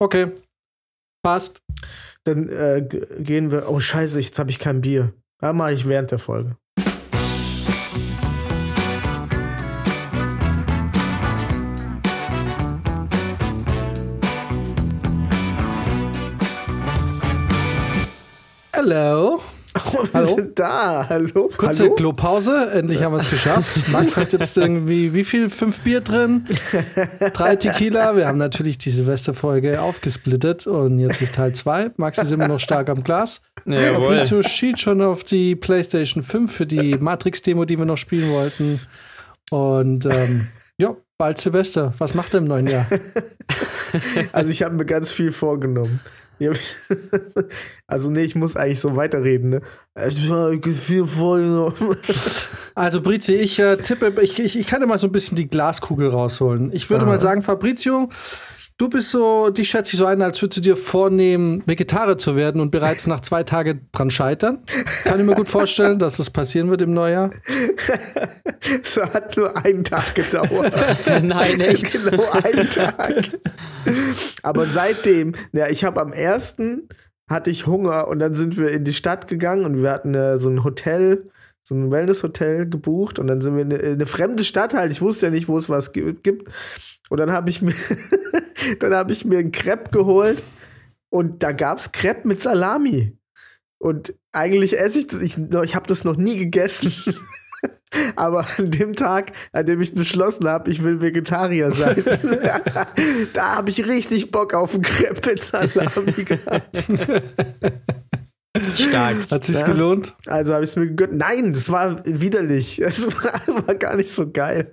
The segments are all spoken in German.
Okay. Passt. Dann äh, gehen wir. Oh, Scheiße, jetzt habe ich kein Bier. Da mache ich während der Folge. Hallo. Oh, wir Hallo? sind da. Hallo. Kurze Hallo? Klopause. Endlich haben wir es geschafft. Max hat jetzt irgendwie, wie viel? Fünf Bier drin? Drei Tequila. Wir haben natürlich die Silvesterfolge aufgesplittet und jetzt ist Teil 2. Max ist immer noch stark am Glas. Jawohl. Pizzo schied schon auf die PlayStation 5 für die Matrix-Demo, die wir noch spielen wollten. Und ähm, ja, bald Silvester. Was macht er im neuen Jahr? Also ich habe mir ganz viel vorgenommen. Also nee, ich muss eigentlich so weiterreden. Ne? Also, Brizi, ich äh, tippe, ich, ich, ich kann dir mal so ein bisschen die Glaskugel rausholen. Ich würde Aha. mal sagen, Fabrizio, du bist so, die schätze ich so ein, als würdest du dir vornehmen, Vegetarier zu werden und bereits nach zwei Tagen dran scheitern. Kann ich mir gut vorstellen, dass das passieren wird im Neujahr. Es hat nur einen Tag gedauert. Nein, echt. genau einen Tag. Aber seitdem, ja, ich habe am ersten hatte ich Hunger und dann sind wir in die Stadt gegangen und wir hatten äh, so ein Hotel, so ein Wellness-Hotel gebucht und dann sind wir in eine, in eine fremde Stadt halt. Ich wusste ja nicht, wo es was gi- gibt. Und dann habe ich mir, dann habe ich mir ein Crepe geholt und da gab es Crepe mit Salami. Und eigentlich esse ich das, ich, ich habe das noch nie gegessen. Aber an dem Tag, an dem ich beschlossen habe, ich will Vegetarier sein, da habe ich richtig Bock auf einen Crepe mit Salami gehabt. Stark. Hat sich's Ja. gelohnt? Also habe ich es mir gegönnt. Nein, das war widerlich. Es war, war gar nicht so geil.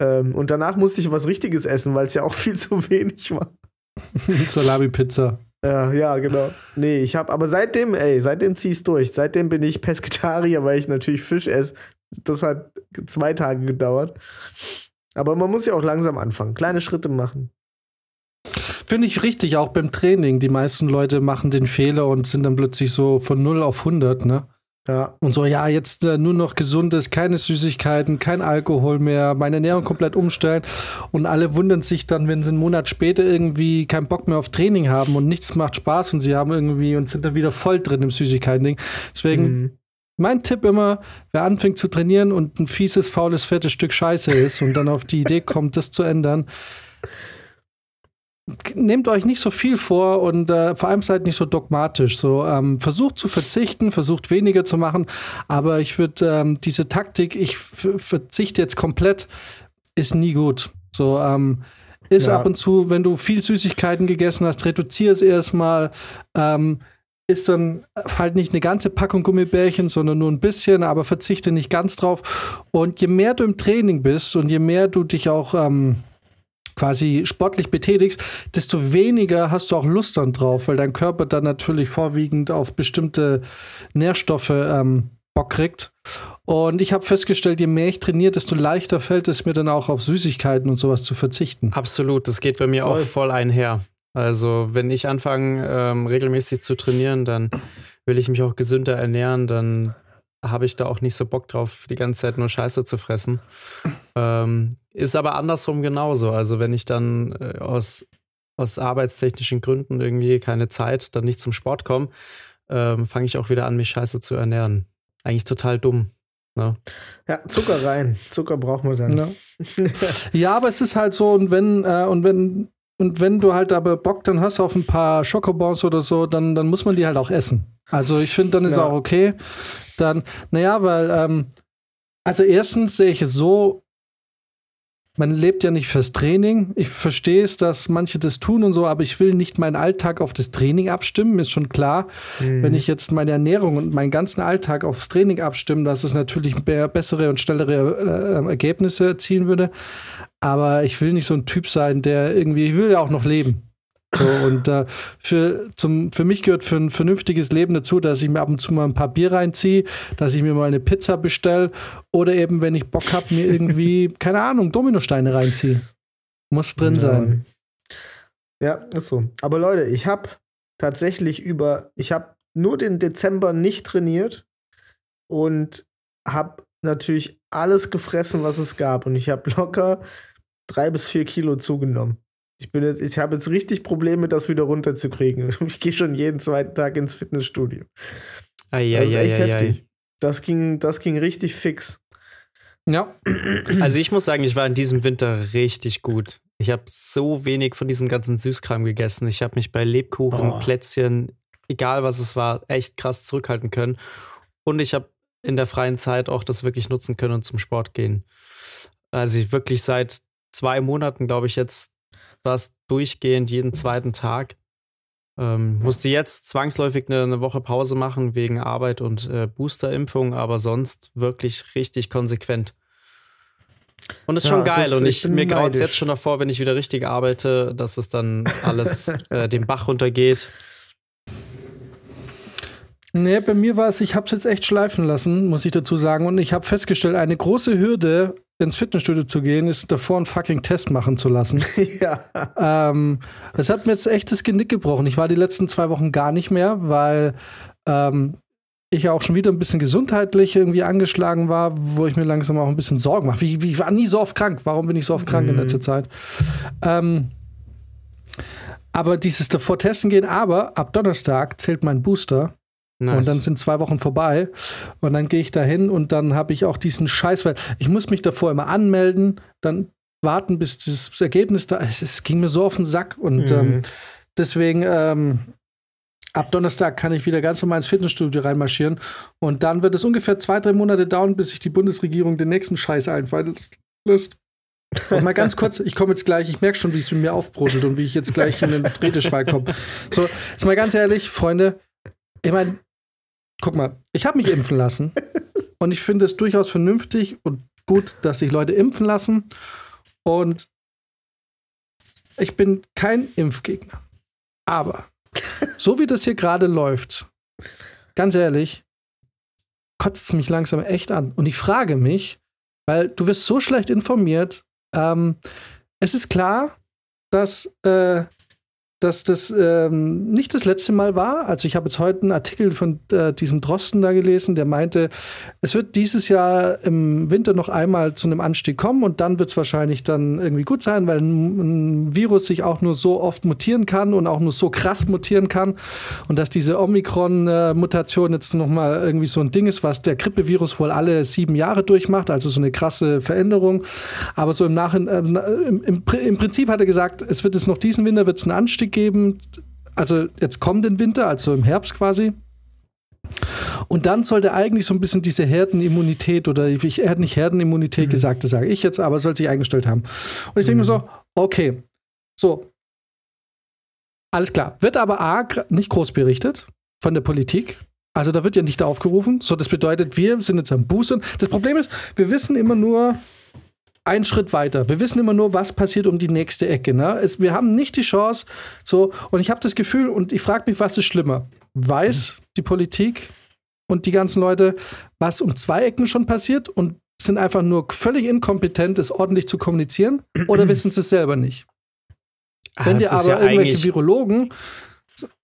Ähm, und danach musste ich was Richtiges essen, weil es ja auch viel zu wenig war. Salami-Pizza. Ja, ja, genau. Nee, ich habe, aber seitdem, ey, seitdem zieh ich's durch. Seitdem bin ich Pesketarier, weil ich natürlich Fisch esse. Das hat zwei Tage gedauert. Aber man muss ja auch langsam anfangen, kleine Schritte machen. Finde ich richtig, auch beim Training. Die meisten Leute machen den Fehler und sind dann plötzlich so von 0 auf 100, ne? Ja, Und so, ja, jetzt äh, nur noch Gesundes, keine Süßigkeiten, kein Alkohol mehr, meine Ernährung komplett umstellen. Und alle wundern sich dann, wenn sie einen Monat später irgendwie keinen Bock mehr auf Training haben und nichts macht Spaß und sie haben irgendwie und sind dann wieder voll drin im Süßigkeiten-Ding. Deswegen, Mhm. mein Tipp immer, wer anfängt zu trainieren und ein fieses, faules, fettes Stück Scheiße ist und dann auf die Idee kommt, das zu ändern, nehmt euch nicht so viel vor und äh, vor allem seid nicht so dogmatisch. So ähm, versucht zu verzichten, versucht weniger zu machen, aber ich würde ähm, diese Taktik, ich verzichte jetzt komplett, ist nie gut. So ähm, ist Ja. ab und zu, wenn du viel Süßigkeiten gegessen hast, reduziere es erstmal. Ähm, ist dann halt nicht eine ganze Packung Gummibärchen, sondern nur ein bisschen, aber verzichte nicht ganz drauf. Und je mehr du im Training bist und je mehr du dich auch ähm, quasi sportlich betätigst, desto weniger hast du auch Lust dann drauf, weil dein Körper dann natürlich vorwiegend auf bestimmte Nährstoffe ähm, Bock kriegt. Und ich habe festgestellt, je mehr ich trainiere, desto leichter fällt es mir dann auch auf Süßigkeiten und sowas zu verzichten. Absolut, das geht bei mir Voll. auch voll einher. Also, wenn ich anfange, ähm, regelmäßig zu trainieren, dann will ich mich auch gesünder ernähren, dann habe ich da auch nicht so Bock drauf, die ganze Zeit nur Scheiße zu fressen. Ähm, ist aber andersrum genauso. Also, wenn ich dann äh, aus, aus arbeitstechnischen Gründen irgendwie keine Zeit, dann nicht zum Sport komme, ähm, fange ich auch wieder an, mich scheiße zu ernähren. Eigentlich total dumm. Ne? Ja, Zucker rein. Zucker braucht man dann. Ja. ja, aber es ist halt so, und wenn, äh, und wenn, und wenn du halt aber Bock dann hast auf ein paar Schokobons oder so, dann, dann muss man die halt auch essen. Also ich finde, dann ist Ja. auch okay. Dann, naja, weil, ähm, also erstens sehe ich es so, man lebt ja nicht fürs Training. Ich verstehe es, dass manche das tun und so, aber ich will nicht meinen Alltag auf das Training abstimmen, ist schon klar. Mhm. Wenn ich jetzt meine Ernährung und meinen ganzen Alltag aufs Training abstimme, dass es natürlich be- bessere und schnellere äh, Ergebnisse erzielen würde. Aber ich will nicht so ein Typ sein, der irgendwie, ich will ja auch noch leben. So, und äh, für, zum, für mich gehört für ein vernünftiges Leben dazu, dass ich mir ab und zu mal ein paar Bier reinziehe, dass ich mir mal eine Pizza bestelle oder eben, wenn ich Bock habe, mir irgendwie, keine Ahnung, Dominosteine reinziehe. Muss drin Ja. sein. Ja, ist so. Aber Leute, ich habe tatsächlich über, ich habe nur den Dezember nicht trainiert und habe natürlich alles gefressen, was es gab. Und ich habe locker drei bis vier Kilo zugenommen. Ich, bin jetzt, ich habe jetzt richtig Probleme, das wieder runterzukriegen. Ich gehe schon jeden zweiten Tag ins Fitnessstudio. Ai, Das ist ai, echt ai, heftig. Das ging, das ging richtig fix. Ja. Also ich muss sagen, ich war in diesem Winter richtig gut. Ich habe so wenig von diesem ganzen Süßkram gegessen. Ich habe mich bei Lebkuchen, Oh. Plätzchen, egal was es war, echt krass zurückhalten können. Und ich habe in der freien Zeit auch das wirklich nutzen können und zum Sport gehen. Also ich wirklich seit zwei Monaten, glaube ich, jetzt fast durchgehend jeden zweiten Tag. Ähm, musste jetzt zwangsläufig eine, eine Woche Pause machen wegen Arbeit und äh, Boosterimpfung, aber sonst wirklich richtig konsequent. Und ist Ja, schon geil. das- und ich ich, mir graut es jetzt schon davor, wenn ich wieder richtig arbeite, dass es dann alles äh, den Bach runtergeht. Nee, bei mir war es, ich habe es jetzt echt schleifen lassen, muss ich dazu sagen. Und ich habe festgestellt, eine große Hürde, ins Fitnessstudio zu gehen, ist davor einen fucking Test machen zu lassen. ja. ähm, das hat mir jetzt echt das Genick gebrochen. Ich war die letzten zwei Wochen gar nicht mehr, weil ähm, ich ja auch schon wieder ein bisschen gesundheitlich irgendwie angeschlagen war, wo ich mir langsam auch ein bisschen Sorgen mache. Wie, ich war nie so oft krank. Warum bin ich so oft krank in Mhm. letzter Zeit? Ähm, aber dieses davor testen gehen, aber ab Donnerstag zählt mein Booster. Nice. Und dann sind zwei Wochen vorbei. Und dann gehe ich da hin und dann habe ich auch diesen Scheiß, weil ich muss mich davor immer anmelden, dann warten, bis das Ergebnis da ist. Es ging mir so auf den Sack. Und Mhm. ähm, deswegen, ähm, ab Donnerstag kann ich wieder ganz normal ins Fitnessstudio reinmarschieren. Und dann wird es ungefähr zwei, drei Monate dauern, bis sich die Bundesregierung den nächsten Scheiß einfallen lässt. Und mal ganz kurz, ich komme jetzt gleich, ich merke schon, wie es mit mir aufbrodelt und wie ich jetzt gleich in den Redeschwall komme. So, jetzt mal ganz ehrlich, Freunde, ich meine, guck mal, ich habe mich impfen lassen und ich finde es durchaus vernünftig und gut, dass sich Leute impfen lassen. Und ich bin kein Impfgegner. Aber so wie das hier gerade läuft, ganz ehrlich, kotzt es mich langsam echt an. Und ich frage mich, weil du wirst so schlecht informiert, ähm, es ist klar, dass, äh, dass das ähm, nicht das letzte Mal war. Also ich habe jetzt heute einen Artikel von äh, diesem Drosten da gelesen, der meinte, es wird dieses Jahr im Winter noch einmal zu einem Anstieg kommen und dann wird es wahrscheinlich dann irgendwie gut sein, weil ein, ein Virus sich auch nur so oft mutieren kann und auch nur so krass mutieren kann und dass diese Omikron-Mutation jetzt noch mal irgendwie so ein Ding ist, was der Grippevirus wohl alle sieben Jahre durchmacht, also so eine krasse Veränderung. Aber so im Nachhinein, äh, im, im, im Prinzip hat er gesagt, es wird es noch diesen Winter wird es einen Anstieg geben, also jetzt kommenden Winter, also im Herbst quasi. Und dann sollte eigentlich so ein bisschen diese Herdenimmunität oder ich hat nicht Herdenimmunität gesagt, das sage ich jetzt, aber soll sich eingestellt haben. Und ich denke mir so, okay, so, alles klar. Wird aber A, nicht groß berichtet von der Politik. Also da wird ja nicht aufgerufen. So, das bedeutet, wir sind jetzt am Boostern. Das Problem ist, wir wissen immer nur einen Schritt weiter. Wir wissen immer nur, was passiert um die nächste Ecke. Ne? Es, wir haben nicht die Chance. So, und ich habe das Gefühl, und ich frage mich, was ist schlimmer? Weiß die Politik und die ganzen Leute, was um zwei Ecken schon passiert und sind einfach nur völlig inkompetent, es ordentlich zu kommunizieren? Oder wissen sie es selber nicht? Ah, Wenn dir aber ja irgendwelche Virologen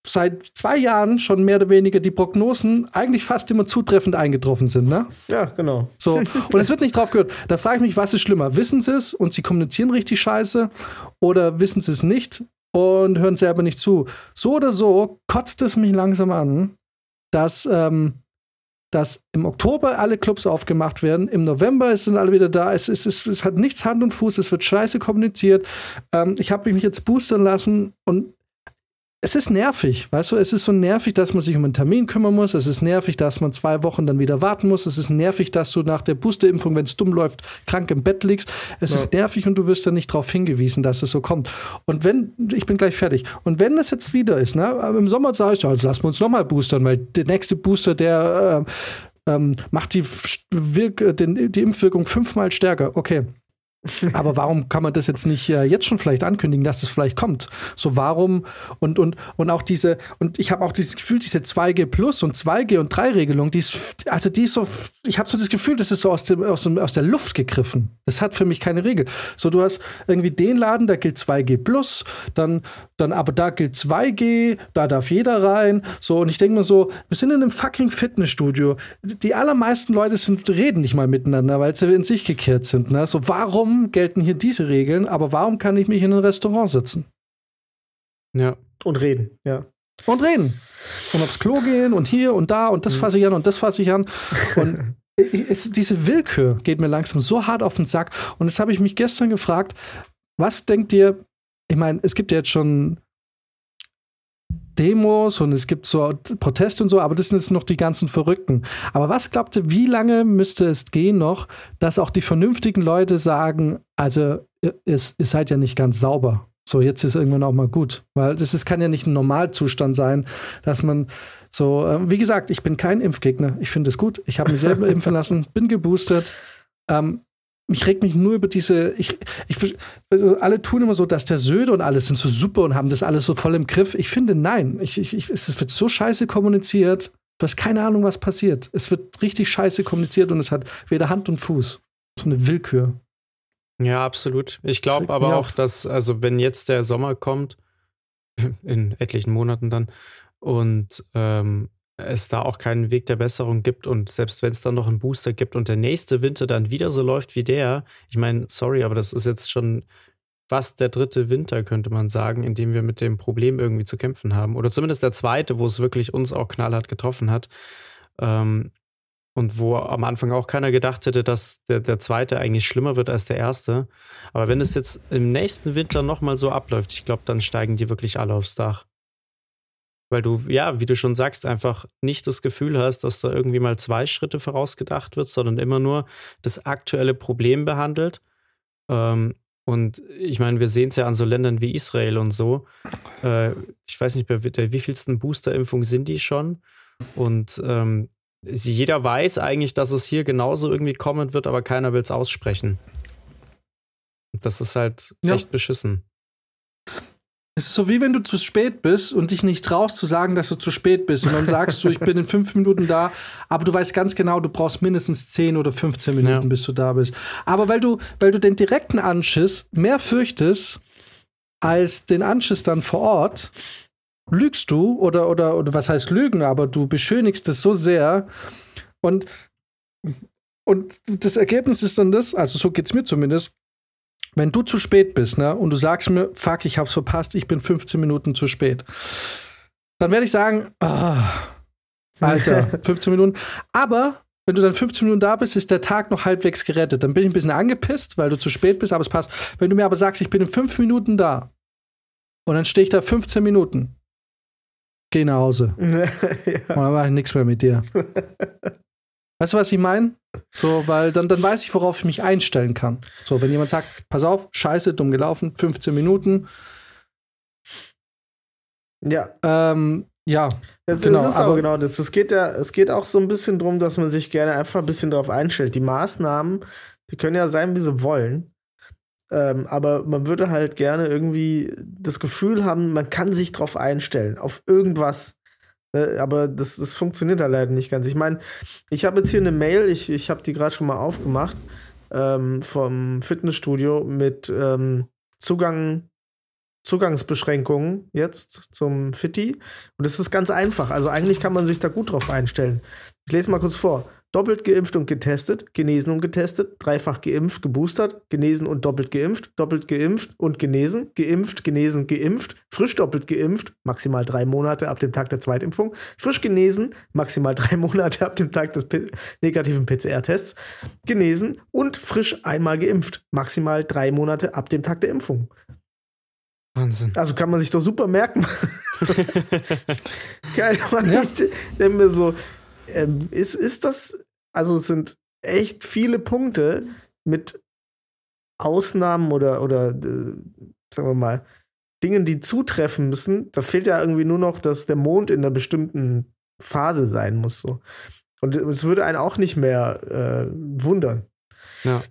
seit zwei Jahren schon mehr oder weniger die Prognosen eigentlich fast immer zutreffend eingetroffen sind, ne? Ja, genau. So. Und es wird nicht drauf gehört. Da frage ich mich, was ist schlimmer? Wissen sie es und sie kommunizieren richtig scheiße oder wissen sie es nicht und hören selber nicht zu? So oder so kotzt es mich langsam an, dass, ähm, dass im Oktober alle Clubs aufgemacht werden, im November sind alle wieder da, es, es, es, es hat nichts Hand und Fuß, es wird scheiße kommuniziert. Ähm, ich habe mich jetzt boostern lassen und es ist nervig, weißt du, es ist so nervig, dass man sich um einen Termin kümmern muss. Es ist nervig, dass man zwei Wochen dann wieder warten muss. Es ist nervig, dass du nach der Boosterimpfung, wenn es dumm läuft, krank im Bett liegst. Es Ja. ist nervig und du wirst dann nicht darauf hingewiesen, dass es so kommt. Und wenn, ich bin gleich fertig. Und wenn es jetzt wieder ist, ne, im Sommer sage ich, also lassen wir uns nochmal boostern, weil der nächste Booster, der ähm, ähm, macht die, Wirk äh, den, die Impfwirkung fünfmal stärker. Okay. Aber warum kann man das jetzt nicht äh, jetzt schon vielleicht ankündigen, dass es vielleicht kommt? So warum und und und auch diese und ich habe auch dieses Gefühl, diese 2G Plus und 2G und 3 Regelung, die ist also die ist so ich habe so das Gefühl, das ist so aus dem, aus dem aus der Luft gegriffen. Das hat für mich keine Regel. So du hast irgendwie den Laden, da gilt 2G Plus, dann dann aber da gilt 2G, da darf jeder rein. So und ich denke mir so, wir sind in einem fucking Fitnessstudio. Die allermeisten Leute sind reden nicht mal miteinander, weil sie in sich gekehrt sind, ne? So warum gelten hier diese Regeln, aber warum kann ich mich in ein Restaurant sitzen? Ja. Und reden, ja. Und reden. Und aufs Klo gehen und hier und da und das Mhm. fasse ich an und das fasse ich an. Und es, diese Willkür geht mir langsam so hart auf den Sack. Und jetzt habe ich mich gestern gefragt, was denkt ihr, ich meine, es gibt ja jetzt schon Demos und es gibt so Proteste und so, aber das sind jetzt noch die ganzen Verrückten. Aber was glaubt ihr, wie lange müsste es gehen noch, dass auch die vernünftigen Leute sagen, also ihr, ihr seid ja nicht ganz sauber. So, jetzt ist irgendwann auch mal gut. Weil das ist, kann ja nicht ein Normalzustand sein, dass man so, äh, wie gesagt, ich bin kein Impfgegner. Ich finde es gut. Ich habe mich selber impfen lassen, bin geboostert. Ähm, ich reg mich nur über diese, ich, ich, also alle tun immer so, dass der Söde und alles sind so super und haben das alles so voll im Griff. Ich finde, nein. Ich, ich, es wird so scheiße kommuniziert. Du hast keine Ahnung, was passiert. Es wird richtig scheiße kommuniziert und es hat weder Hand und Fuß. So eine Willkür. Ja, absolut. Ich glaube aber auch, auf. dass, also wenn jetzt der Sommer kommt, in etlichen Monaten dann, und ähm, es da auch keinen Weg der Besserung gibt und selbst wenn es dann noch einen Booster gibt und der nächste Winter dann wieder so läuft wie der, ich meine, sorry, aber das ist jetzt schon fast der dritte Winter, könnte man sagen, in dem wir mit dem Problem irgendwie zu kämpfen haben. Oder zumindest der zweite, wo es wirklich uns auch knallhart getroffen hat. Ähm, und wo am Anfang auch keiner gedacht hätte, dass der, der zweite eigentlich schlimmer wird als der erste. Aber wenn es jetzt im nächsten Winter nochmal so abläuft, ich glaube, dann steigen die wirklich alle aufs Dach. Weil du, ja, wie du schon sagst, einfach nicht das Gefühl hast, dass da irgendwie mal zwei Schritte vorausgedacht wird, sondern immer nur das aktuelle Problem behandelt. Ähm, und ich meine, wir sehen es ja an so Ländern wie Israel und so. Äh, ich weiß nicht, bei der wievielsten Boosterimpfung sind die schon? Und ähm, jeder weiß eigentlich, dass es hier genauso irgendwie kommen wird, aber keiner will es aussprechen. Das ist halt Ja. echt beschissen. Es ist so wie wenn du zu spät bist und dich nicht traust zu sagen, dass du zu spät bist. Und dann sagst du, ich bin in fünf Minuten da, aber du weißt ganz genau, du brauchst mindestens 10 oder 15 Minuten, Ja. bis du da bist. Aber weil du, weil du den direkten Anschiss mehr fürchtest als den Anschiss dann vor Ort, lügst du oder, oder, oder was heißt lügen, aber du beschönigst es so sehr und, und das Ergebnis ist dann das, also so geht's mir zumindest, wenn du zu spät bist, ne, und du sagst mir, fuck, ich hab's verpasst, ich bin 15 Minuten zu spät, dann werde ich sagen, ah, Alter, 15 Minuten. Aber wenn du dann 15 Minuten da bist, ist der Tag noch halbwegs gerettet. Dann bin ich ein bisschen angepisst, weil du zu spät bist, aber es passt. Wenn du mir aber sagst, ich bin in 5 Minuten da und dann stehe ich da 15 Minuten, geh nach Hause. Und ja. dann mache ich nichts mehr mit dir. Weißt du, was ich meine? So, weil dann, dann weiß ich, worauf ich mich einstellen kann. So, wenn jemand sagt, pass auf, scheiße, dumm gelaufen, 15 Minuten, ja. ähm, ja, Das, Genau, das ist auch aber- genau das. Es geht ja, es geht auch so ein bisschen drum, dass man sich gerne einfach ein bisschen darauf einstellt. Die Maßnahmen, die können ja sein, wie sie wollen. Ähm, aber man würde halt gerne irgendwie das Gefühl haben, man kann sich darauf einstellen, auf irgendwas. Äh, aber das, das funktioniert da leider nicht ganz. Ich meine, ich habe jetzt hier eine Mail, ich, ich habe die gerade schon mal aufgemacht, ähm, vom Fitnessstudio mit ähm, Zugang, Zugangsbeschränkungen jetzt zum Fitti. Und das ist ganz einfach. Also eigentlich kann man sich da gut drauf einstellen. Ich lese mal kurz vor. Doppelt geimpft und getestet, genesen und getestet, dreifach geimpft, geboostert, genesen und doppelt geimpft, doppelt geimpft und genesen, geimpft, genesen, geimpft, frisch doppelt geimpft, maximal drei Monate ab dem Tag der Zweitimpfung, frisch genesen, maximal drei Monate ab dem Tag des P negativen PCR-Tests, genesen und frisch einmal geimpft, maximal drei Monate ab dem Tag der Impfung. Wahnsinn. Also kann man sich doch super merken. Geil, Mann. Ja. Ich denke mir so, ähm, ist, ist das, also es sind echt viele Punkte mit Ausnahmen oder, oder äh, sagen wir mal, Dingen, die zutreffen müssen. Da fehlt ja irgendwie nur noch, dass der Mond in einer bestimmten Phase sein muss. So. Und es würde einen auch nicht mehr äh, wundern. Ja.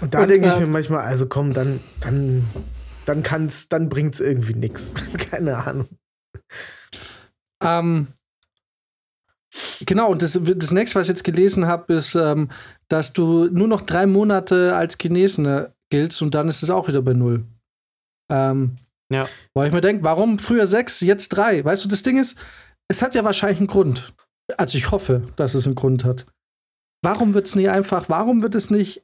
Und da Und, denke ich äh, mir manchmal, also komm, dann, dann, dann kann's, dann bringt's irgendwie nichts. Keine Ahnung. Ähm, genau, und das, das nächste, was ich jetzt gelesen habe, ist, ähm, dass du nur noch drei Monate als Genesener giltst und dann ist es auch wieder bei null. Ähm, Ja. Weil ich mir denke, warum früher sechs, jetzt drei? Weißt du, das Ding ist, es hat ja wahrscheinlich einen Grund. Also ich hoffe, dass es einen Grund hat. Warum wird es nicht einfach, warum wird es nicht,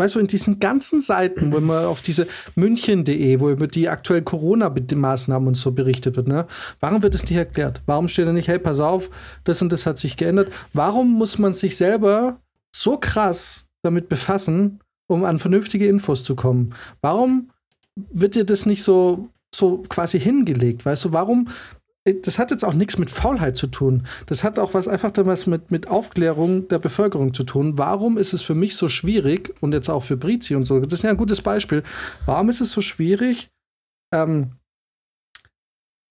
weißt du, in diesen ganzen Seiten, wo man auf diese München.de, wo über die aktuellen Corona-Maßnahmen und so berichtet wird, ne? Warum wird es nicht erklärt? Warum steht da nicht, hey, pass auf, das und das hat sich geändert? Warum muss man sich selber so krass damit befassen, um an vernünftige Infos zu kommen? Warum wird dir das nicht so, so quasi hingelegt? Weißt du, warum das hat jetzt auch nichts mit Faulheit zu tun. Das hat auch was einfach was mit, mit Aufklärung der Bevölkerung zu tun. Warum ist es für mich so schwierig und jetzt auch für Brizi und so, das ist ja ein gutes Beispiel. Warum ist es so schwierig, ähm,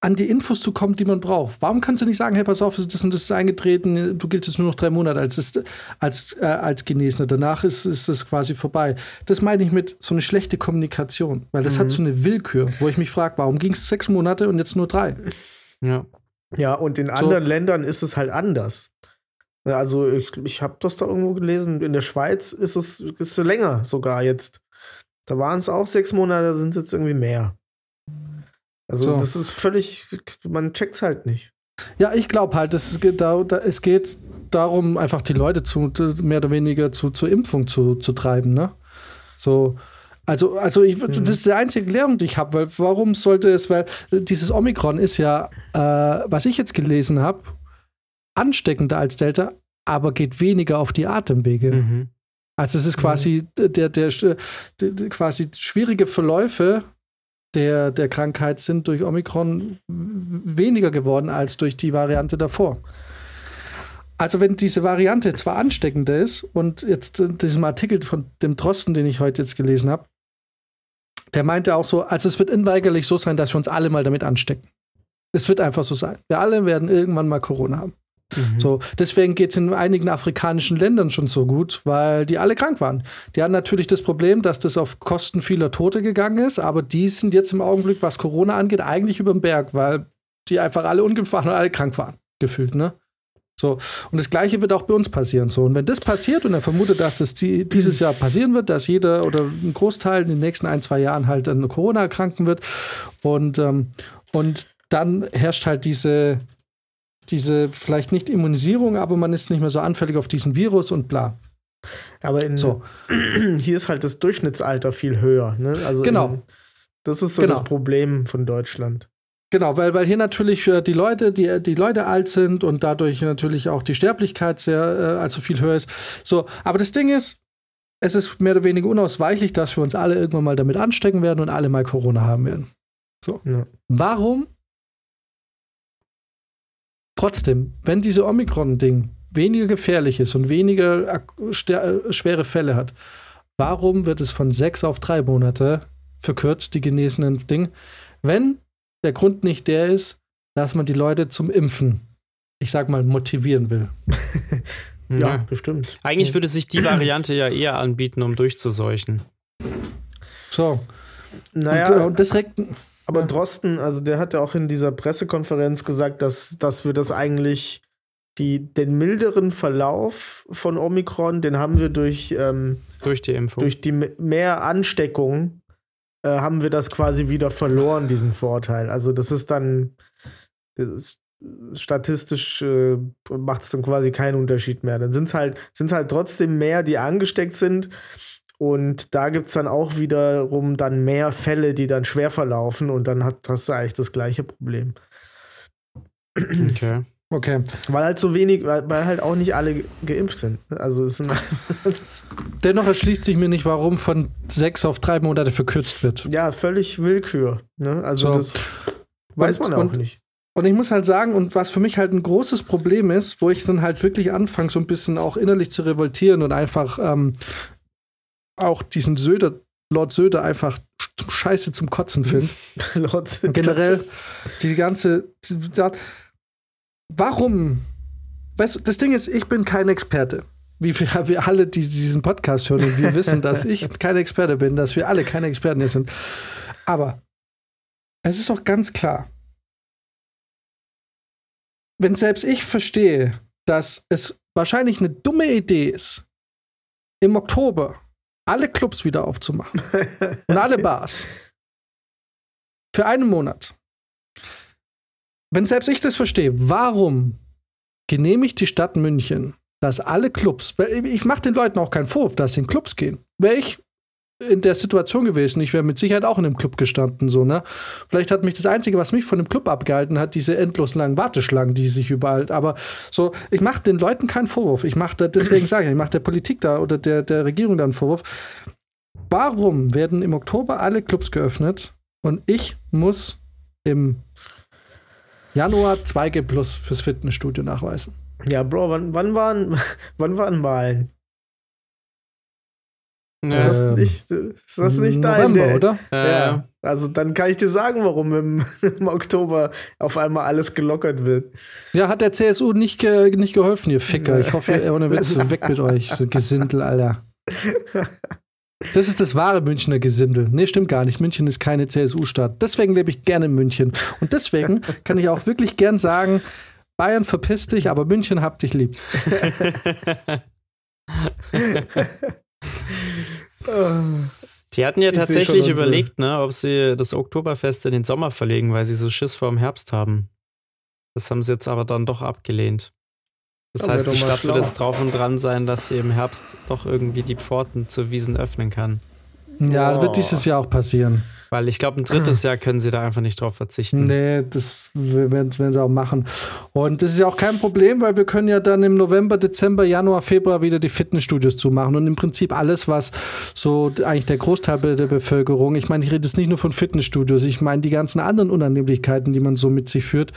an die Infos zu kommen, die man braucht. Warum kannst du nicht sagen, hey, pass auf, das und das ist eingetreten, du giltst jetzt nur noch drei Monate als, als, äh, als Genesener, danach ist, ist das quasi vorbei. Das meine ich mit so eine schlechte Kommunikation, weil das mhm. hat so eine Willkür, wo ich mich frage, warum ging es sechs Monate und jetzt nur drei? Ja. Ja, und in anderen so. Ländern ist es halt anders. Also ich, ich habe das da irgendwo gelesen, in der Schweiz ist es ist länger sogar jetzt. Da waren es auch sechs Monate, da sind es jetzt irgendwie mehr. Also so. das ist völlig, man checkt es halt nicht. Ja, ich glaube halt, es geht, da, es geht darum, einfach die Leute zu mehr oder weniger zu, zur Impfung zu, zu treiben, ne? So, also, also ich, mhm. das ist die einzige Erklärung, die ich habe, weil warum sollte es, weil dieses Omikron ist ja, äh, was ich jetzt gelesen habe, ansteckender als Delta, aber geht weniger auf die Atemwege. Mhm. Also es ist quasi mhm. der, der, der, der, quasi schwierige Verläufe der, der Krankheit sind durch Omikron weniger geworden als durch die Variante davor. Also wenn diese Variante zwar ansteckender ist und jetzt in diesem Artikel von dem Drosten, den ich heute jetzt gelesen habe, der meinte auch so, also es wird unweigerlich so sein, dass wir uns alle mal damit anstecken. Es wird einfach so sein. Wir alle werden irgendwann mal Corona haben. Mhm. So, deswegen geht es in einigen afrikanischen Ländern schon so gut, weil die alle krank waren. Die hatten natürlich das Problem, dass das auf Kosten vieler Tote gegangen ist, aber die sind jetzt im Augenblick, was Corona angeht, eigentlich über den Berg, weil die einfach alle ungeimpft waren und alle krank waren, gefühlt, ne? So. Und das Gleiche wird auch bei uns passieren. So. Und wenn das passiert, und er vermutet, dass das dieses Jahr passieren wird, dass jeder oder ein Großteil in den nächsten ein, zwei Jahren halt an Corona erkranken wird. Und, ähm, und dann herrscht halt diese, diese vielleicht nicht Immunisierung, aber man ist nicht mehr so anfällig auf diesen Virus und bla. Aber in, so. hier ist halt das Durchschnittsalter viel höher. Ne? Also genau. In, das ist so genau. das Problem von Deutschland. Genau, weil, weil hier natürlich äh, die Leute, die, die Leute alt sind und dadurch natürlich auch die Sterblichkeit sehr, äh, also viel höher ist. So, aber das Ding ist, es ist mehr oder weniger unausweichlich, dass wir uns alle irgendwann mal damit anstecken werden und alle mal Corona haben werden. So. Ja. Warum? Trotzdem, wenn diese Omikron-Ding weniger gefährlich ist und weniger äh, schwere Fälle hat, warum wird es von sechs auf drei Monate verkürzt, die genesenen Ding, wenn der Grund nicht der ist, dass man die Leute zum Impfen, ich sag mal, motivieren will. ja, ja, bestimmt. Eigentlich würde sich die Variante ja eher anbieten, um durchzuseuchen. So. Naja, und, äh, und das regt. Aber Drosten, also der hat ja auch in dieser Pressekonferenz gesagt, dass, dass wir das eigentlich, die, den milderen Verlauf von Omikron, den haben wir durch, ähm, durch die Impfung. Durch die mehr Ansteckung äh, haben wir das quasi wieder verloren, diesen Vorteil. Also das ist dann ist, statistisch äh, macht es dann quasi keinen Unterschied mehr. Dann sind es halt, sind's halt trotzdem mehr, die angesteckt sind. Und da gibt es dann auch wiederum dann mehr Fälle, die dann schwer verlaufen und dann hat, hast du eigentlich das gleiche Problem. Okay. Okay. Weil halt so wenig, weil, weil halt auch nicht alle geimpft sind. Also es sind Dennoch erschließt sich mir nicht, warum von sechs auf drei Monate verkürzt wird. Ja, völlig Willkür. Ne? Also so. das weiß man auch und, nicht. Und ich muss halt sagen, und was für mich halt ein großes Problem ist, wo ich dann halt wirklich anfange, so ein bisschen auch innerlich zu revoltieren und einfach ähm, auch diesen Söder, Lord Söder einfach Scheiße zum Kotzen finde. Lord Söder. Generell die ganze. Die, warum? Weißt du, das Ding ist, ich bin kein Experte. Wie wir, wir alle, die diesen Podcast hören und wir wissen, dass ich kein Experte bin, dass wir alle keine Experten hier sind. Aber es ist doch ganz klar, wenn selbst ich verstehe, dass es wahrscheinlich eine dumme Idee ist, im Oktober alle Clubs wieder aufzumachen und alle Bars für einen Monat wenn selbst ich das verstehe, warum genehmigt die Stadt München dass alle Clubs, ich mache den Leuten auch keinen Vorwurf, dass sie in Clubs gehen. Wäre ich in der Situation gewesen, ich wäre mit Sicherheit auch in einem Club gestanden, so, ne? Vielleicht hat mich das Einzige, was mich von dem Club abgehalten hat, diese endlos langen Warteschlangen, die sich überall, aber so, ich mache den Leuten keinen Vorwurf. Ich mache, deswegen sage ich, ich mache der Politik da oder der, der Regierung da einen Vorwurf. Warum werden im Oktober alle Clubs geöffnet und ich muss im Januar 2G Plus fürs Fitnessstudio nachweisen? Ja, Bro, wann, wann, waren, wann waren Wahlen? Ja. Das ist nicht, ist das nicht dein? November, der- oder? Ja, also dann kann ich dir sagen, warum im, im Oktober auf einmal alles gelockert wird. Ja, hat der CSU nicht, ge nicht geholfen, ihr Ficker. Ich hoffe, ohne Witz, weg mit euch, so Gesindel, Alter. Das ist das wahre Münchner Gesindel. Nee, stimmt gar nicht. München ist keine CSU-Stadt. Deswegen lebe ich gerne in München. Und deswegen kann ich auch wirklich gern sagen, Bayern verpiss dich, aber München hab dich lieb. Die hatten ja Ich tatsächlich überlegt, ne, ob sie das Oktoberfest in den Sommer verlegen, weil sie so Schiss vor dem Herbst haben. Das haben sie jetzt aber dann doch abgelehnt. Das Ja, heißt, die Stadt wird jetzt drauf und dran sein, dass sie im Herbst doch irgendwie die Pforten zur Wiesen öffnen kann. Ja, Boah. wird dieses Jahr auch passieren. Weil ich glaube, ein drittes Jahr können sie da einfach nicht drauf verzichten. Nee, das werden, werden sie auch machen. Und das ist ja auch kein Problem, weil wir können ja dann im November, Dezember, Januar, Februar wieder die Fitnessstudios zumachen. Und im Prinzip alles, was so eigentlich der Großteil der Bevölkerung, ich meine, ich rede jetzt nicht nur von Fitnessstudios, ich meine die ganzen anderen Unannehmlichkeiten, die man so mit sich führt,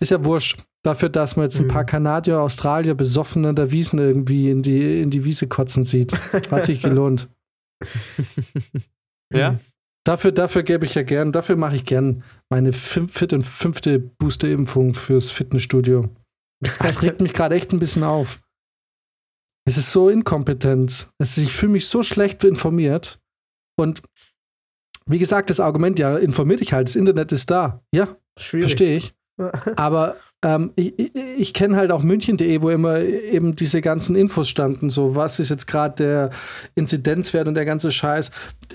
ist ja wurscht. Dafür, dass man jetzt ein Mhm. paar Kanadier, Australier besoffen an der Wiesen irgendwie in die, in die Wiese kotzen sieht. Hat sich gelohnt. Ja? Dafür, dafür gebe ich ja gern, dafür mache ich gern meine vierte und fünfte Boosterimpfung fürs Fitnessstudio. Das regt mich gerade echt ein bisschen auf. Es ist so inkompetent. Es ist, ich fühle mich so schlecht informiert. Und wie gesagt, das Argument, ja, informiert dich halt, das Internet ist da. Ja, Schwierig. verstehe ich. Aber ähm, ich, ich, ich kenne halt auch München.de, wo immer eben diese ganzen Infos standen. So, was ist jetzt gerade der Inzidenzwert und der ganze Scheiß.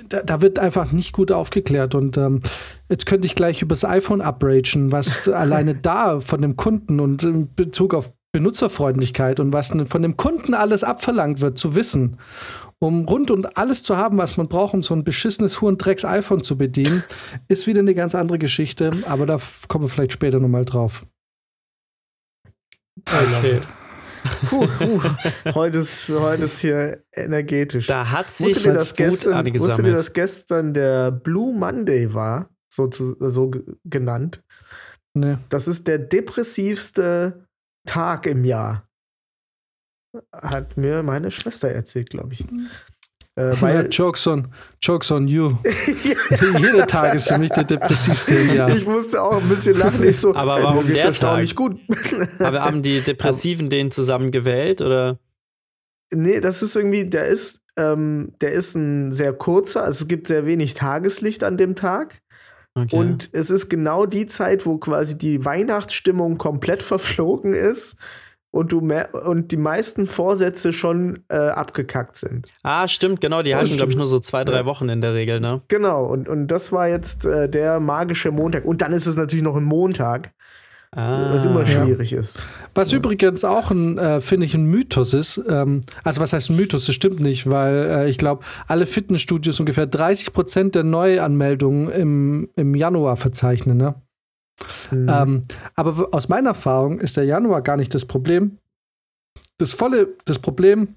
Da, da wird einfach nicht gut aufgeklärt. Und ähm, jetzt könnte ich gleich übers iPhone upragen, was alleine da von dem Kunden und in Bezug auf Benutzerfreundlichkeit und was von dem Kunden alles abverlangt wird, zu wissen, um rund und alles zu haben, was man braucht, um so ein beschissenes Hurendrecks-iPhone zu bedienen, ist wieder eine ganz andere Geschichte. Aber da kommen wir vielleicht später nochmal drauf. Okay. Puh, puh. Heute, ist, heute ist hier energetisch. Da hat sich Wusstet ihr, Wut gestern, wusstet ihr, dass gestern der Blue Monday war? So, zu, so ge- genannt. Ne. Das ist der depressivste Tag im Jahr. Hat mir meine Schwester erzählt, glaube ich. Äh, weil jokes, on, jokes on you. Jeder Tag ist für mich der depressivste im Jahr. ich musste auch ein bisschen lachen. Ich so, Aber warum geht's der erstaunlich Tag? gut. Aber haben die Depressiven den zusammen gewählt oder? Nee, das ist irgendwie, der ist, ähm, der ist ein sehr kurzer, also es gibt sehr wenig Tageslicht an dem Tag. Okay. Und es ist genau die Zeit, wo quasi die Weihnachtsstimmung komplett verflogen ist und du mehr, und die meisten Vorsätze schon äh, abgekackt sind. ah, stimmt, genau. Die halten, glaube ich, nur so zwei, drei Ja. Wochen in der Regel, ne? Genau, und, und das war jetzt äh, der magische Montag. Und dann ist es natürlich noch ein Montag, Ah, was immer ja. schwierig ist. Was übrigens auch ein, äh, finde ich, ein Mythos ist. Ähm, also was heißt ein Mythos? Das stimmt nicht, weil äh, ich glaube, alle Fitnessstudios ungefähr 30 Prozent der Neuanmeldungen im, im Januar verzeichnen. Ne? Mhm. Ähm, aber aus meiner Erfahrung ist der Januar gar nicht das Problem. Das volle, das Problem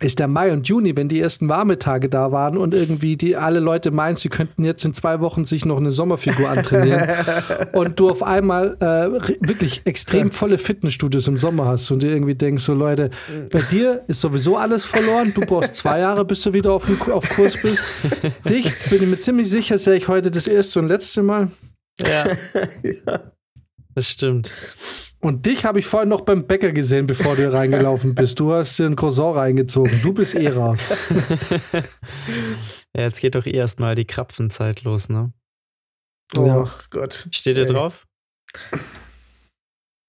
ist der Mai und Juni, wenn die ersten warme Tage da waren und irgendwie die alle Leute meinen, sie könnten jetzt in zwei Wochen sich noch eine Sommerfigur antrainieren und du auf einmal äh, wirklich extrem volle Fitnessstudios im Sommer hast und dir irgendwie denkst, so Leute, bei dir ist sowieso alles verloren, du brauchst zwei Jahre, bis du wieder auf, auf Kurs bist. Dich bin ich mir ziemlich sicher, sehe ich heute das erste und letzte Mal. Ja, ja. das stimmt. Und dich habe ich vorhin noch beim Bäcker gesehen, bevor du hier reingelaufen bist. Du hast dir ein Croissant reingezogen. Du bist eh raus. Ja, jetzt geht doch eh erstmal die Krapfenzeit los, ne? Oh Ja. Gott. Steht ihr Ey. drauf?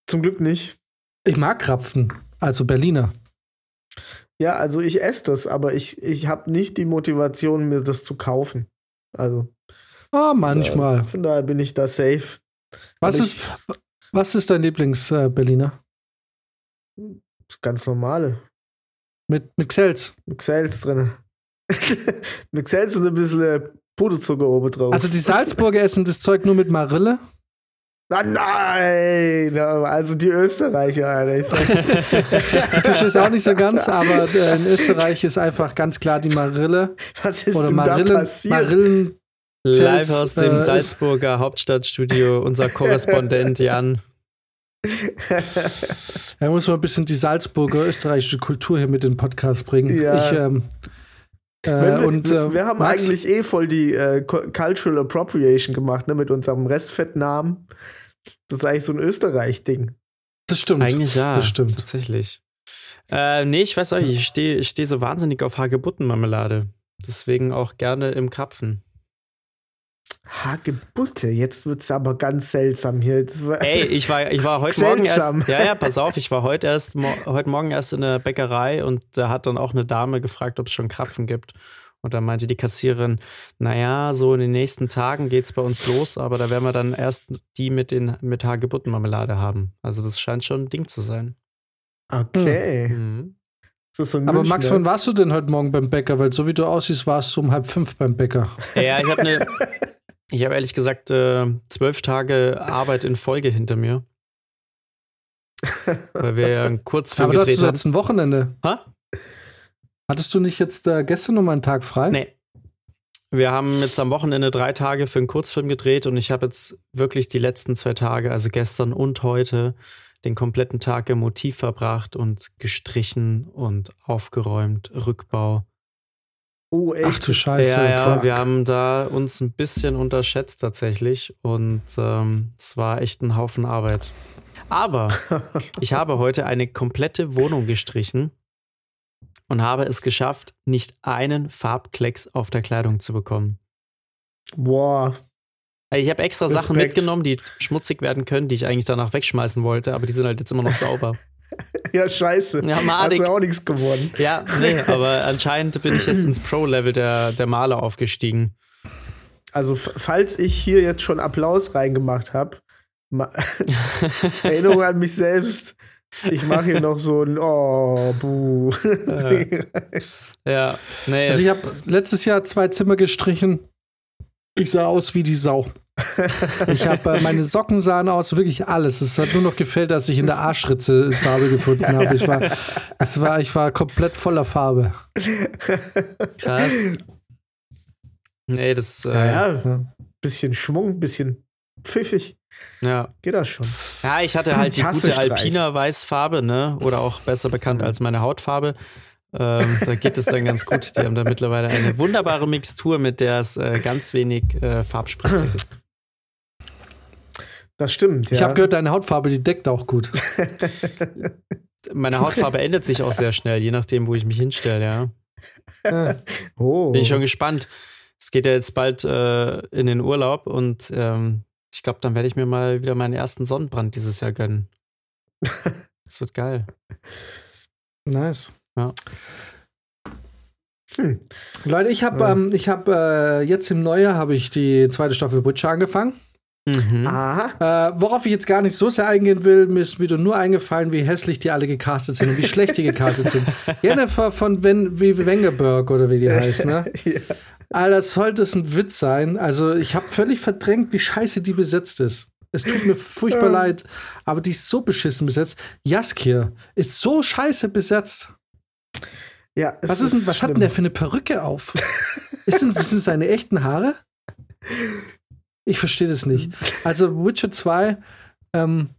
Zum Glück nicht. Ich mag Krapfen, also Berliner. Ja, also ich esse das, aber ich, ich habe nicht die Motivation, mir das zu kaufen. Also Ah, manchmal. äh, von daher bin ich da safe. was, ist, was ist dein Lieblings-Berliner? Ganz normale. Mit, mit Xels. Mit Xels drin. mit Xels und ein bisschen äh, Puderzucker oben drauf. Also die Salzburger essen das Zeug nur mit Marille. Ah, nein! Also die Österreicher, Alter. Ich, verstehe es auch nicht so ganz, aber äh, in Österreich ist einfach ganz klar die Marille. Was ist Oder denn Marillen, da passiert? Marillen. Live aus dem äh, Salzburger Hauptstadtstudio, unser Korrespondent Jan. Da muss man ein bisschen die Salzburger österreichische Kultur hier mit in den Podcast bringen. Ja. Ich, ähm, äh, wir, und, äh, wir haben Max, eigentlich eh voll die äh, Cu- Cultural Appropriation gemacht, ne, mit unserem Restfettnamen. Das ist eigentlich so ein Österreich-Ding. Das stimmt. Eigentlich ja. Das stimmt. Tatsächlich. Äh, nee, ich weiß auch nicht. Ich stehe steh so wahnsinnig auf Hagebuttenmarmelade. Deswegen auch gerne im Krapfen. Hagebutte, jetzt wird's aber ganz seltsam hier. Ey, ich war, ich war heute Morgen Seltsam. erst. Ja, ja, pass auf, ich war heute erst mo heute Morgen erst in der Bäckerei und da hat dann auch eine Dame gefragt, ob es schon Krapfen gibt. Und dann meinte die Kassiererin, naja, so in den nächsten Tagen geht's bei uns los, aber da werden wir dann erst die mit, den, mit Hagebuttenmarmelade haben. Also das scheint schon ein Ding zu sein. Okay. Mhm. Das ist so Aber. Max, wann warst du denn heute Morgen beim Bäcker? Weil so wie du aussiehst, warst du um halb fünf beim Bäcker. Ja, ich habe eine, ich habe ehrlich gesagt äh, zwölf Tage Arbeit in Folge hinter mir. Weil wir ja einen Kurzfilm Aber gedreht haben. jetzt ein Wochenende. Ha? Hattest du nicht jetzt äh, gestern noch mal einen Tag frei? Nee. Wir haben jetzt am Wochenende drei Tage für einen Kurzfilm gedreht und ich habe jetzt wirklich die letzten zwei Tage, also gestern und heute, den kompletten Tag im Motiv verbracht und gestrichen und aufgeräumt, Rückbau. Oh, echt? Ach du Scheiße. ja, ja, wir haben da uns ein bisschen unterschätzt tatsächlich und ähm, es war echt ein Haufen Arbeit. Aber ich habe heute eine komplette Wohnung gestrichen und habe es geschafft, nicht einen Farbklecks auf der Kleidung zu bekommen. Boah. Also Ich habe extra Sachen Respekt. mitgenommen, die schmutzig werden können, die ich eigentlich danach wegschmeißen wollte, aber die sind halt jetzt immer noch sauber. Ja, scheiße. Ja, Hast madig. du auch nichts gewonnen. Ja, nee, aber anscheinend bin ich jetzt ins Pro-Level der, der Maler aufgestiegen. Also, falls ich hier jetzt schon Applaus reingemacht habe, Erinnerung an mich selbst. Ich mache hier noch so ein Oh, buh. Ja, nee. Also ich habe letztes Jahr zwei Zimmer gestrichen. Ich sah aus wie die Sau. Ich habe äh, meine Socken sahen aus, wirklich alles. Es hat nur noch gefällt, dass ich in der Arschritze Farbe gefunden habe. Ich war, es war, ich war komplett voller Farbe. Krass. Nee, das, äh, ja, ja. ja, bisschen Schwung, bisschen pfiffig. ja. Geht das schon. ich hatte halt die gute. Alpina Weißfarbe, ne? Oder auch besser bekannt als meine Hautfarbe. Ähm, da geht es dann ganz gut. Die haben da mittlerweile eine wunderbare Mixtur, mit der es äh, ganz wenig äh, Farbspritze gibt. Das stimmt, ja. Ich habe gehört, deine Hautfarbe, die deckt auch gut. Meine Hautfarbe ändert sich auch sehr schnell, je nachdem, wo ich mich hinstelle, ja. Oh. Bin ich schon gespannt. Es geht ja jetzt bald äh, in den Urlaub und ähm, ich glaube, dann werde ich mir mal wieder meinen ersten Sonnenbrand dieses Jahr gönnen. Das wird geil. nice. Ja. Hm. Leute, ich habe ähm, ich hab, äh, jetzt im Neujahr habe ich die zweite Staffel Butcher angefangen. Mhm. Aha. Äh, worauf ich jetzt gar nicht so sehr eingehen will, mir ist wieder nur eingefallen, wie hässlich die alle gecastet sind und wie schlecht die gecastet sind. Jennifer von Wen wie Wengerberg oder wie die heißt, ne? ja. Alter, sollte es ein Witz sein. Also, ich habe völlig verdrängt, wie scheiße die besetzt ist. Es tut mir furchtbar leid, aber die ist so beschissen besetzt. Jaskir ist so scheiße besetzt. ja es Was, ist denn, was hat denn schlimm. der für eine Perücke auf? ist denn, sind das seine echten Haare? Ich verstehe das nicht. Also Witcher 2, ähm,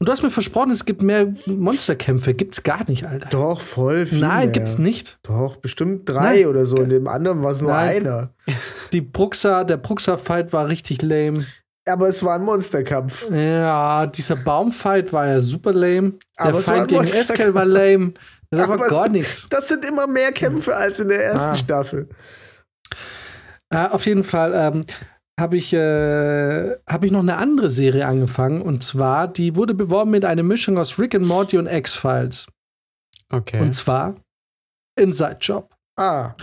und du hast mir versprochen, es gibt mehr Monsterkämpfe. Gibt's gar nicht, Alter. Doch, voll viel. Nein, mehr. gibt's nicht. Doch, bestimmt drei Nein. oder so. In dem anderen war es nur Nein. einer. Die Bruxa, der Bruxa-Fight war richtig lame. Aber es war ein Monsterkampf. Ja, dieser Baumfight war ja super lame. Der Aber Fight gegen. Eskel war lame. Das war gar nichts. Das sind immer mehr Kämpfe als in der ersten Ah. Staffel. Äh, auf jeden Fall ähm, habe ich, äh, hab ich noch eine andere Serie angefangen. Und zwar, die wurde beworben mit einer Mischung aus Rick and Morty und X-Files. Okay. Und zwar Inside Job. Ah.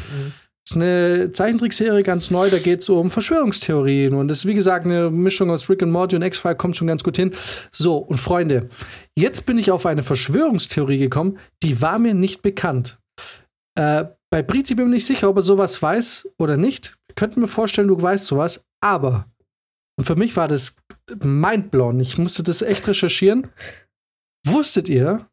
ist eine Zeichentrickserie ganz neu, da geht es um Verschwörungstheorien. Und das ist, wie gesagt, eine Mischung aus Rick and Morty und X-File, kommt schon ganz gut hin. So, und Freunde, jetzt bin ich auf eine Verschwörungstheorie gekommen, die war mir nicht bekannt. Äh, bei Brizi bin ich mir nicht sicher, ob er sowas weiß oder nicht. Ich könnte mir vorstellen, du weißt sowas. Aber, und für mich war das mindblown, ich musste das echt recherchieren. Wusstet ihr,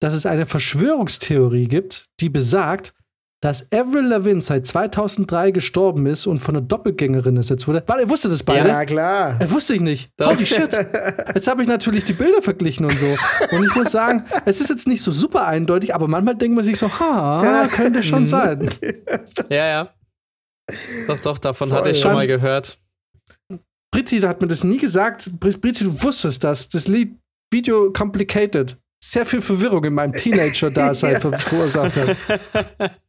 dass es eine Verschwörungstheorie gibt, die besagt, dass Avril Lavigne seit 2003 gestorben ist und von einer Doppelgängerin ersetzt wurde. Warte, ihr wusstet das beide? Ja, klar. Äh, wusste ich nicht. Holy shit. Jetzt habe ich natürlich die Bilder verglichen und so. Und ich muss sagen, es ist jetzt nicht so super eindeutig, aber manchmal denkt man sich so, ha, könnte schon sein. Ja, ja. Doch, doch, davon hatte ich schon mal gehört. Britzi hat mir das nie gesagt. Britzi, du wusstest das. Das Lied Video Complicated sehr viel Verwirrung in meinem Teenager-Dasein ja. verursacht hat.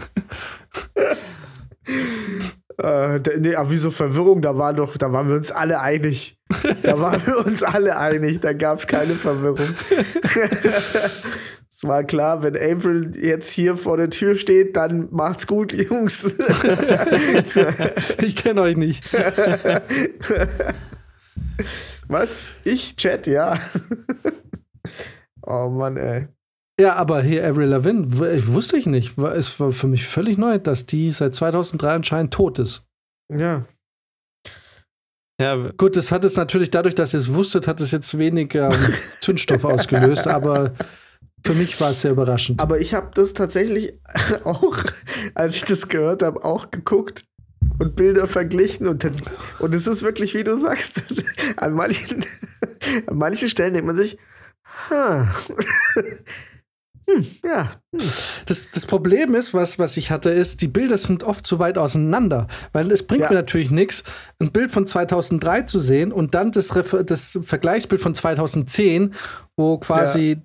Äh, nee, aber wieso Verwirrung? Da war doch, da waren wir uns alle einig. Da waren wir uns alle einig, da gab es keine Verwirrung. es war klar, wenn April jetzt hier vor der Tür steht, dann macht's gut, Jungs. ich kenne euch nicht. Was? Ich? Chat, ja. Oh Mann, ey. Ja, aber hier Avril Lavigne, ich wusste ich nicht. Es war für mich völlig neu, dass die seit 2003 anscheinend tot ist. Ja. Ja, gut, das hat es natürlich dadurch, dass ihr es wusstet, hat es jetzt weniger ähm, Zündstoff ausgelöst, aber für mich war es sehr überraschend. Aber ich habe das tatsächlich auch, als ich das gehört habe, auch geguckt und Bilder verglichen und, und es ist wirklich, wie du sagst, an manchen, an manchen Stellen denkt man sich, hm, ja. Hm. Das, das Problem ist, was, was ich hatte, ist, die Bilder sind oft zu weit auseinander. Weil es bringt ja. mir natürlich nichts, ein Bild von 2003 zu sehen und dann das, das Vergleichsbild von 2010, wo quasi ja.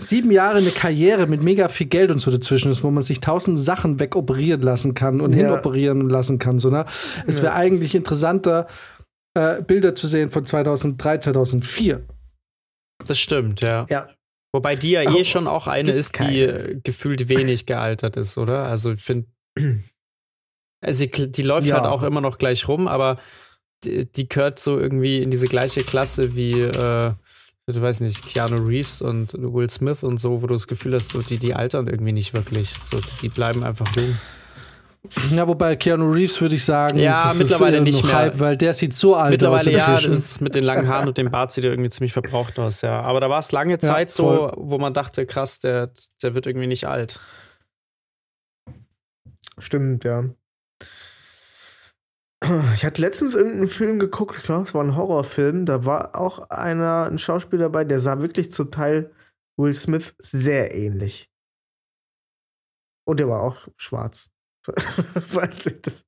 Sieben Jahre eine Karriere mit mega viel Geld und so dazwischen ist, wo man sich tausend Sachen wegoperieren lassen kann und ja. hinoperieren lassen kann. So, ne? Es wäre eigentlich interessanter, äh, Bilder zu sehen von 2003, 2004. Das stimmt, ja. Ja. Wobei die ja eh schon auch eine ist, keine. die gefühlt wenig gealtert ist, oder? Also ich finde, also die, die läuft ja. halt auch immer noch gleich rum, aber die, die gehört so irgendwie in diese gleiche Klasse wie, äh, du weißt nicht, Keanu Reeves und Will Smith und so, wo du das Gefühl hast, so die, die altern irgendwie nicht wirklich. So, die bleiben einfach jung. Ja, wobei Keanu Reeves würde ich sagen, ja, mittlerweile nicht mehr. Hype, weil der sieht so alt mittlerweile, aus. Mittlerweile ja, das mit den langen Haaren und dem Bart sieht er irgendwie ziemlich verbraucht aus, ja. Aber da war es lange Zeit ja, so, wo man dachte, krass, der, der wird irgendwie nicht alt. Stimmt, ja. Ich hatte letztens irgendeinen Film geguckt, ich glaube, es war ein Horrorfilm. Da war auch einer, ein Schauspieler dabei, der sah wirklich zum Teil Will Smith sehr ähnlich. Und der war auch schwarz. falls, ich das,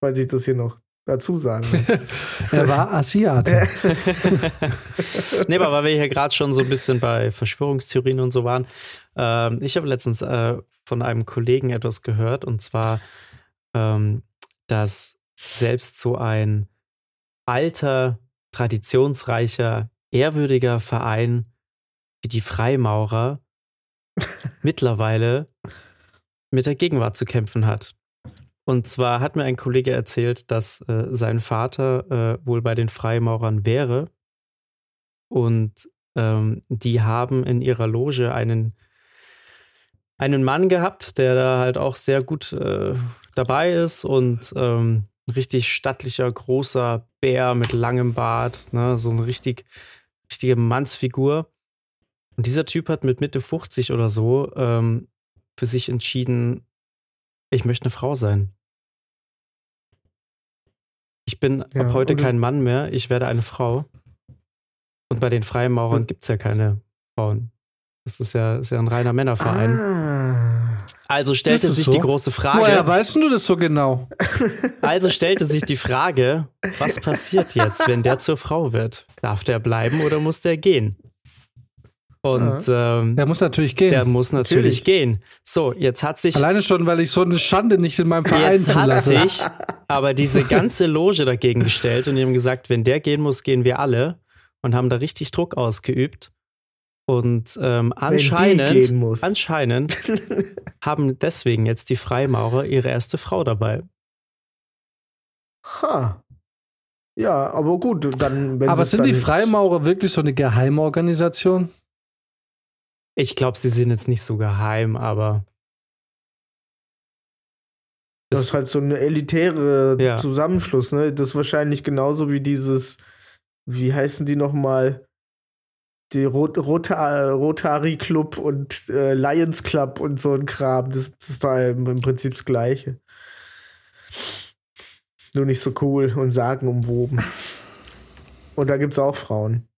falls ich das hier noch dazu sagen will. er war Asiate. nee, aber weil wir hier gerade schon so ein bisschen bei Verschwörungstheorien und so waren. Ähm, ich habe letztens äh, von einem Kollegen etwas gehört und zwar, ähm, dass selbst so ein alter, traditionsreicher, ehrwürdiger Verein wie die Freimaurer mittlerweile mit der Gegenwart zu kämpfen hat. Und zwar hat mir ein Kollege erzählt, dass äh, sein Vater äh, wohl bei den Freimaurern wäre. Und ähm, die haben in ihrer Loge einen, einen Mann gehabt, der da halt auch sehr gut äh, dabei ist und ähm, ein richtig stattlicher, großer Bär mit langem Bart, ne? so eine richtig, richtige Mannsfigur. Und dieser Typ hat mit Mitte 50 oder so ähm, für sich entschieden, ich möchte eine Frau sein. Ich bin ja, ab heute kein Mann mehr, ich werde eine Frau. Und bei den Freimaurern gibt es ja keine Frauen. Das ist ja, ist ja ein reiner Männerverein. Ah. Also stellte sich so? die große Frage. Woher weißt du das so genau? Also stellte sich die Frage, was passiert jetzt, wenn der zur Frau wird? Darf der bleiben oder muss der gehen? Und ähm, der muss natürlich gehen. Der muss natürlich, natürlich, gehen. So, jetzt hat sich. Alleine schon, weil ich so eine Schande nicht in meinem Verein Jetzt hat sich aber diese ganze Loge dagegen gestellt und die haben gesagt, wenn der gehen muss, gehen wir alle. Und haben da richtig Druck ausgeübt. Und ähm, Wenn die anscheinend, gehen muss. anscheinend haben deswegen jetzt die Freimaurer ihre erste Frau dabei. Ha. Ja, aber gut, dann wenn Aber sind dann die Freimaurer wirklich so eine Geheimorganisation? Ich glaube, sie sind jetzt nicht so geheim, aber Das ist halt so eine elitäre Ja. Zusammenschluss, ne? Das ist wahrscheinlich genauso wie dieses, wie heißen die nochmal? Die Rot Rota Rotary Club und äh, Lions Club und so ein Kram. Das, das ist da im, im Prinzip das Gleiche. Nur nicht so cool und sagenumwoben. Und da gibt es auch Frauen.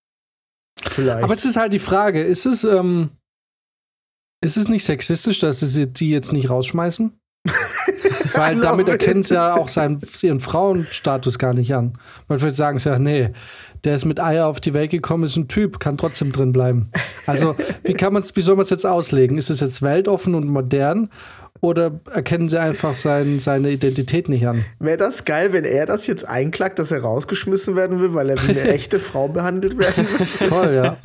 Vielleicht. Aber es ist halt die Frage, ist es, ähm, ist es nicht sexistisch, dass sie die jetzt nicht rausschmeißen? Weil damit erkennen sie ja auch seinen, ihren Frauenstatus gar nicht an. Weil vielleicht sagen sie ja, nee, der ist mit Eier auf die Welt gekommen, ist ein Typ, kann trotzdem drin bleiben. Also, wie kann man's, wie soll man es jetzt auslegen? Ist es jetzt weltoffen und modern? Oder erkennen sie einfach sein, seine Identität nicht an? Wäre das geil, wenn er das jetzt einklagt, dass er rausgeschmissen werden will, weil er wie eine echte Frau behandelt werden möchte? Voll, ja.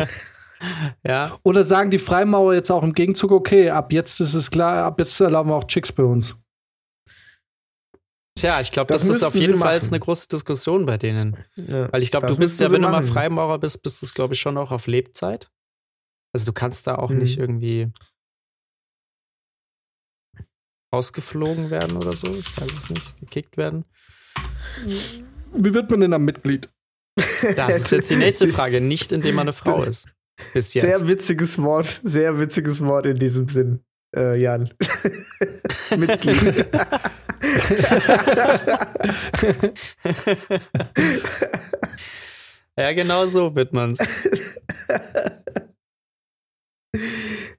ja, Oder sagen die Freimaurer jetzt auch im Gegenzug, okay, ab jetzt ist es klar, ab jetzt erlauben wir auch Chicks bei uns. Tja, ich glaube, Das das, ist auf jeden Fall eine große Diskussion bei denen. Ja. Weil ich glaube, du bist ja, wenn du mal. Freimaurer bist, bist du es, glaube ich, schon auch auf Lebzeit. Also du kannst da auch Mhm. nicht irgendwie rausgeflogen werden oder so. Ich weiß es nicht. Gekickt werden. Wie wird man denn am Mitglied? Das ist jetzt die nächste Frage. Nicht, indem man eine Frau ist. Bis jetzt. Sehr witziges Wort, sehr witziges Wort in diesem Sinn, äh, Jan. Mitglied. ja, genau so wird man's.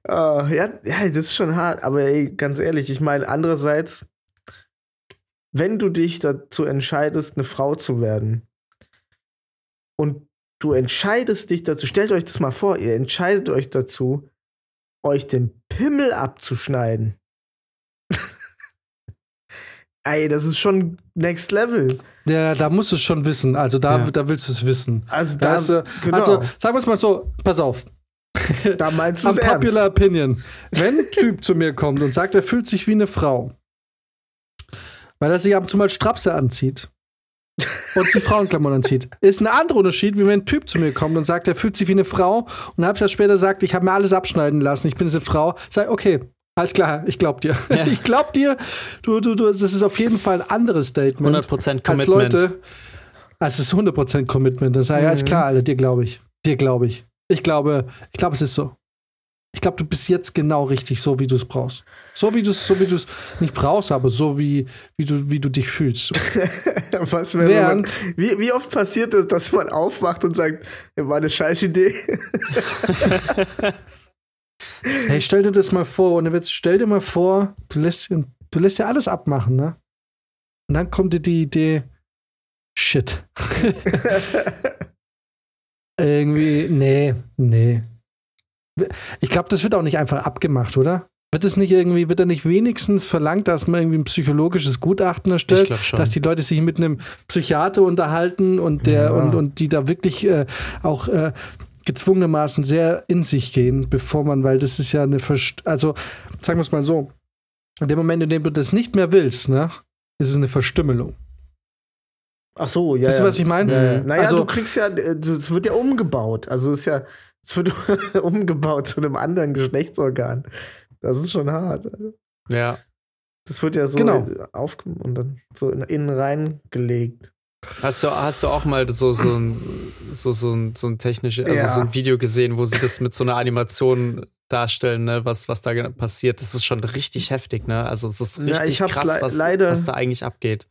Ah, ja, ja, das ist schon hart, aber ey, ganz ehrlich, ich meine, andererseits, wenn du dich dazu entscheidest, eine Frau zu werden und du entscheidest dich dazu, stellt euch das mal vor, ihr entscheidet euch dazu, euch den Pimmel abzuschneiden. ey, das ist schon next level. Ja, da musst du es schon wissen. Also da, Ja. da willst du es wissen. Also Da da, ist, äh, genau, Also sagen wir es mal so, pass auf. da meinst du es Unpopular ernst. Opinion. Wenn ein Typ zu mir kommt und sagt, er fühlt sich wie eine Frau, weil er sich ab und zu mal Strapse anzieht und sich Frauenklamotten anzieht, ist ein anderer Unterschied, wie wenn ein Typ zu mir kommt und sagt, er fühlt sich wie eine Frau und halb Jahr später sagt, ich habe mir alles abschneiden lassen, ich bin eine Frau. Sag, okay, alles klar, ich glaub dir. Ja. Ich glaub dir, du, du, du, das ist auf jeden Fall ein anderes Statement. 100% als Commitment. Leute, als es 100% Commitment. Das heißt, ja, ist Mhm. klar, Alter, dir glaube ich. Dir glaube ich. Ich glaube, ich glaube, es ist so. Ich glaube, du bist jetzt genau richtig, so wie du es brauchst. So wie du es, so wie du es nicht brauchst, aber so wie, wie du, wie du dich fühlst. Was wäre, wenn man, Während, wie, wie oft passiert es, dass man aufwacht und sagt, war eine scheiß Idee? hey, stell dir das mal vor, und jetzt stell dir mal vor, du lässt, du lässt ja alles abmachen, ne? Und dann kommt dir die Idee, shit. Irgendwie, nee, nee. Ich glaube, das wird auch nicht einfach abgemacht, oder? Wird es nicht irgendwie, wird da nicht wenigstens verlangt, dass man irgendwie ein psychologisches Gutachten Ich erstellt, glaube schon. dass die Leute sich mit einem Psychiater unterhalten und der Ja. und, und die da wirklich äh, auch äh, gezwungenermaßen sehr in sich gehen, bevor man, weil das ist ja eine Verst also sagen wir es mal so, in dem Moment, in dem du das nicht mehr willst, ne, ist es eine Verstümmelung. Ach so, ja. Wisst ihr, ja. was ich meine? Ja, ja. Naja, Also- du kriegst ja, äh, du- es wird ja umgebaut. Also es ist ja, es wird umgebaut zu einem anderen Geschlechtsorgan. Das ist schon hart. Ja. Das wird ja so Genau. auf und dann so in, innen reingelegt. Hast du, hast du auch mal so, so ein, so, so ein, so ein technisches, also Ja. so ein Video gesehen, wo sie das mit so einer Animation darstellen, ne, was, was da genau passiert? Das ist schon richtig heftig, ne? Also es ist Ja, richtig ich hab's krass, was, leider- was da eigentlich abgeht.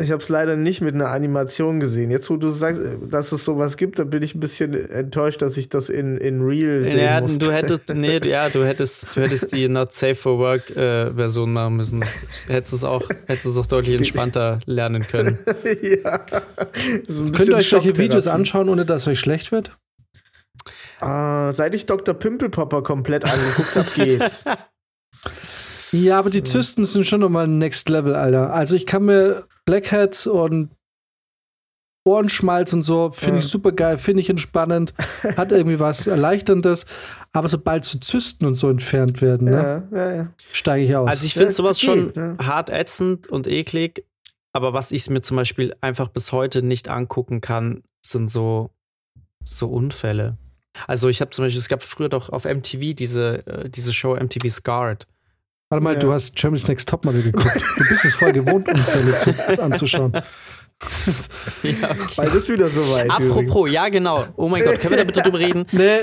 Ich habe es leider nicht mit einer Animation gesehen. Jetzt, wo du sagst, äh, dass es sowas gibt, da bin ich ein bisschen enttäuscht, dass ich das in, in Real sehen Ja, musste. du hättest, nee, ja, du hättest, du hättest die Not Safe for Work äh, Version machen müssen. Das, hättest es auch, hättest es auch deutlich entspannter lernen können. ja. So Könnt ihr euch solche Videos anschauen, ohne dass euch schlecht wird? Ah, seit ich Dr. Pimpelpopper komplett angeguckt habe, geht's. Ja, aber die Zysten sind schon nochmal Next Level, Alter. Also ich kann mir Blackheads und Ohrenschmalz und so, finde Ja. ich super geil, finde ich entspannend, hat irgendwie was Erleichterndes. Aber sobald so Zysten und so entfernt werden, ne, Ja, ja, ja. steige ich aus. Also ich finde Ja, sowas schon ja. hart ätzend und eklig, aber was ich mir zum Beispiel einfach bis heute nicht angucken kann, sind so, so Unfälle. Also ich habe zum Beispiel, es gab früher doch auf MTV diese, äh, diese Show MTV Scarred. Warte mal, Ja. du hast Germany's Next Topmodel geguckt. Du bist es voll gewohnt, Unfälle zu, anzuschauen. Ja, okay. Weil das ist wieder so weit. übrigens. Apropos, ja genau. Oh mein Gott, können wir da bitte drüber reden? Nee,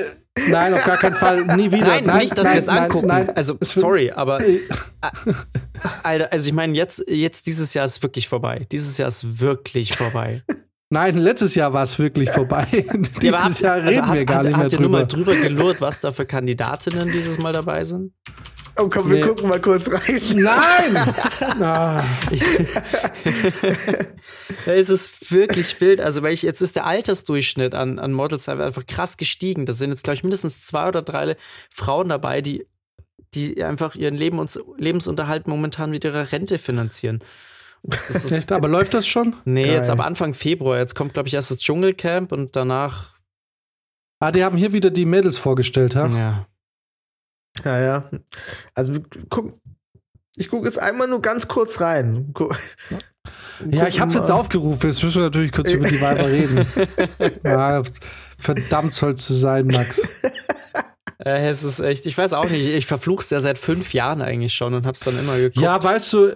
nein, auf gar keinen Fall, nie wieder. Nein, nicht, dass wir es nein, angucken. Nein, also, Es wird- sorry, aber Äh, Alter, also ich meine, jetzt, jetzt dieses Jahr ist wirklich vorbei. Dieses Jahr ist wirklich vorbei. Nein, letztes Jahr war es wirklich vorbei. Dieses Ja, aber habt- Jahr reden also wir habt- gar habt, nicht mehr habt ihr nur mal drüber. drüber gelurrt, was da für Kandidatinnen dieses Mal dabei sind? Oh, komm, wir Nee. gucken mal kurz rein. Nein! Ah, es ist wirklich wild. Also, weil ich, jetzt ist der Altersdurchschnitt an, an Models einfach krass gestiegen. Da sind jetzt, glaube ich, mindestens zwei oder drei Frauen dabei, die, die einfach ihren Leben und, Lebensunterhalt momentan mit ihrer Rente finanzieren. Das ist, echt, aber läuft das schon? nee, Geil. jetzt ab Anfang Februar. Jetzt kommt, glaube ich, erst das Dschungelcamp und danach. Ah, die haben hier wieder die Mädels vorgestellt, ha? Ja. Ja, ja. Also, guck, ich gucke jetzt einmal nur ganz kurz rein. Gu Ja, ich hab's jetzt aufgerufen. Jetzt müssen wir natürlich kurz über die Weiber reden. Ja, verdammt soll zu sein, Max. Äh, es ist echt, ich weiß auch nicht, ich verfluch's ja seit fünf Jahren eigentlich schon und hab's dann immer geguckt. Ja, weißt du,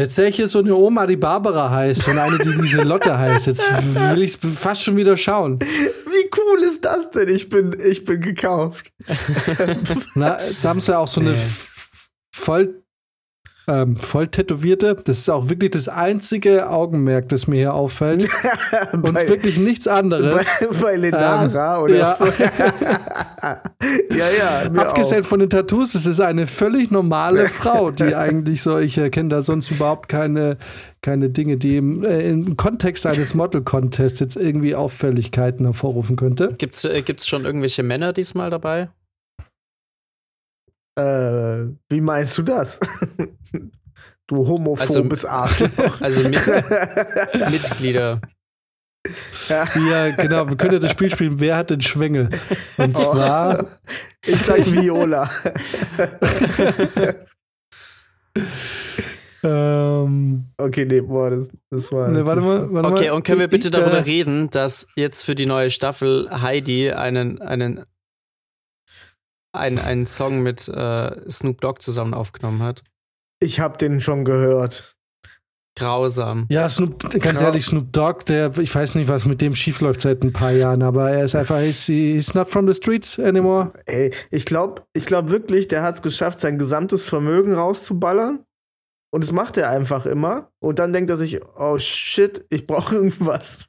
jetzt sehe ich hier so eine Oma, die Barbara heißt und eine, die Lieselotte heißt. Jetzt will ich fast schon wieder schauen. Wie cool ist das denn? Ich bin, ich bin gekauft. Na, jetzt haben sie ja auch so eine voll, ähm, voll tätowierte. Das ist auch wirklich das einzige Augenmerk, das mir hier auffällt. Und bei, wirklich nichts anderes. bei, bei Lenara oder? ja. ja, ja. mir Abgesehen auch. von den Tattoos, es ist eine völlig normale Frau, die eigentlich so, ich erkenne da sonst überhaupt keine, keine Dinge, die im, äh, im Kontext eines Model-Contests jetzt irgendwie Auffälligkeiten hervorrufen könnte. Gibt's, äh, gibt's schon irgendwelche Männer diesmal dabei? Äh, wie meinst du das? du homophobes Arschloch. Also mit, Mitglieder. Ja, genau, wir können ja das Spiel spielen, wer hat den Schwengel? Und Oh. zwar, Ich sag Viola. ähm, Okay, nee, boah, das, das war. ne, warte mal, warte Okay, mal. und können wir bitte Ich, darüber äh, reden, dass jetzt für die neue Staffel Heidi einen, einen, einen, einen Song mit äh, Snoop Dogg zusammen aufgenommen hat? Ich hab den schon gehört. Grausam. Ja, Snoop, ganz Grau- ehrlich, Snoop Dogg, der, ich weiß nicht, was mit dem schief läuft seit ein paar Jahren, aber er ist einfach, he's, he's not from the streets anymore. Ey, ich glaube ich glaub wirklich, der hat es geschafft, sein gesamtes Vermögen rauszuballern. Und das macht er einfach immer. Und dann denkt er sich, oh shit, ich brauche irgendwas.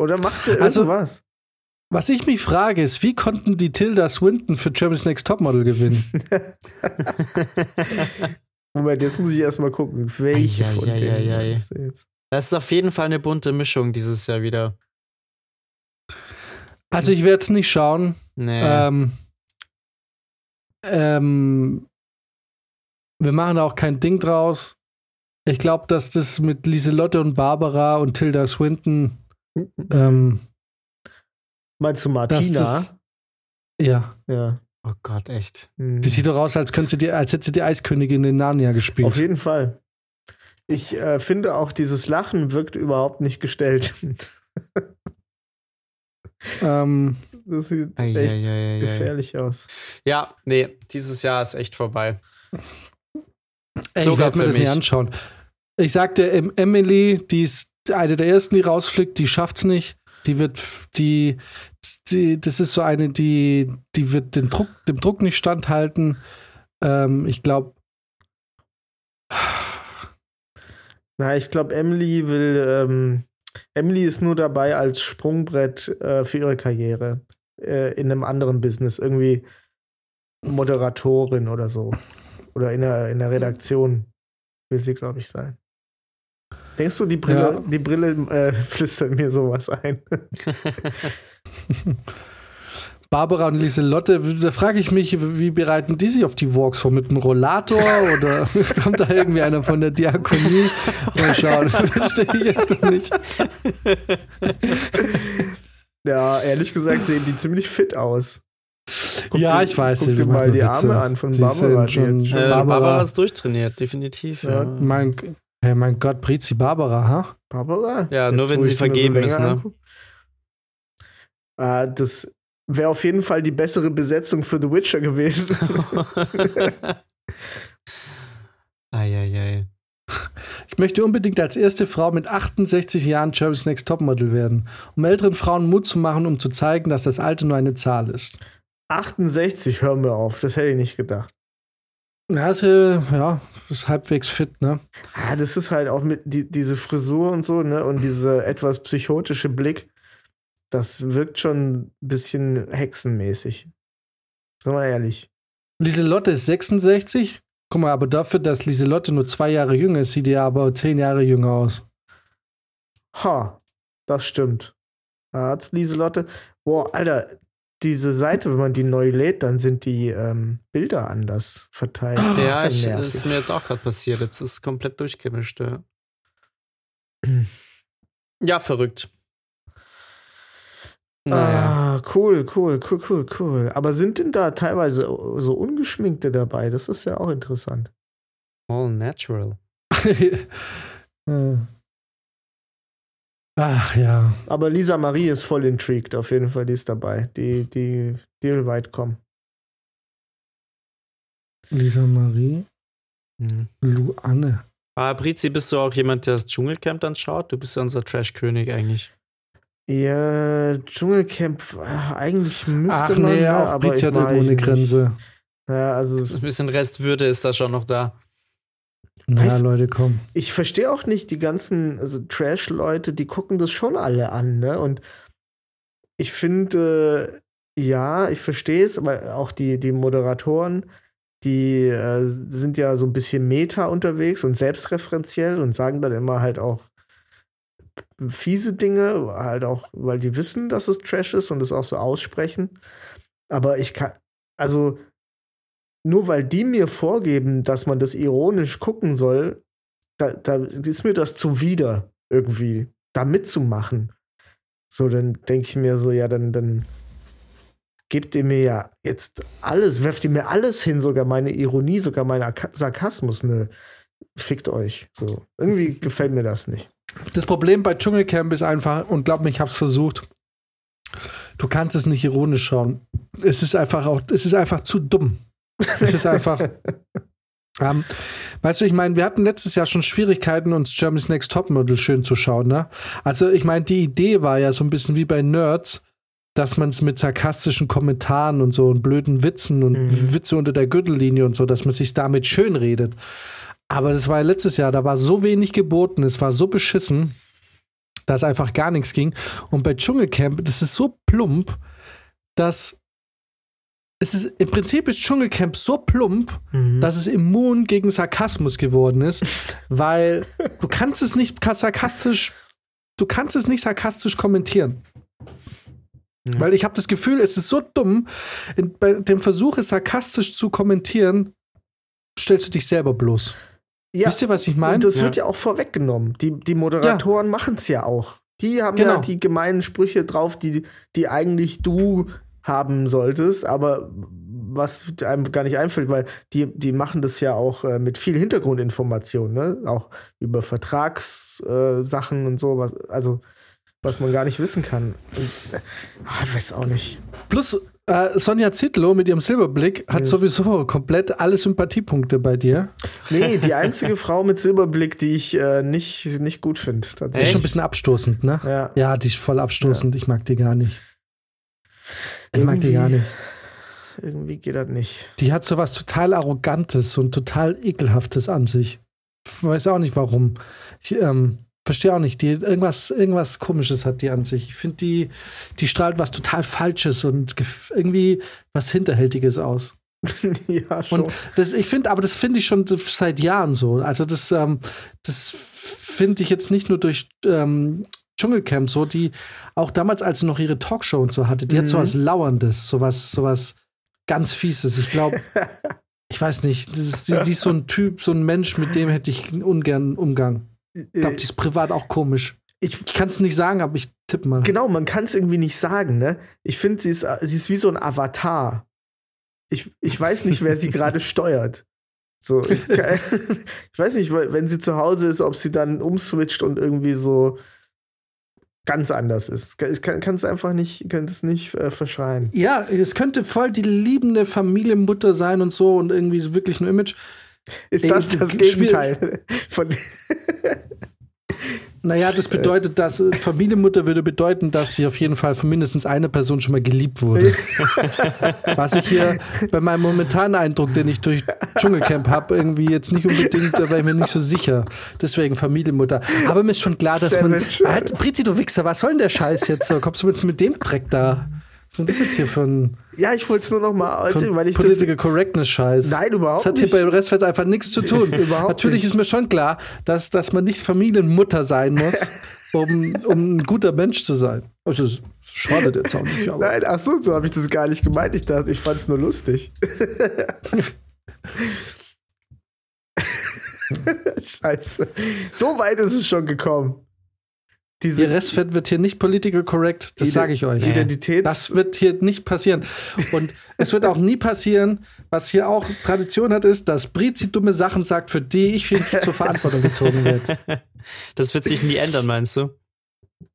Oder macht er Also- irgendwas? Was ich mich frage, ist, wie konnten die Tilda Swinton für Germany's Next Topmodel gewinnen? Moment, jetzt muss ich erstmal gucken, welche Ei, von ei, denen ei, jetzt? Das ist auf jeden Fall eine bunte Mischung dieses Jahr wieder. Also ich werde es nicht schauen. Nee. Ähm, ähm, wir machen da auch kein Ding draus. Ich glaube, dass das mit Lieselotte und Barbara und Tilda Swinton, ähm, Meinst du Martina? das, ja, ja. oh Gott, echt. Hm. die sieht doch aus, als könnte sie die, als hätte sie die Eiskönigin in Narnia gespielt. Auf jeden Fall. Ich äh, finde auch, dieses Lachen wirkt überhaupt nicht gestellt. Ähm, Das sieht Ei, echt ei, ei, gefährlich aus. Ja, nee, dieses Jahr ist echt vorbei. ey, ich Sogar werde mir das nicht mich. anschauen. Ich sagte, em Emily, die ist eine der ersten, die rausfliegt, die schafft's nicht. Die wird, die, die, das ist so eine, die, die wird den Druck, dem Druck nicht standhalten. Ähm, ich glaube, Na, ich glaube, Emily will. Ähm, Emily ist nur dabei als Sprungbrett äh, für ihre Karriere äh, in einem anderen Business, irgendwie Moderatorin oder so. Oder in der, in der Redaktion will sie, glaube ich, sein. Denkst du, die Brille, Ja. die Brille äh, flüstert mir sowas ein? Barbara und Lieselotte, da frage ich mich, wie bereiten die sich auf die Walks vor? Mit einem Rollator oder kommt da irgendwie einer von der Diakonie? Mal schauen, verstehe ich jetzt noch nicht. Ja, ehrlich gesagt sehen die ziemlich fit aus. Guck ja, dir, ich weiß. Guck ich dir mal die Witze. Arme an von Barbara. schon- jetzt Äh, schon- Barbara- Barbara ist durchtrainiert, definitiv. Ja. Ja, Mein, hey, mein Gott, Brizi Barbara, ha? Barbara? Ja, nur wenn sie vergeben länger ist, ne? anguck. Ah, das wäre auf jeden Fall die bessere Besetzung für The Witcher gewesen. Eieiei. Ich möchte unbedingt als erste Frau mit 68 Jahren Jerry's Next Topmodel werden, um älteren Frauen Mut zu machen, um zu zeigen, dass das Alter nur eine Zahl ist. 68, hören wir auf. Das hätte ich nicht gedacht. Ja, ist, äh, ja, ist halbwegs fit, ne? Ah, das ist halt auch mit die, diese Frisur und so, ne? Und dieser etwas psychotische Blick. Das wirkt schon ein bisschen hexenmäßig. Sagen wir ehrlich. Lieselotte ist 66. Guck mal, aber dafür, dass Lieselotte nur zwei Jahre jünger ist, sieht die aber zehn Jahre jünger aus. Ha, das stimmt. Da hat's Lieselotte. Boah, Alter, diese Seite, wenn man die neu lädt, dann sind die ähm, Bilder anders verteilt. Das Ja, ist ich, nervig. ist mir jetzt auch gerade passiert. Jetzt ist es komplett durchgemischt. Ja, ja verrückt. Naja. Ah, cool, cool, cool, cool, cool. Aber sind denn da teilweise so ungeschminkte dabei? Das ist ja auch interessant. All natural. Äh. Ach ja. Aber Lisa Marie ist voll intrigued, auf jeden Fall, die ist dabei. Die, die, die will weit kommen. Lisa Marie, Mhm. Luanne. Aber Brizi, bist du auch jemand, der das Dschungelcamp dann schaut? Du bist ja unser Trash-König eigentlich. Ja, Dschungelcamp, äh, eigentlich müsste Ach man, nee, ne, auch aber Brizi ich hat irgendwo eine nicht. Grenze. Ja, also Ein bisschen Restwürde ist da schon noch da. Na, Weiß- Leute, komm. ich verstehe auch nicht die ganzen also Trash-Leute, die gucken das schon alle an, ne? Und ich finde, äh, ja, ich verstehe es, aber auch die, die Moderatoren, die äh, sind ja so ein bisschen meta unterwegs und selbstreferenziell und sagen dann immer halt auch fiese Dinge, halt auch, weil die wissen, dass es Trash ist und es auch so aussprechen. Aber ich kann, also nur weil die mir vorgeben, dass man das ironisch gucken soll, da, da ist mir das zuwider, irgendwie, da mitzumachen. So, dann denke ich mir so, ja, dann, dann gebt ihr mir ja jetzt alles, werft ihr mir alles hin, sogar meine Ironie, sogar mein Sarkasmus, ne, fickt euch. So, irgendwie gefällt mir das nicht. Das Problem bei Dschungelcamp ist einfach, und glaub mir, ich hab's versucht, du kannst es nicht ironisch schauen. Es ist einfach auch, es ist einfach zu dumm. Es ist einfach. ähm, weißt du, ich meine, wir hatten letztes Jahr schon Schwierigkeiten, uns Germany's Next Topmodel schön zu schauen, ne? Also, ich meine, die Idee war ja so ein bisschen wie bei Nerds, dass man es mit sarkastischen Kommentaren und so und blöden Witzen und Mhm. Witze unter der Gürtellinie und so, dass man sich damit schön redet. Aber das war ja letztes Jahr, da war so wenig geboten, es war so beschissen, dass einfach gar nichts ging. Und bei Dschungelcamp, das ist so plump, dass es ist, im Prinzip ist Dschungelcamp so plump, Mhm. dass es immun gegen Sarkasmus geworden ist, weil du kannst es nicht sarkastisch, du kannst es nicht sarkastisch kommentieren. Ja. Weil ich habe das Gefühl, es ist so dumm, in, bei dem Versuch, es sarkastisch zu kommentieren, stellst du dich selber bloß. ja, Wisst ihr, was ich meine? Und das Ja. wird ja auch vorweggenommen. Die, die Moderatoren machen es ja auch. Die haben Genau. ja die gemeinen Sprüche drauf, die, die eigentlich du haben solltest, aber was einem gar nicht einfällt, weil die, die machen das ja auch äh, mit viel Hintergrundinformation, ne? Auch über Vertragssachen äh, und so, was, also was man gar nicht wissen kann. Und, äh, ah, ich weiß auch nicht. Plus, äh, Sonja Zitlow mit ihrem Silberblick hat Ja. sowieso komplett alle Sympathiepunkte bei dir. Nee, die einzige Frau mit Silberblick, die ich äh, nicht, nicht gut finde. Die ist schon ein bisschen abstoßend, ne? Ja. Ja, die ist voll abstoßend. Ich mag die gar nicht. Ich mag die gar nicht. Irgendwie geht das nicht. Die hat so was total Arrogantes und total Ekelhaftes an sich. Ich weiß auch nicht warum. Ich ähm, verstehe auch nicht. Die, irgendwas, irgendwas Komisches hat die an sich. Ich finde, die, die strahlt was total Falsches und irgendwie was Hinterhältiges aus. ja, schon. Und das, ich finde, aber das finde ich schon seit Jahren so. Also das, ähm, das finde ich jetzt nicht nur durch ähm, Dschungelcamp so, die auch damals, als sie noch ihre Talkshow und so hatte, die Mhm. hat sowas Lauerndes, sowas, ganz Fieses. Ich glaube, ich weiß nicht, das ist, die, die ist so ein Typ, so ein Mensch, mit dem hätte ich ungern Umgang. Ich glaube, die ist privat auch komisch. ich, Ich kann es nicht sagen, aber ich tippe mal. Genau, man kann es irgendwie nicht sagen, ne? Ich finde, sie ist, sie ist wie so ein Avatar. Ich, ich weiß nicht, wer sie gerade steuert. So, ich, kann- ich weiß nicht, wenn sie zu Hause ist, ob sie dann umswitcht und irgendwie so ganz anders ist. Ich kann es einfach nicht, kann es nicht äh, verschreien. Ja, es könnte voll die liebende Familienmutter sein und so und irgendwie so wirklich ein Image. Ist Ey, das das. Gegenteil von Naja, das bedeutet, dass äh, Familienmutter würde bedeuten, dass sie auf jeden Fall von mindestens einer Person schon mal geliebt wurde. Was ich hier bei meinem momentanen Eindruck, den ich durch Dschungelcamp habe, irgendwie jetzt nicht unbedingt, da war ich mir nicht so sicher. Deswegen Familienmutter. Aber mir ist schon klar, dass man. Savage. Halt, Priti, du Wichser, was soll denn der Scheiß jetzt? So, kommst du jetzt mit dem Dreck da? Was ist das jetzt hier für ein, Ja, ich wollte es nur noch mal für erzählen, weil ich das. Political Correctness-Scheiß? Nein, überhaupt Das hat nicht. hier bei Restfett einfach nichts zu tun. Überhaupt Natürlich nicht. ist mir schon klar, dass, dass man nicht Familienmutter sein muss, um, um ein guter Mensch zu sein. Also, es schadet jetzt auch nicht. Aber Nein, ach so, so habe ich das gar nicht gemeint. Ich dachte, ich fand es nur lustig. Scheiße. So weit ist es schon gekommen. Diese Ihr Restfett wird hier nicht political correct, das sage ich euch. Identitäts. Das wird hier nicht passieren. Und es wird auch nie passieren, was hier auch Tradition hat, ist, dass Brizi dumme Sachen sagt, für die ich viel zur Verantwortung gezogen werde. Das wird sich nie ändern, meinst du?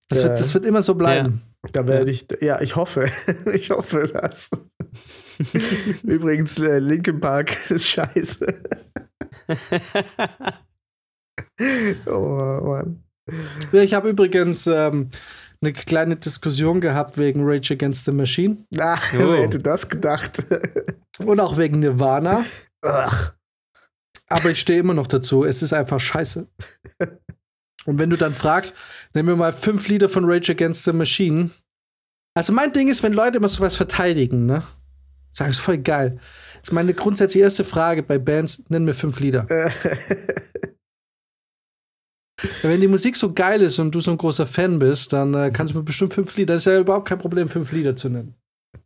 Das, Ja. wird, das wird immer so bleiben. Da werde ich, ja, ich hoffe. ich hoffe das. Übrigens, äh, Linkin Park ist scheiße. oh Mann. Ich habe übrigens ähm, eine kleine Diskussion gehabt wegen Rage Against the Machine Ach, Oh. wer hätte das gedacht? und auch wegen Nirvana. Ach. Aber ich stehe immer noch dazu. Es ist einfach scheiße. Und wenn du dann fragst, nimm mir mal fünf Lieder von Rage Against the Machine. Also mein Ding ist, wenn Leute immer sowas verteidigen, ne? Sagen, ist voll geil. Das ist meine grundsätzliche erste Frage bei Bands, nenn mir fünf Lieder. Wenn die Musik so geil ist und du so ein großer Fan bist, dann äh, kannst du mir bestimmt fünf Lieder. Das ist ja überhaupt kein Problem, fünf Lieder zu nennen.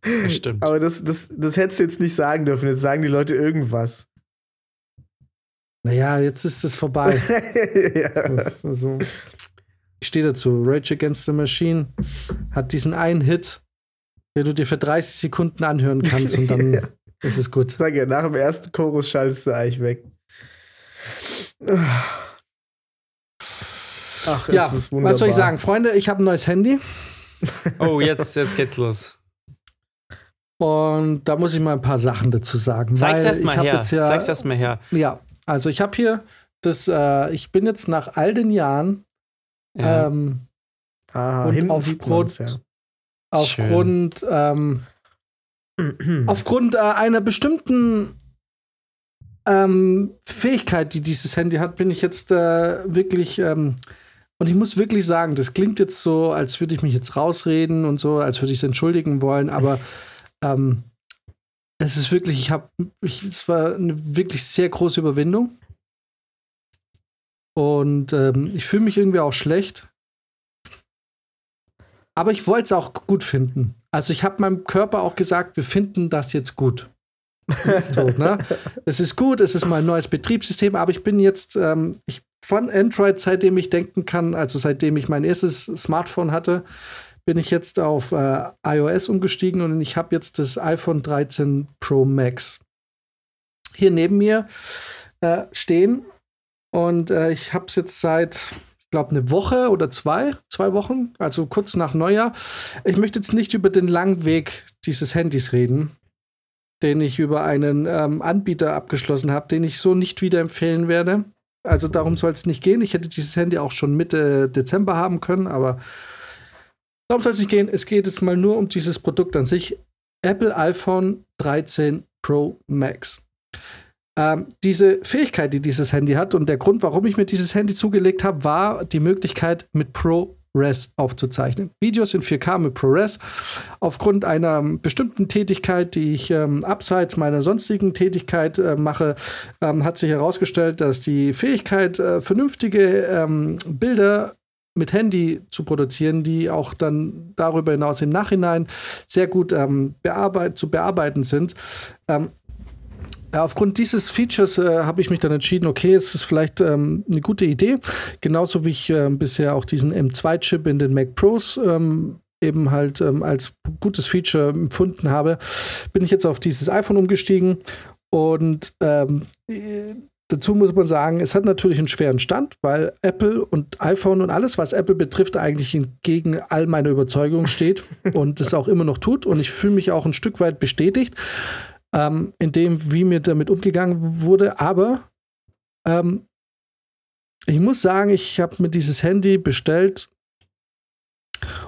Das stimmt. Aber das, das, das hättest du jetzt nicht sagen dürfen. Jetzt sagen die Leute irgendwas. Naja, jetzt ist es vorbei. ja. Das, also, ich stehe dazu. Rage Against the Machine hat diesen einen Hit, den du dir für 30 Sekunden anhören kannst und dann Ja. ist es gut. Sag ja, nach dem ersten Chorus schaltest du eigentlich weg. Ach, Ja, was soll ich sagen? Freunde, ich habe ein neues Handy Oh, jetzt, jetzt geht's los. und da muss ich mal ein paar Sachen dazu sagen. Zeig's weil erst mal ich hab her. Jetzt ja, Zeig's erst mal her. Ja, also ich habe hier das, äh, ich bin jetzt nach all den Jahren Ja. ähm, Ah, Und aufgrund- man's, aufgrund, ähm, ja. aufgrund äh, einer bestimmten ähm, Fähigkeit, die dieses Handy hat, bin ich jetzt äh, wirklich ähm, und ich muss wirklich sagen, das klingt jetzt so, als würde ich mich jetzt rausreden und so, als würde ich es entschuldigen wollen, aber ähm, es ist wirklich, ich habe, ich, es war eine wirklich sehr große Überwindung und ähm, ich fühle mich irgendwie auch schlecht. Aber ich wollte es auch gut finden. Also ich habe meinem Körper auch gesagt, wir finden das jetzt gut. so, ne? Es ist gut, es ist mal ein neues Betriebssystem, aber ich bin jetzt ähm, ich, von Android, seitdem ich denken kann, also seitdem ich mein erstes Smartphone hatte, bin ich jetzt auf äh, iOS umgestiegen und ich habe jetzt das iPhone 13 Pro Max hier neben mir äh, stehen und äh, ich habe es jetzt seit, ich glaube, eine Woche oder zwei, zwei Wochen, also kurz nach Neujahr. Ich möchte jetzt nicht über den langen Weg dieses Handys reden, den ich über einen ähm, Anbieter abgeschlossen habe, den ich so nicht wieder empfehlen werde. Also darum soll es nicht gehen. Ich hätte dieses Handy auch schon Mitte Dezember haben können, aber darum soll es nicht gehen. Es geht jetzt mal nur um dieses Produkt an sich. Apple iPhone 13 Pro Max. Ähm, diese Fähigkeit, die dieses Handy hat und der Grund, warum ich mir dieses Handy zugelegt habe, war die Möglichkeit, mit ProRes aufzuzeichnen. Videos in 4K mit ProRes. Aufgrund einer ähm, bestimmten Tätigkeit, die ich ähm, abseits meiner sonstigen Tätigkeit äh, mache, ähm, hat sich herausgestellt, dass die Fähigkeit, äh, vernünftige ähm, Bilder mit Handy zu produzieren, die auch dann darüber hinaus im Nachhinein sehr gut ähm, bearbeit zu bearbeiten sind. Aufgrund dieses Features äh, habe ich mich dann entschieden, okay, es ist vielleicht ähm, eine gute Idee. Genauso wie ich äh, bisher auch diesen M2-Chip in den Mac Pros ähm, eben halt ähm, als gutes Feature empfunden habe, bin ich jetzt auf dieses iPhone umgestiegen und ähm, Dazu muss man sagen, es hat natürlich einen schweren Stand, weil Apple und iPhone und alles, was Apple betrifft, eigentlich gegen all meine Überzeugungen steht und es auch immer noch tut. Und ich fühle mich auch ein Stück weit bestätigt ähm, in dem, wie mir damit umgegangen wurde. Aber ähm, ich muss sagen, ich habe mir dieses Handy bestellt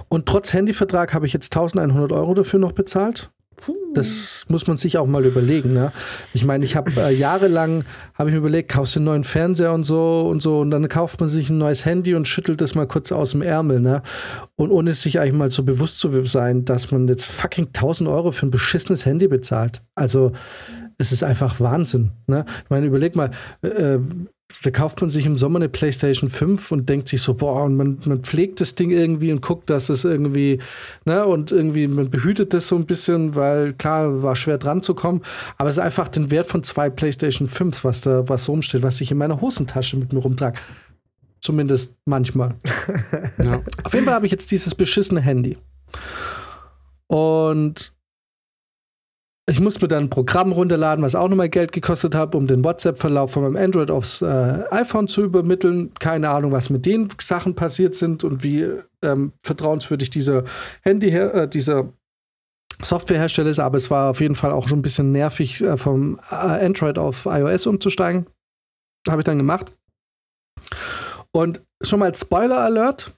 und trotz Handyvertrag habe ich jetzt 1100 Euro dafür noch bezahlt. Das muss man sich auch mal überlegen. Ne? Ich meine, ich habe äh, jahrelang habe ich mir überlegt, kaufst du einen neuen Fernseher und so und so und dann kauft man sich ein neues Handy und schüttelt das mal kurz aus dem Ärmel. Ne? Und ohne sich eigentlich mal so bewusst zu sein, dass man jetzt fucking 1000 Euro für ein beschissenes Handy bezahlt. Also es ist einfach Wahnsinn. Ne? Ich meine, überleg mal, äh, da kauft man sich im Sommer eine PlayStation 5 und denkt sich so, boah, und man, man pflegt das Ding irgendwie und guckt, dass es irgendwie, ne, und irgendwie, man behütet das so ein bisschen, weil klar, war schwer dran zu kommen, aber es ist einfach den Wert von zwei PlayStation 5s, was da, was rumsteht, was ich in meiner Hosentasche mit mir rumtrage. Zumindest manchmal. ja. Auf jeden Fall habe ich jetzt dieses beschissene Handy. Und ich muss mir dann ein Programm runterladen, was auch nochmal Geld gekostet hat, um den WhatsApp-Verlauf von meinem Android aufs äh, iPhone zu übermitteln. Keine Ahnung, was mit den Sachen passiert sind und wie ähm, vertrauenswürdig dieser Handy, äh, dieser Softwarehersteller ist, aber es war auf jeden Fall auch schon ein bisschen nervig, äh, vom äh, Android auf iOS umzusteigen. Habe ich dann gemacht. Und schon mal Spoiler Alert: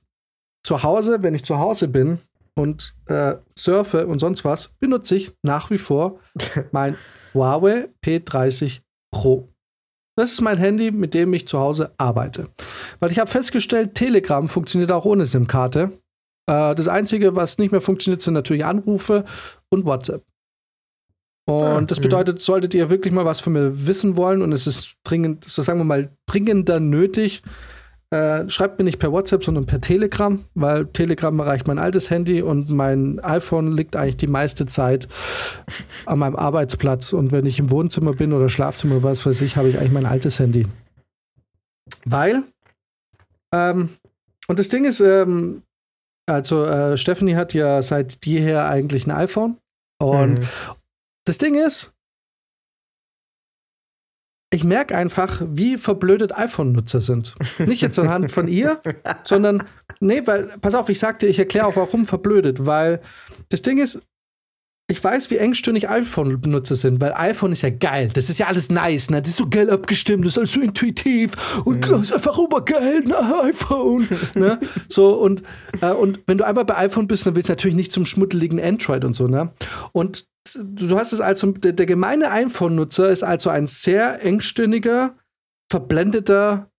Zu Hause, wenn ich zu Hause bin, und äh, surfe und sonst was, benutze ich nach wie vor mein Huawei P30 Pro. Das ist mein Handy, mit dem ich zu Hause arbeite. Weil ich habe festgestellt, Telegram funktioniert auch ohne SIM-Karte. Äh, das Einzige, was nicht mehr funktioniert, sind natürlich Anrufe und WhatsApp. Und ah, das bedeutet, solltet ihr wirklich mal was von mir wissen wollen und es ist dringend, so sagen wir mal, dringender nötig, äh, schreibt mir nicht per WhatsApp, sondern per Telegram, weil Telegram erreicht mein altes Handy und mein iPhone liegt eigentlich die meiste Zeit an meinem Arbeitsplatz. Und wenn ich im Wohnzimmer bin oder Schlafzimmer, was weiß ich, habe ich eigentlich mein altes Handy. Weil, ähm, und das Ding ist, ähm, also äh, Stephanie hat ja seit jeher eigentlich ein iPhone. Und mhm. das Ding ist, ich merke einfach, wie verblödet iPhone-Nutzer sind. Nicht jetzt anhand von ihr, sondern, nee, weil, pass auf, ich sagte, ich erkläre auch, warum verblödet, weil das Ding ist, ich weiß, wie engstirnig iPhone-Nutzer sind, weil iPhone ist ja geil. Das ist ja alles nice, ne? Das ist so geil abgestimmt, das ist alles so intuitiv und mhm. ist einfach obergeil, ne? iPhone. ne? So, und, äh, und wenn du einmal bei iPhone bist, dann willst du natürlich nicht zum schmuddeligen Android und so, ne? Und du hast es also, der, der gemeine iPhone-Nutzer ist also ein sehr engstirniger, verblendeter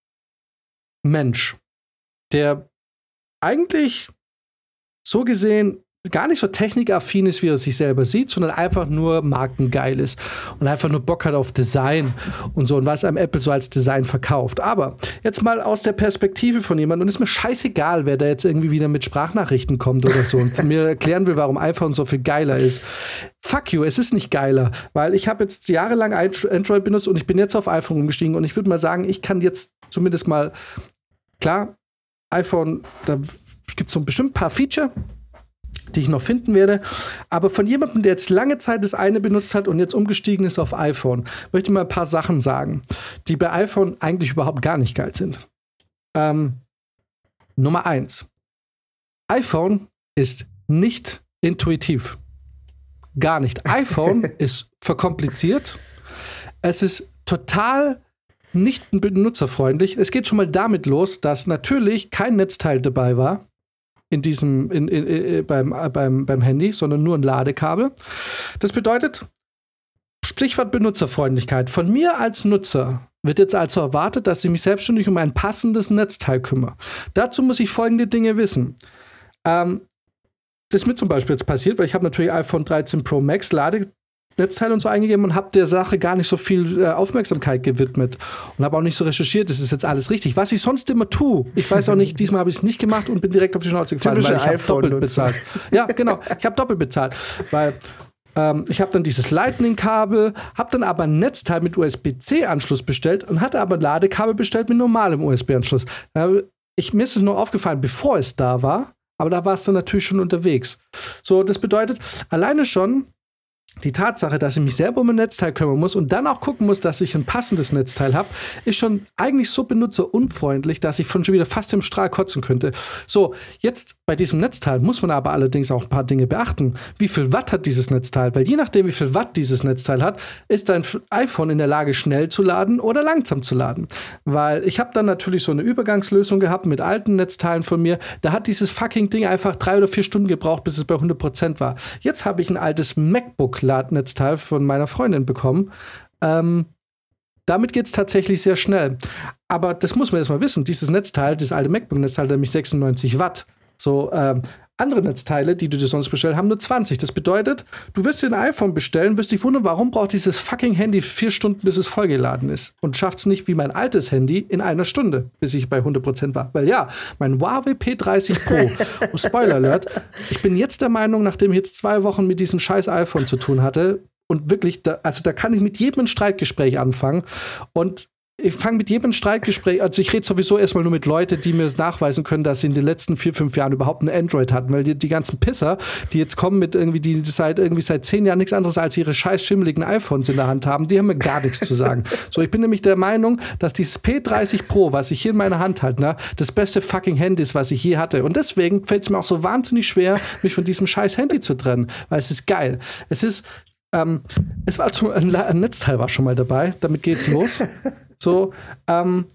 Mensch, der eigentlich so gesehen gar nicht so technikaffin ist, wie er sich selber sieht, sondern einfach nur markengeil ist und einfach nur Bock hat auf Design und so und was einem Apple so als Design verkauft. Aber jetzt mal aus der Perspektive von jemandem und ist mir scheißegal, wer da jetzt irgendwie wieder mit Sprachnachrichten kommt oder so und mir erklären will, warum iPhone so viel geiler ist. Fuck you, es ist nicht geiler, weil ich habe jetzt jahrelang Android benutzt und ich bin jetzt auf iPhone umgestiegen und ich würde mal sagen, ich kann jetzt zumindest mal klar iPhone, da gibt es so bestimmt ein paar Feature, die ich noch finden werde. Aber von jemandem, der jetzt lange Zeit das eine benutzt hat und jetzt umgestiegen ist auf iPhone, möchte ich mal ein paar Sachen sagen, die bei iPhone eigentlich überhaupt gar nicht geil sind. Ähm, Nummer eins: iPhone ist nicht intuitiv. Gar nicht. iPhone ist verkompliziert. Es ist total nicht benutzerfreundlich. Es geht schon mal damit los, dass natürlich kein Netzteil dabei war in diesem, in, in, in, beim, beim, beim Handy, sondern nur ein Ladekabel. Das bedeutet, Sprichwort Benutzerfreundlichkeit. Von mir als Nutzer wird jetzt also erwartet, dass ich mich selbstständig um ein passendes Netzteil kümmere. Dazu muss ich folgende Dinge wissen. Ähm, das ist mir zum Beispiel jetzt passiert, weil ich habe natürlich iPhone 13 Pro Max Lade Netzteil und so eingegeben und habe der Sache gar nicht so viel äh, Aufmerksamkeit gewidmet und habe auch nicht so recherchiert, das ist jetzt alles richtig. Was ich sonst immer tue, ich weiß auch nicht, diesmal habe ich es nicht gemacht und bin direkt auf die Schnauze gefallen, Typische weil ich habe doppelt bezahlt. Ja, genau, ich habe doppelt bezahlt, weil ähm, ich habe dann dieses Lightning-Kabel, habe dann aber ein Netzteil mit USB-C-Anschluss bestellt und hatte aber ein Ladekabel bestellt mit normalem USB-Anschluss. Äh, ich, mir ist es nur aufgefallen, bevor es da war, aber da war es dann natürlich schon unterwegs. So, das bedeutet, alleine schon die Tatsache, dass ich mich selber um ein Netzteil kümmern muss und dann auch gucken muss, dass ich ein passendes Netzteil habe, ist schon eigentlich so benutzerunfreundlich, dass ich von schon wieder fast im Strahl kotzen könnte. So, jetzt bei diesem Netzteil muss man aber allerdings auch ein paar Dinge beachten. Wie viel Watt hat dieses Netzteil? Weil je nachdem, wie viel Watt dieses Netzteil hat, ist dein iPhone in der Lage, schnell zu laden oder langsam zu laden. Weil ich habe dann natürlich so eine Übergangslösung gehabt mit alten Netzteilen von mir. Da hat dieses fucking Ding einfach drei oder vier Stunden gebraucht, bis es bei 100% war. Jetzt habe ich ein altes MacBook-Ladnetzteil von meiner Freundin bekommen. Ähm, damit geht es tatsächlich sehr schnell. Aber das muss man erstmal wissen. Dieses Netzteil, das alte MacBook-Netzteil, nämlich 96 Watt. So, ähm, andere Netzteile, die du dir sonst bestellst, haben nur 20. Das bedeutet, du wirst dir ein iPhone bestellen, wirst dich wundern, warum braucht dieses fucking Handy vier Stunden, bis es vollgeladen ist. Und schafft es nicht wie mein altes Handy in einer Stunde, bis ich bei 100% war. Weil ja, mein Huawei P30 Pro, oh, Spoiler Alert, ich bin jetzt der Meinung, nachdem ich jetzt zwei Wochen mit diesem scheiß iPhone zu tun hatte, und wirklich, da, also da kann ich mit jedem ein Streitgespräch anfangen. Und ich fange mit jedem Streitgespräch, also ich rede sowieso erstmal nur mit Leuten, die mir nachweisen können, dass sie in den letzten vier, fünf Jahren überhaupt ein Android hatten, weil die, die ganzen Pisser, die jetzt kommen mit irgendwie, die seit irgendwie seit zehn Jahren nichts anderes als ihre scheiß schimmeligen iPhones in der Hand haben, die haben mir gar nichts zu sagen. So, ich bin nämlich der Meinung, dass dieses P30 Pro, was ich hier in meiner Hand halte, ne, das beste fucking Handy ist, was ich je hatte. Und deswegen fällt es mir auch so wahnsinnig schwer, mich von diesem scheiß Handy zu trennen, weil es ist geil. Es ist ähm, es war zum, ein, ein Netzteil war schon mal dabei, damit geht's los. So, ähm,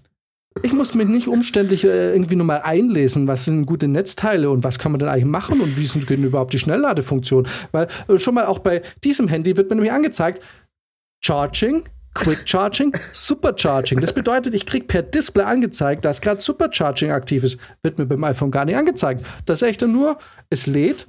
ich muss mich nicht umständlich äh, irgendwie nur mal einlesen, was sind gute Netzteile und was kann man denn eigentlich machen und wie sind überhaupt die Schnellladefunktionen. Weil äh, schon mal auch bei diesem Handy wird mir nämlich angezeigt, Charging, Quick Charging, Supercharging. Das bedeutet, ich kriege per Display angezeigt, dass gerade Supercharging aktiv ist. Wird mir beim iPhone gar nicht angezeigt. Das ist echt nur, es lädt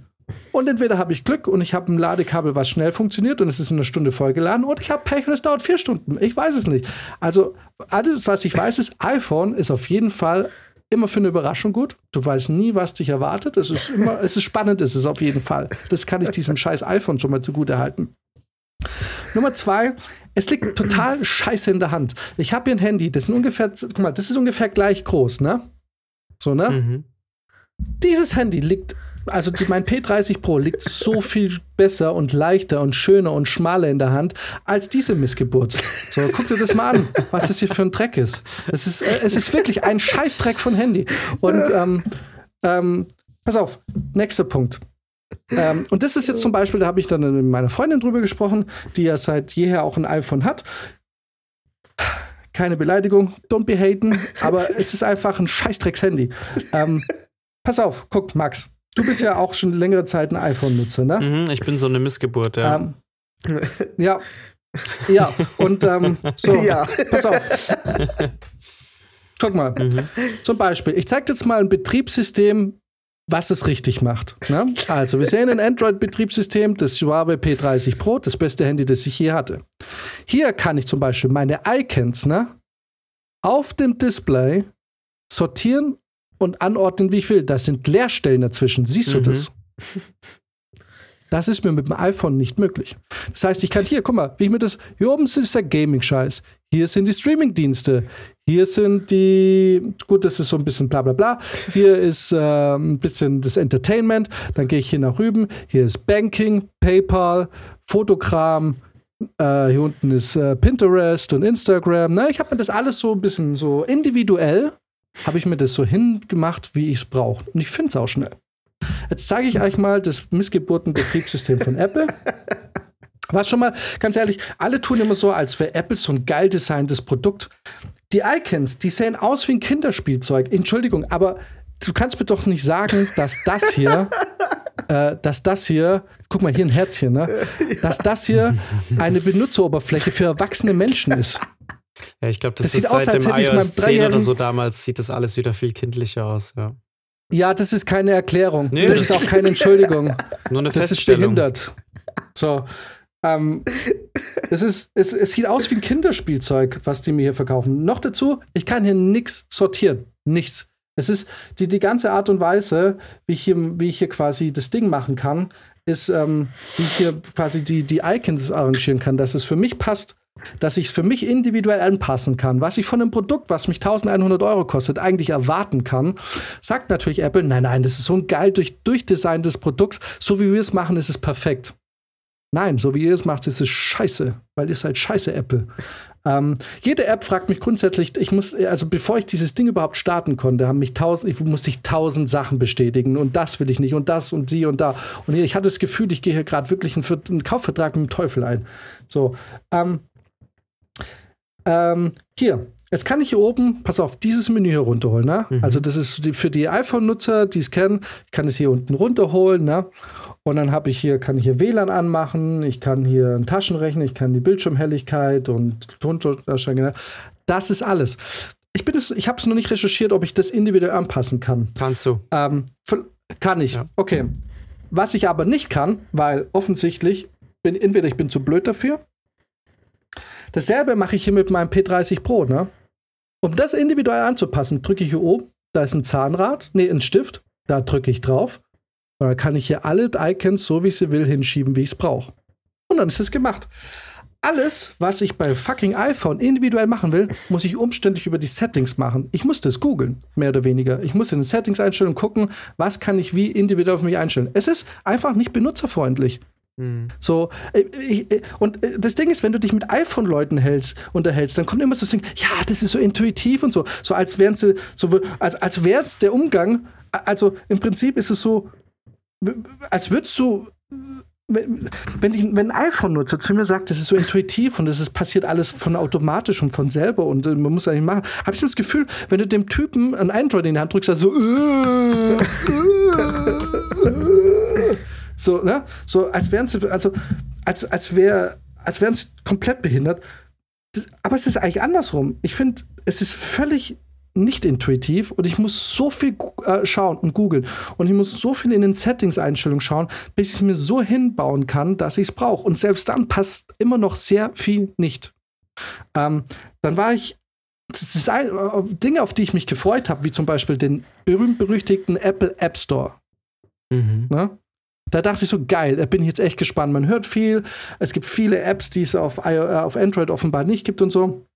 und entweder habe ich Glück und ich habe ein Ladekabel, was schnell funktioniert und es ist in einer Stunde vollgeladen, oder ich habe Pech und es dauert vier Stunden. Ich weiß es nicht. Also, alles, was ich weiß, ist, iPhone ist auf jeden Fall immer für eine Überraschung gut. Du weißt nie, was dich erwartet. Es ist immer, es ist spannend, ist es auf jeden Fall. Das kann ich diesem scheiß iPhone schon mal zugute halten. Nummer zwei, es liegt total scheiße in der Hand. Ich habe hier ein Handy, das ist ungefähr, guck mal, das ist ungefähr gleich groß, ne? So, ne? Mhm. Dieses Handy liegt, also die, mein P30 Pro liegt so viel besser und leichter und schöner und schmaler in der Hand als diese Missgeburt. So, guck dir das mal an, was das hier für ein Dreck ist. Es ist, äh, es ist wirklich ein Scheißdreck von Handy. Und ähm, ähm, pass auf, nächster Punkt. Ähm, und das ist jetzt zum Beispiel, da habe ich dann mit meiner Freundin drüber gesprochen, die ja seit jeher auch ein iPhone hat. Keine Beleidigung, don't be haten, aber es ist einfach ein Scheißdrecks-Handy. Ähm, pass auf, guck, Max, du bist ja auch schon längere Zeit ein iPhone-Nutzer, ne? Mhm, ich bin so eine Missgeburt, ja. Ähm, ja. Ja, und ähm, so, Ja. pass auf. Guck mal, Mhm. zum Beispiel, ich zeige jetzt mal ein Betriebssystem, was es richtig macht. Ne? Also, wir sehen ein Android-Betriebssystem, das Huawei P30 Pro, das beste Handy, das ich je hatte. Hier kann ich zum Beispiel meine Icons ne, auf dem Display sortieren und anordnen, wie ich will. Das sind Leerstellen dazwischen. Siehst du Mhm. das? Das ist mir mit dem iPhone nicht möglich. Das heißt, ich kann hier, guck mal, wie ich mir das, hier oben ist der Gaming-Scheiß. Hier sind die Streaming-Dienste. Hier sind die, gut, das ist so ein bisschen bla bla bla. Hier ist äh, ein bisschen das Entertainment. Dann gehe ich hier nach rüben. Hier ist Banking, PayPal, Fotokram. Äh, hier unten ist äh, Pinterest und Instagram. Na, ich habe mir das alles so ein bisschen so individuell, habe ich mir das so hingemacht, wie ich es brauche. Und ich finde es auch schnell. Jetzt zeige ich euch mal das Missgeburten-Betriebssystem von Apple. Was schon mal, ganz ehrlich, alle tun immer so, als wäre Apple so ein geil designtes Produkt. Die Icons, die sehen aus wie ein Kinderspielzeug. Entschuldigung, aber du kannst mir doch nicht sagen, dass das hier, äh, dass das hier, guck mal, hier ein Herzchen, ne? Dass das hier eine Benutzeroberfläche für erwachsene Menschen ist. Ja, ich glaube, das, Das ist sieht aus, seit als dem hätte iOS 10 oder so damals, sieht das alles wieder viel kindlicher aus, ja. Ja, das ist keine Erklärung. Nee, das das- ist auch keine Entschuldigung. Nur eine Das ist behindert. So. ähm, es, ist, es, es sieht aus wie ein Kinderspielzeug, was die mir hier verkaufen. Noch dazu, ich kann hier nichts sortieren. Nichts. Es ist die, die ganze Art und Weise, wie ich hier, wie ich hier quasi das Ding machen kann, ist, ähm, wie ich hier quasi die, die Icons arrangieren kann, dass es für mich passt, dass ich es für mich individuell anpassen kann, was ich von einem Produkt, was mich 1100 Euro kostet, eigentlich erwarten kann, sagt natürlich Apple, nein, nein, das ist so ein geil durch, Durchdesign des Produkts, so wie wir es machen, ist es perfekt. Nein, so wie ihr es macht, ist es scheiße, weil ihr seid scheiße Apple. Ähm, jede App fragt mich grundsätzlich, ich muss, also bevor ich dieses Ding überhaupt starten konnte, haben mich tausend, ich musste ich tausend Sachen bestätigen und das will ich nicht und das und die und da. Und ich hatte das Gefühl, ich gehe hier gerade wirklich einen, einen, Kaufvertrag mit dem Teufel ein. So, ähm, ähm, hier, Jetzt kann ich hier oben, pass auf, dieses Menü hier runterholen. Ne? Mhm. Also das ist für die iPhone-Nutzer, die es kennen, ich kann es hier unten runterholen. Ne? Und dann habe ich hier, kann ich hier WLAN anmachen, ich kann hier einen Taschenrechner, ich kann die Bildschirmhelligkeit und Tondarstellung. Ne? Das ist alles. Ich, ich habe es noch nicht recherchiert, ob ich das individuell anpassen kann. Kannst du. Ähm, kann ich. Ja. Okay. Was ich aber nicht kann, weil offensichtlich bin entweder ich bin zu blöd dafür. Dasselbe mache ich hier mit meinem P30 Pro, ne? Um das individuell anzupassen, drücke ich hier oben, da ist ein Zahnrad, nee, ein Stift, da drücke ich drauf. Und dann kann ich hier alle Icons, so wie ich sie will, hinschieben, wie ich es brauche. Und dann ist es gemacht. Alles, was ich bei fucking iPhone individuell machen will, muss ich umständlich über die Settings machen. Ich muss das googeln, mehr oder weniger. Ich muss in den Settings einstellen und gucken, was kann ich wie individuell auf mich einstellen. Es ist einfach nicht benutzerfreundlich. Mhm. So, äh, ich, äh, und äh, das Ding ist, wenn du dich mit iPhone-Leuten unterhältst, dann kommt immer so das Ding, ja, das ist so intuitiv und so, so als wären sie, so, als, als wäre es der Umgang, also im Prinzip ist es so, als würdest du, wenn, ich, wenn ein iPhone-Nutzer zu mir sagt, das ist so intuitiv und das ist, passiert alles von automatisch und von selber und man muss eigentlich machen, habe ich das Gefühl, wenn du dem Typen ein Android in die Hand drückst, also so, äh, äh, so, ne? So, als wären sie, also, als, als wäre, als wären sie komplett behindert. Das, aber es ist eigentlich andersrum. Ich finde, es ist völlig nicht intuitiv und ich muss so viel äh, schauen und googeln und ich muss so viel in den Settings-Einstellungen schauen, bis ich es mir so hinbauen kann, dass ich es brauche. Und selbst dann passt immer noch sehr viel nicht. Ähm, dann war ich das ist ein, äh, Dinge, auf die ich mich gefreut habe, wie zum Beispiel den berühmt-berüchtigten Apple App Store. Mhm. Ne? Da dachte ich so, geil, da bin ich jetzt echt gespannt. Man hört viel, es gibt viele Apps, die es auf, äh, auf Android offenbar nicht gibt und so.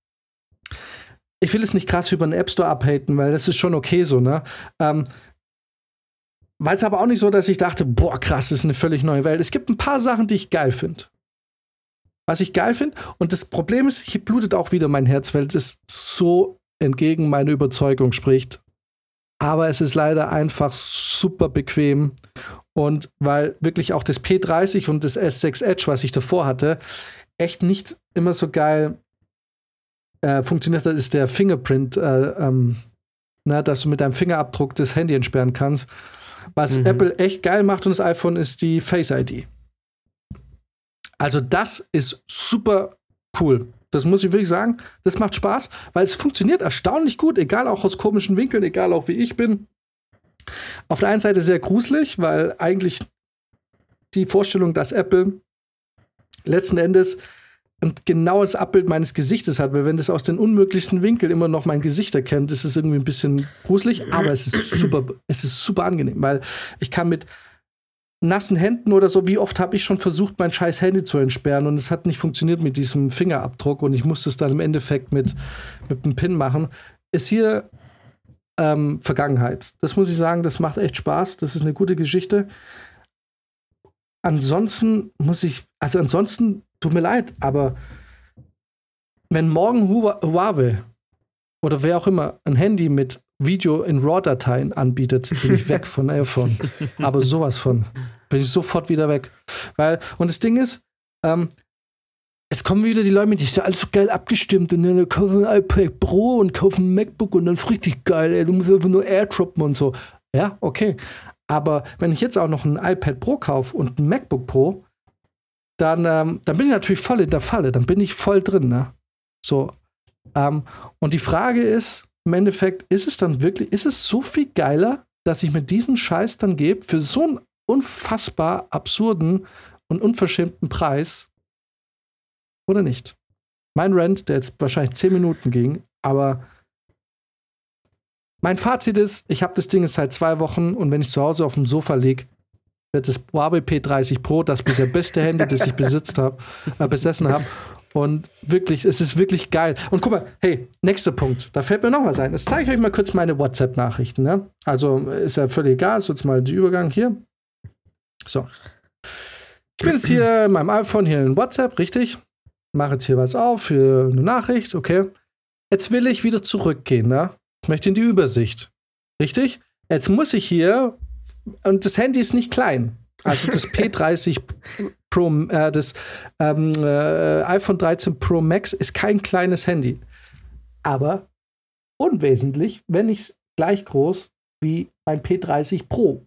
Ich will es nicht krass über den App Store abhaten, weil das ist schon okay so, ne? Ähm, weil es aber auch nicht so, dass ich dachte, boah, krass, das ist eine völlig neue Welt. Es gibt ein paar Sachen, die ich geil finde. Was ich geil finde, und das Problem ist, hier blutet auch wieder mein Herz, weil es so entgegen meiner Überzeugung spricht. Aber es ist leider einfach super bequem und weil wirklich auch das P30 und das S6 Edge, was ich davor hatte, echt nicht immer so geil äh, funktioniert hat, ist der Fingerprint, äh, ähm, na, dass du mit deinem Fingerabdruck das Handy entsperren kannst. Was mhm. Apple echt geil macht und das iPhone ist die Face ID. Also das ist super cool. Das muss ich wirklich sagen. Das macht Spaß, weil es funktioniert erstaunlich gut, egal auch aus komischen Winkeln, egal auch wie ich bin. Auf der einen Seite sehr gruselig, weil eigentlich die Vorstellung, dass Apple letzten Endes ein genaues Abbild meines Gesichtes hat, weil wenn das aus den unmöglichsten Winkeln immer noch mein Gesicht erkennt, ist es irgendwie ein bisschen gruselig, aber es ist super, es ist super angenehm, weil ich kann mit nassen Händen oder so, wie oft habe ich schon versucht, mein scheiß Handy zu entsperren und es hat nicht funktioniert mit diesem Fingerabdruck und ich musste es dann im Endeffekt mit, mit einem Pin machen. Ist hier ähm, Vergangenheit. Das muss ich sagen, das macht echt Spaß. Das ist eine gute Geschichte. Ansonsten muss ich, also ansonsten, tut mir leid, aber wenn morgen Huawei oder wer auch immer ein Handy mit Video in RAW-Dateien anbietet, bin ich weg von iPhone. aber sowas von. Bin ich sofort wieder weg. Weil, und das Ding ist, ähm, Jetzt kommen wieder die Leute mit, die ist ja alles so geil abgestimmt und dann kaufen ein iPad Pro und kaufen ein MacBook und dann ist richtig geil, ey, du musst einfach nur airdroppen und so. Ja, okay. Aber wenn ich jetzt auch noch ein iPad Pro kaufe und ein MacBook Pro, dann, ähm, dann bin ich natürlich voll in der Falle, dann bin ich voll drin, ne? So. Ähm, und die Frage ist, im Endeffekt, ist es dann wirklich, ist es so viel geiler, dass ich mir diesen Scheiß dann gebe für so einen unfassbar absurden und unverschämten Preis? Oder nicht? Mein Rant, der jetzt wahrscheinlich 10 Minuten ging, aber mein Fazit ist, ich habe das Ding jetzt seit zwei Wochen und wenn ich zu Hause auf dem Sofa liege, wird das Huawei P30 Pro das bisher beste Handy, das ich besitzt hab, äh, besessen habe. Und wirklich, es ist wirklich geil. Und guck mal, hey, nächster Punkt. Da fällt mir noch was ein. Jetzt zeige ich euch mal kurz meine WhatsApp-Nachrichten. Ne? Also ist ja völlig egal. So jetzt mal der Übergang hier. So. Ich bin jetzt hier in meinem iPhone hier in WhatsApp, richtig? Mache jetzt hier was auf für eine Nachricht, okay. Jetzt will ich wieder zurückgehen, ne? Ich möchte in die Übersicht. Richtig? Jetzt muss ich hier, und das Handy ist nicht klein. Also das P30 Pro, äh, das ähm, äh, iPhone 13 Pro Max ist kein kleines Handy. Aber unwesentlich, wenn nicht gleich groß wie mein P30 Pro.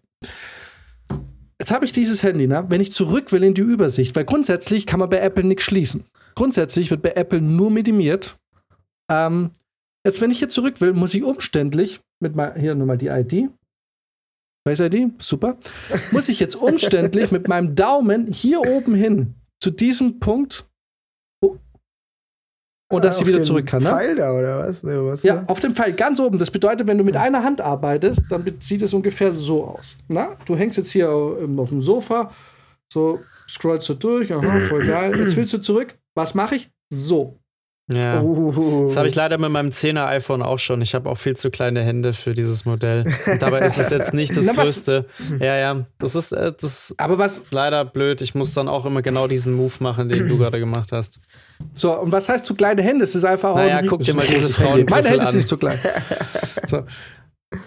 Jetzt habe ich dieses Handy, ne? wenn ich zurück will in die Übersicht, weil grundsätzlich kann man bei Apple nichts schließen. Grundsätzlich wird bei Apple nur minimiert. Ähm, jetzt, wenn ich hier zurück will, muss ich umständlich mit mal, hier nochmal die ID. Face ID, super. Muss ich jetzt umständlich mit meinem Daumen hier oben hin zu diesem Punkt und dass Ah, sie auf wieder zurück kann. Ne? Pfeil da, oder was? Ne, was Ja, auf dem Pfeil ganz oben. Das bedeutet, wenn du mit einer Hand arbeitest, dann sieht es ungefähr so aus. Na, du hängst jetzt hier ähm, auf dem Sofa, so scrollst du durch, aha, voll geil. Jetzt willst du zurück. Was mache ich? So. Ja. Oh. Das habe ich leider mit meinem 10er iPhone auch schon. Ich habe auch viel zu kleine Hände für dieses Modell. Und dabei ist es jetzt nicht das Na, was- größte. Ja, ja. Das ist, äh, das ist Aber was, leider blöd. Ich muss dann auch immer genau diesen Move machen, den du gerade gemacht hast. so, und was heißt zu kleine Hände? Es ist einfach Naja, guck dir mal diese. Frauengriffel Meine Hände ist an. nicht so klein. So.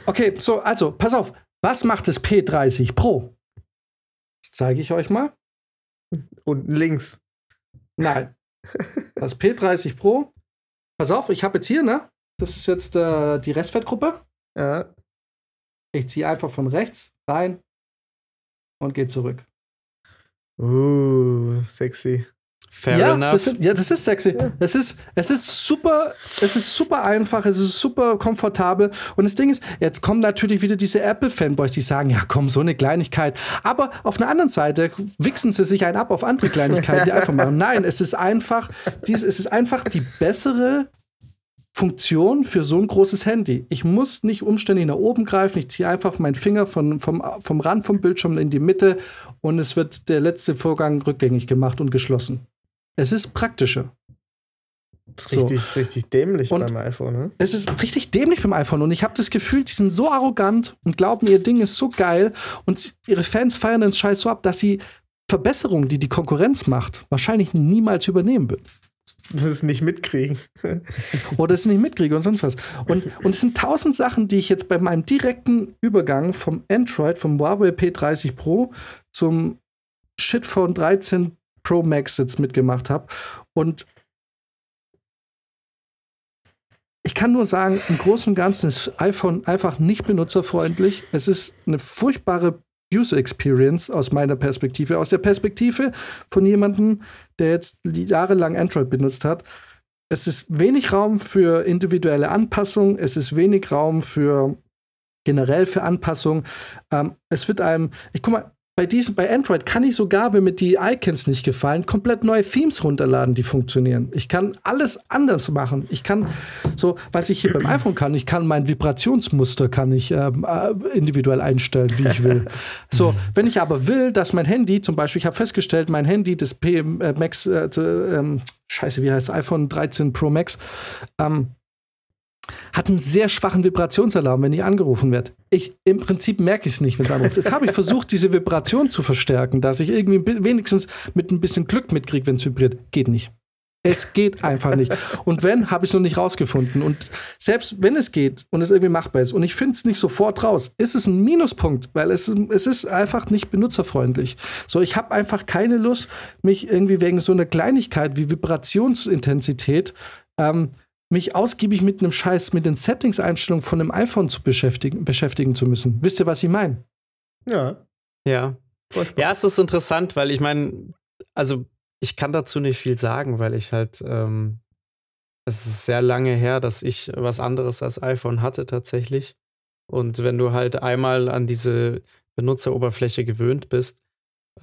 Okay, so, also, pass auf. Was macht das P30 Pro? Das zeige ich euch mal. Unten links. Nein. Das P30 Pro. Pass auf, ich habe jetzt hier, ne? Das ist jetzt äh, die Restfettgruppe. Ja. Ich ziehe einfach von rechts rein und gehe zurück. Uh, sexy. Fair ja, enough. das ist, ja, das ist sexy. Es ist, es ist super, es ist super einfach, es ist super komfortabel. Und das Ding ist, jetzt kommen natürlich wieder diese Apple-Fanboys, die sagen, ja komm, so eine Kleinigkeit. Aber auf einer anderen Seite wichsen sie sich einen ab auf andere Kleinigkeiten, die einfach machen. Nein, es ist einfach, dies, es ist einfach die bessere Funktion für so ein großes Handy. Ich muss nicht umständlich nach oben greifen, ich ziehe einfach meinen Finger von, vom, vom Rand vom Bildschirm in die Mitte und es wird der letzte Vorgang rückgängig gemacht und geschlossen. Es ist praktischer. Das ist So. richtig, richtig dämlich Und- beim iPhone, ne? Es ist richtig dämlich beim iPhone und ich habe das Gefühl, die sind so arrogant und glauben, ihr Ding ist so geil und ihre Fans feiern den Scheiß so ab, dass sie Verbesserungen, die die Konkurrenz macht, wahrscheinlich niemals übernehmen wird. Wirst es nicht mitkriegen. oder es nicht mitkriege und sonst was. Und, und es sind tausend Sachen, die ich jetzt bei meinem direkten Übergang vom Android, vom Huawei P30 Pro zum Shitphone 13 Pro Max jetzt mitgemacht habe. Und ich kann nur sagen, im Großen und Ganzen ist iPhone einfach nicht benutzerfreundlich. Es ist eine furchtbare User Experience aus meiner Perspektive, aus der Perspektive von jemandem, der jetzt jahrelang Android benutzt hat. Es ist wenig Raum für individuelle Anpassung, es ist wenig Raum für generell für Anpassung. Ähm, es wird einem, ich guck mal, bei diesem, bei Android kann ich sogar, wenn mir die Icons nicht gefallen, komplett neue Themes runterladen, die funktionieren. Ich kann alles anders machen. Ich kann so, was ich hier beim iPhone kann, ich kann mein Vibrationsmuster kann ich ähm, äh, individuell einstellen, wie ich will. So, wenn ich aber will, dass mein Handy, zum Beispiel, ich habe festgestellt, mein Handy, das P äh, Max, äh, ähm, Scheiße, wie heißt iPhone 13 Pro Max, ähm, hat einen sehr schwachen Vibrationsalarm, wenn ich angerufen werde. Ich, Im Prinzip merke ich es nicht, wenn es anruft. Jetzt habe ich versucht, diese Vibration zu verstärken, dass ich irgendwie wenigstens mit ein bisschen Glück mitkriege, wenn es vibriert. Geht nicht. Es geht einfach nicht. Und wenn, habe ich es noch nicht rausgefunden. Und selbst wenn es geht und es irgendwie machbar ist und ich finde es nicht sofort raus, ist es ein Minuspunkt, weil es, es ist einfach nicht benutzerfreundlich. So, ich habe einfach keine Lust, mich irgendwie wegen so einer Kleinigkeit wie Vibrationsintensität ähm, mich ausgiebig mit einem Scheiß, mit den Settings-Einstellungen von einem iPhone zu beschäftigen, beschäftigen zu müssen. Wisst ihr, was ich meine? Ja, Ja. Ja, es ist interessant, weil ich meine, also ich kann dazu nicht viel sagen, weil ich halt, ähm, es ist sehr lange her, dass ich was anderes als iPhone hatte tatsächlich. Und wenn du halt einmal an diese Benutzeroberfläche gewöhnt bist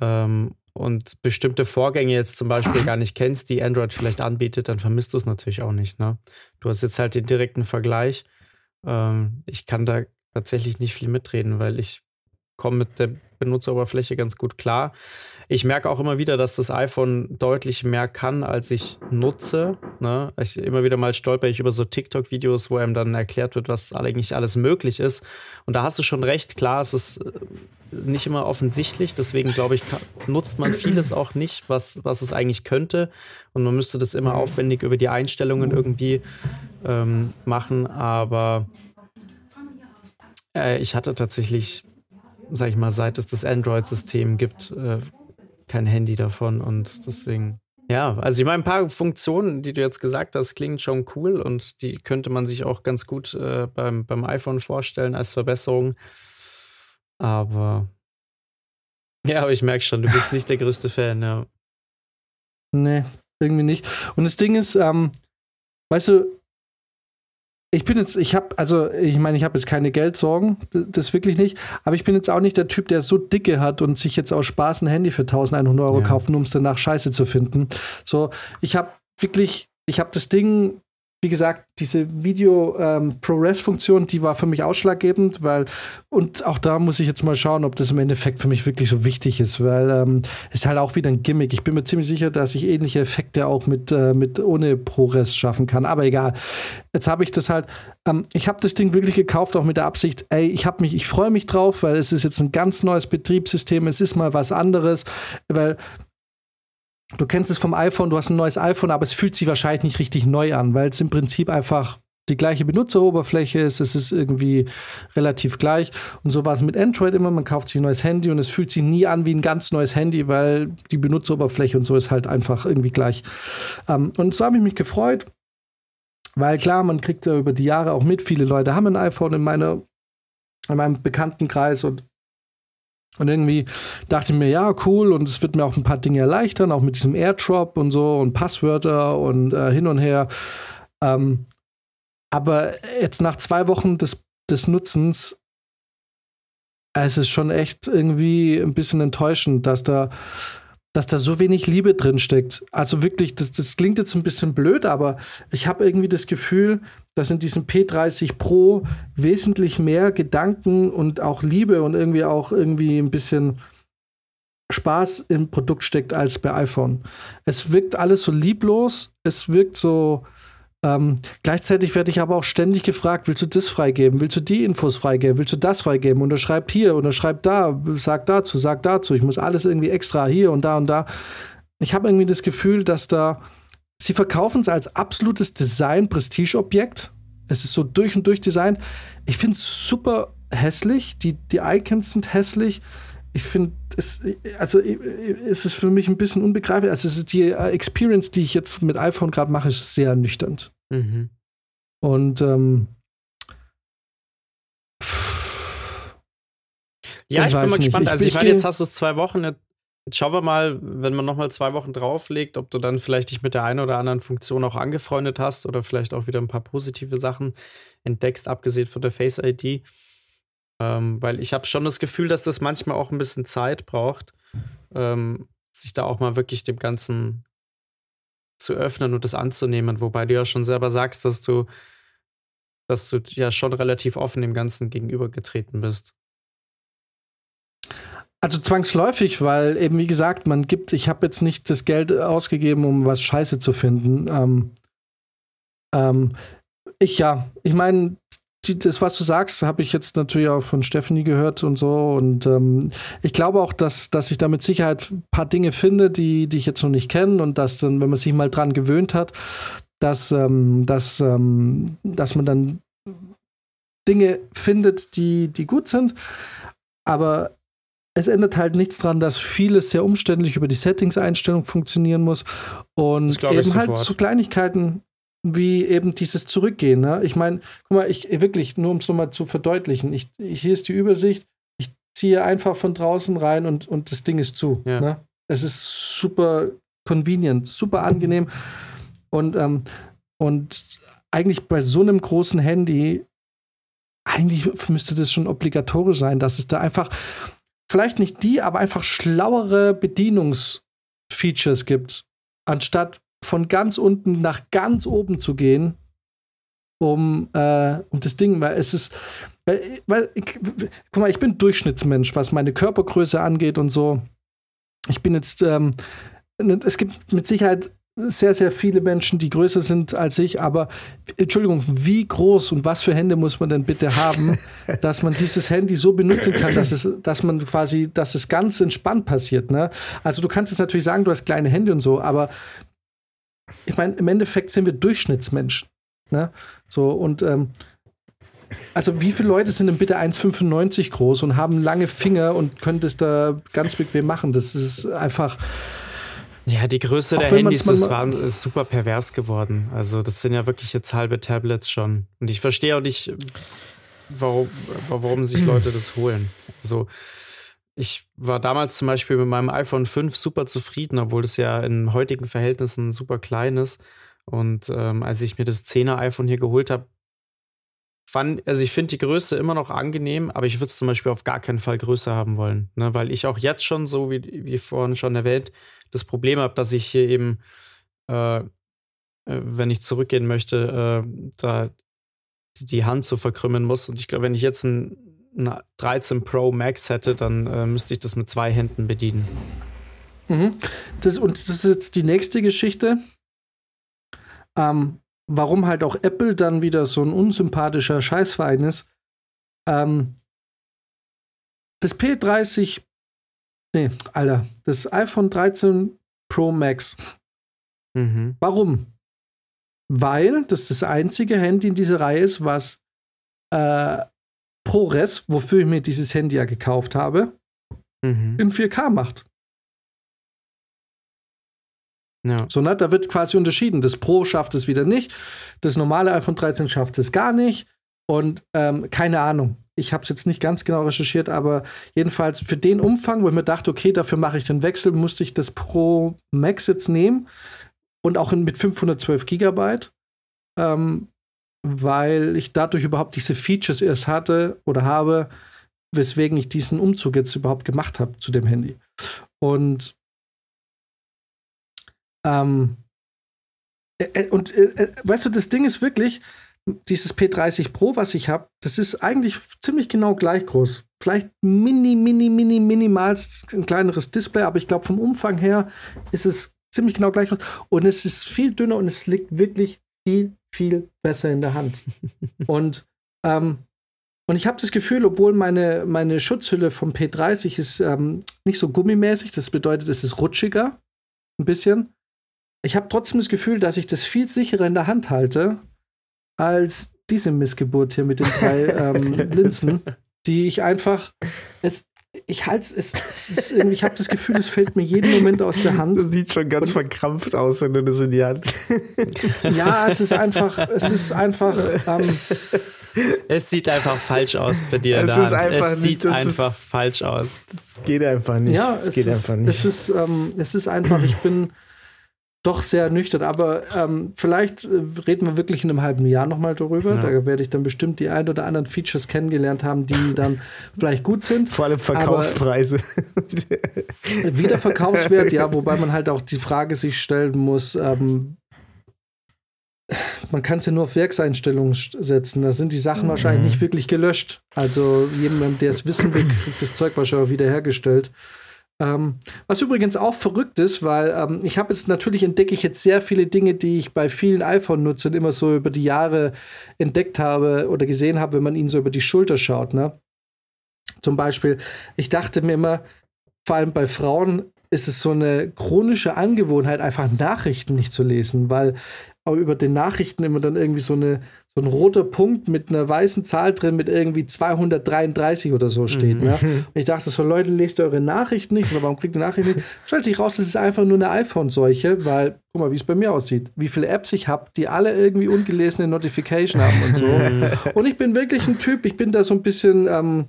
ähm, und bestimmte Vorgänge jetzt zum Beispiel gar nicht kennst, die Android vielleicht anbietet, dann vermisst du es natürlich auch nicht. Ne? Du hast jetzt halt den direkten Vergleich. Ähm, ich kann da tatsächlich nicht viel mitreden, weil ich komme mit der Benutzeroberfläche ganz gut klar. Ich merke auch immer wieder, dass das iPhone deutlich mehr kann, als ich nutze. Ne? Ich, immer wieder mal stolper ich über so TikTok-Videos, wo einem dann erklärt wird, was eigentlich alles möglich ist. Und da hast du schon recht, klar, es ist äh, nicht immer offensichtlich. Deswegen glaube ich, kann, nutzt man vieles auch nicht, was, was es eigentlich könnte. Und man müsste das immer aufwendig über die Einstellungen irgendwie ähm, machen. Aber äh, ich hatte tatsächlich sag ich mal, seit es das Android-System gibt, äh, kein Handy davon und deswegen. Ja, also ich meine, ein paar Funktionen, die du jetzt gesagt hast, klingen schon cool und die könnte man sich auch ganz gut äh, beim, beim iPhone vorstellen als Verbesserung. Aber ja, aber ich merke schon, du bist nicht der größte Fan, ja. Nee, irgendwie nicht. Und das Ding ist, ähm, weißt du, ich bin jetzt, ich habe, also ich meine, ich habe jetzt keine Geldsorgen, das wirklich nicht, aber ich bin jetzt auch nicht der Typ, der so dicke hat und sich jetzt aus Spaß ein Handy für 1100 Euro ja. kauft, um es danach scheiße zu finden. So, ich habe wirklich, ich habe das Ding wie gesagt, diese Video-ProRes-Funktion, ähm, die war für mich ausschlaggebend, weil, und auch da muss ich jetzt mal schauen, ob das im Endeffekt für mich wirklich so wichtig ist, weil ähm, ist halt auch wieder ein Gimmick. Ich bin mir ziemlich sicher, dass ich ähnliche Effekte auch mit, äh, mit ohne ProRes schaffen kann, aber egal. Jetzt habe ich das halt, ähm, ich habe das Ding wirklich gekauft, auch mit der Absicht, ey, ich habe mich, ich freue mich drauf, weil es ist jetzt ein ganz neues Betriebssystem, es ist mal was anderes, weil du kennst es vom iPhone, du hast ein neues iPhone, aber es fühlt sich wahrscheinlich nicht richtig neu an, weil es im Prinzip einfach die gleiche Benutzeroberfläche ist, es ist irgendwie relativ gleich. Und so war es mit Android immer, man kauft sich ein neues Handy und es fühlt sich nie an wie ein ganz neues Handy, weil die Benutzeroberfläche und so ist halt einfach irgendwie gleich. Ähm, und so habe ich mich gefreut, weil klar, man kriegt ja über die Jahre auch mit, viele Leute haben ein iPhone in, meiner, in meinem Bekanntenkreis und und irgendwie dachte ich mir, ja, cool, und es wird mir auch ein paar Dinge erleichtern, auch mit diesem Airdrop und so und Passwörter und äh, hin und her. Ähm, aber jetzt nach zwei Wochen des, des Nutzens, es ist schon echt irgendwie ein bisschen enttäuschend, dass da dass da so wenig Liebe drin steckt. Also wirklich, das, das klingt jetzt ein bisschen blöd, aber ich habe irgendwie das Gefühl, dass in diesem P30 Pro wesentlich mehr Gedanken und auch Liebe und irgendwie auch irgendwie ein bisschen Spaß im Produkt steckt als bei iPhone. Es wirkt alles so lieblos, es wirkt so, ähm, gleichzeitig werde ich aber auch ständig gefragt, willst du das freigeben? Willst du die Infos freigeben? Willst du das freigeben? Unterschreib hier, unterschreib da, sag dazu, sag dazu. Ich muss alles irgendwie extra hier und da und da. Ich habe irgendwie das Gefühl, dass da sie verkaufen es als absolutes Design-Prestige-Objekt. Es ist so durch und durch Design. Ich finde es super hässlich. Die, die Icons sind hässlich ich finde, es, also, es ist für mich ein bisschen unbegreiflich. Also, es ist die äh, Experience, die ich jetzt mit iPhone gerade mache, ist sehr ernüchternd. Mhm. Und, ähm, ja, ich, ich bin mal gespannt. Ich, also, ich meine, jetzt hast du es zwei Wochen. Jetzt schauen wir mal, wenn man nochmal zwei Wochen drauflegt, ob du dann vielleicht dich mit der einen oder anderen Funktion auch angefreundet hast oder vielleicht auch wieder ein paar positive Sachen entdeckst, abgesehen von der Face ID. Ähm, weil ich habe schon das Gefühl, dass das manchmal auch ein bisschen Zeit braucht, ähm, sich da auch mal wirklich dem Ganzen zu öffnen und das anzunehmen. Wobei du ja schon selber sagst, dass du, dass du ja schon relativ offen dem Ganzen gegenübergetreten bist. Also zwangsläufig, weil eben wie gesagt, man gibt, ich habe jetzt nicht das Geld ausgegeben, um was Scheiße zu finden. Ähm, ähm, ich ja, ich meine, die, das, was du sagst, habe ich jetzt natürlich auch von Stephanie gehört und so. Und ähm, ich glaube auch, dass, dass ich da mit Sicherheit ein paar Dinge finde, die, die ich jetzt noch nicht kenne. Und dass dann, wenn man sich mal dran gewöhnt hat, dass, ähm, dass, ähm, dass man dann Dinge findet, die, die gut sind. Aber es ändert halt nichts daran, dass vieles sehr umständlich über die Settings-Einstellung funktionieren muss. Und eben halt so Kleinigkeiten, wie eben dieses Zurückgehen. Ne? Ich meine, guck mal, ich wirklich, nur um es nochmal zu verdeutlichen, ich, hier ist die Übersicht, ich ziehe einfach von draußen rein und, und das Ding ist zu. Ja. Ne? Es ist super convenient, super angenehm. Und, ähm, und eigentlich bei so einem großen Handy, eigentlich müsste das schon obligatorisch sein, dass es da einfach vielleicht nicht die, aber einfach schlauere Bedienungsfeatures gibt, anstatt von ganz unten nach ganz oben zu gehen, um, äh, um das Ding, weil es ist, weil, weil ich, guck mal, ich bin Durchschnittsmensch, was meine Körpergröße angeht und so. Ich bin jetzt, ähm, es gibt mit Sicherheit sehr, sehr viele Menschen, die größer sind als ich, aber Entschuldigung, wie groß und was für Hände muss man denn bitte haben, dass man dieses Handy so benutzen kann, dass es, dass man quasi, dass es ganz entspannt passiert, ne? Also du kannst jetzt natürlich sagen, du hast kleine Hände und so, aber ich meine, im Endeffekt sind wir Durchschnittsmenschen, ne? So und ähm, also wie viele Leute sind denn bitte 1,95 groß und haben lange Finger und können das da ganz bequem machen? Das ist einfach ja, die Größe der Handys ist, war, ist super pervers geworden. Also, das sind ja wirklich jetzt halbe Tablets schon. Und ich verstehe auch nicht, warum, warum sich Leute das holen. Also, ich war damals zum Beispiel mit meinem iPhone 5 super zufrieden, obwohl es ja in heutigen Verhältnissen super klein ist. Und ähm, als ich mir das 10er iPhone hier geholt habe, fand, also ich finde die Größe immer noch angenehm, aber ich würde es zum Beispiel auf gar keinen Fall größer haben wollen. Ne? Weil ich auch jetzt schon, so wie, wie vorhin schon erwähnt, das Problem habe, dass ich hier eben, äh, äh, wenn ich zurückgehen möchte, äh, da die Hand so verkrümmen muss. Und ich glaube, wenn ich jetzt ein, ein 13 Pro Max hätte, dann äh, müsste ich das mit zwei Händen bedienen. Mhm. Das, und das ist jetzt die nächste Geschichte. Ähm, warum halt auch Apple dann wieder so ein unsympathischer Scheißverein ist. Ähm, das P30 Nee, Alter, das iPhone 13 Pro Max. Mhm. Warum? Weil das das einzige Handy in dieser Reihe ist, was äh, ProRes, wofür ich mir dieses Handy ja gekauft habe, mhm. in 4K macht. Ja. So, ne, da wird quasi unterschieden. Das Pro schafft es wieder nicht. Das normale iPhone 13 schafft es gar nicht. Und ähm, keine Ahnung. Ich habe es jetzt nicht ganz genau recherchiert, aber jedenfalls für den Umfang, wo ich mir dachte, okay, dafür mache ich den Wechsel, musste ich das Pro Max jetzt nehmen und auch mit 512 Gigabyte, ähm, weil ich dadurch überhaupt diese Features erst hatte oder habe, weswegen ich diesen Umzug jetzt überhaupt gemacht habe zu dem Handy. Und ähm, äh, äh und äh, äh, weißt du, das Ding ist wirklich, dieses P30 Pro, was ich habe, das ist eigentlich ziemlich genau gleich groß. Vielleicht mini, mini, mini, minimalst ein kleineres Display, aber ich glaube, vom Umfang her ist es ziemlich genau gleich groß. Und es ist viel dünner und es liegt wirklich viel, viel besser in der Hand. und, ähm, und ich habe das Gefühl, obwohl meine, meine Schutzhülle vom P30 ist ähm, nicht so gummimäßig, das bedeutet, es ist rutschiger, ein bisschen. Ich habe trotzdem das Gefühl, dass ich das viel sicherer in der Hand halte als diese Missgeburt hier mit den drei ähm, Linsen, die ich einfach. Es, ich halte es, es irgendwie, ich habe das Gefühl, es fällt mir jeden Moment aus der Hand. Das sieht schon ganz Und, verkrampft aus, wenn du das in die Hand. ja, es ist einfach, es ist einfach. Ähm, es sieht einfach falsch aus bei dir. Es, ist einfach es nicht, sieht einfach ist, falsch aus. Das geht einfach nicht. Ja, es, geht ist, einfach nicht. Es ist, ähm, es ist einfach, ich bin doch sehr ernüchtert. Aber ähm, vielleicht äh, reden wir wirklich in einem halben Jahr nochmal darüber. Ja. Da werde ich dann bestimmt die ein oder anderen Features kennengelernt haben, die dann vielleicht gut sind. Vor allem Verkaufspreise. wieder Verkaufswert, ja, wobei man halt auch die Frage sich stellen muss, ähm, man kann es ja nur auf Werkseinstellungen setzen. Da sind die Sachen mhm. wahrscheinlich nicht wirklich gelöscht. Also jemand, der es wissen will, kriegt das Zeug wahrscheinlich wiederhergestellt. Ähm, was übrigens auch verrückt ist, weil ähm, ich habe jetzt natürlich entdecke ich jetzt sehr viele Dinge, die ich bei vielen iPhone-Nutzern immer so über die Jahre entdeckt habe oder gesehen habe, wenn man ihnen so über die Schulter schaut. Ne? Zum Beispiel, ich dachte mir immer, vor allem bei Frauen ist es so eine chronische Angewohnheit, einfach Nachrichten nicht zu lesen, weil über den Nachrichten immer dann irgendwie so eine so ein roter Punkt mit einer weißen Zahl drin mit irgendwie 233 oder so steht. Mhm. Ne? Und ich dachte so, Leute, lest eure Nachrichten nicht. Oder warum kriegt ihr Nachrichten nicht? Stellt sich raus, das ist einfach nur eine iPhone-Seuche, weil, guck mal, wie es bei mir aussieht. Wie viele Apps ich habe, die alle irgendwie ungelesene Notification haben und so. und ich bin wirklich ein Typ, ich bin da so ein bisschen ähm,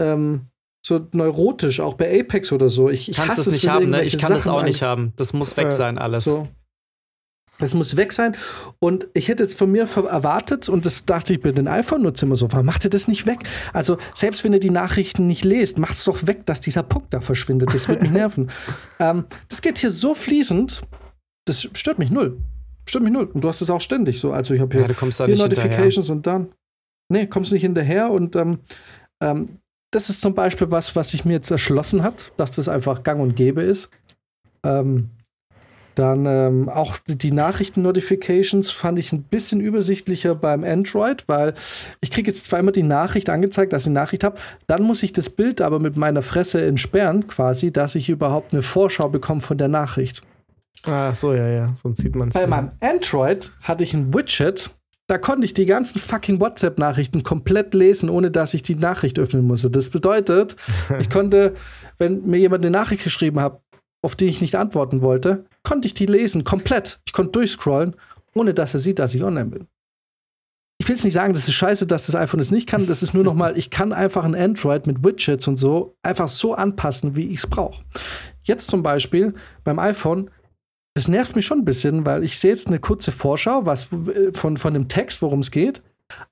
ähm, so neurotisch, auch bei Apex oder so. Ich, ich Kannst es nicht haben, ne? Ich kann es auch nicht haben. Das muss weg sein, alles. So. Das muss weg sein. Und ich hätte jetzt von mir erwartet, und das dachte ich bei den iPhone-Nutzern immer so, warum macht ihr das nicht weg? Also, selbst wenn ihr die Nachrichten nicht lest, macht es doch weg, dass dieser Punkt da verschwindet. Das wird mich nerven. ähm, das geht hier so fließend, das stört mich null. Stört mich null. Und du hast es auch ständig so. Also, ich habe hier, Ja, hier Notifications und dann. Nee, kommst nicht hinterher. Und ähm, ähm, das ist zum Beispiel was, was sich mir jetzt erschlossen hat, dass das einfach gang und gäbe ist. Ähm, dann ähm, auch die Nachrichten-Notifications fand ich ein bisschen übersichtlicher beim Android, weil ich kriege jetzt zwar immer die Nachricht angezeigt, dass ich eine Nachricht habe, dann muss ich das Bild aber mit meiner Fresse entsperren, quasi, dass ich überhaupt eine Vorschau bekomme von der Nachricht. Ah, so, ja, ja. Sonst sieht man es Bei meinem Android hatte ich ein Widget, da konnte ich die ganzen fucking WhatsApp-Nachrichten komplett lesen, ohne dass ich die Nachricht öffnen musste. Das bedeutet, ich konnte, wenn mir jemand eine Nachricht geschrieben hat, auf die ich nicht antworten wollte, konnte ich die lesen, komplett. Ich konnte durchscrollen, ohne dass er sieht, dass ich online bin. Ich will jetzt nicht sagen, das ist scheiße, dass das iPhone es nicht kann. Das ist nur noch mal, ich kann einfach ein Android mit Widgets und so einfach so anpassen, wie ich es brauche. Jetzt zum Beispiel beim iPhone, das nervt mich schon ein bisschen, weil ich sehe jetzt eine kurze Vorschau was, äh, von, von dem Text, worum es geht.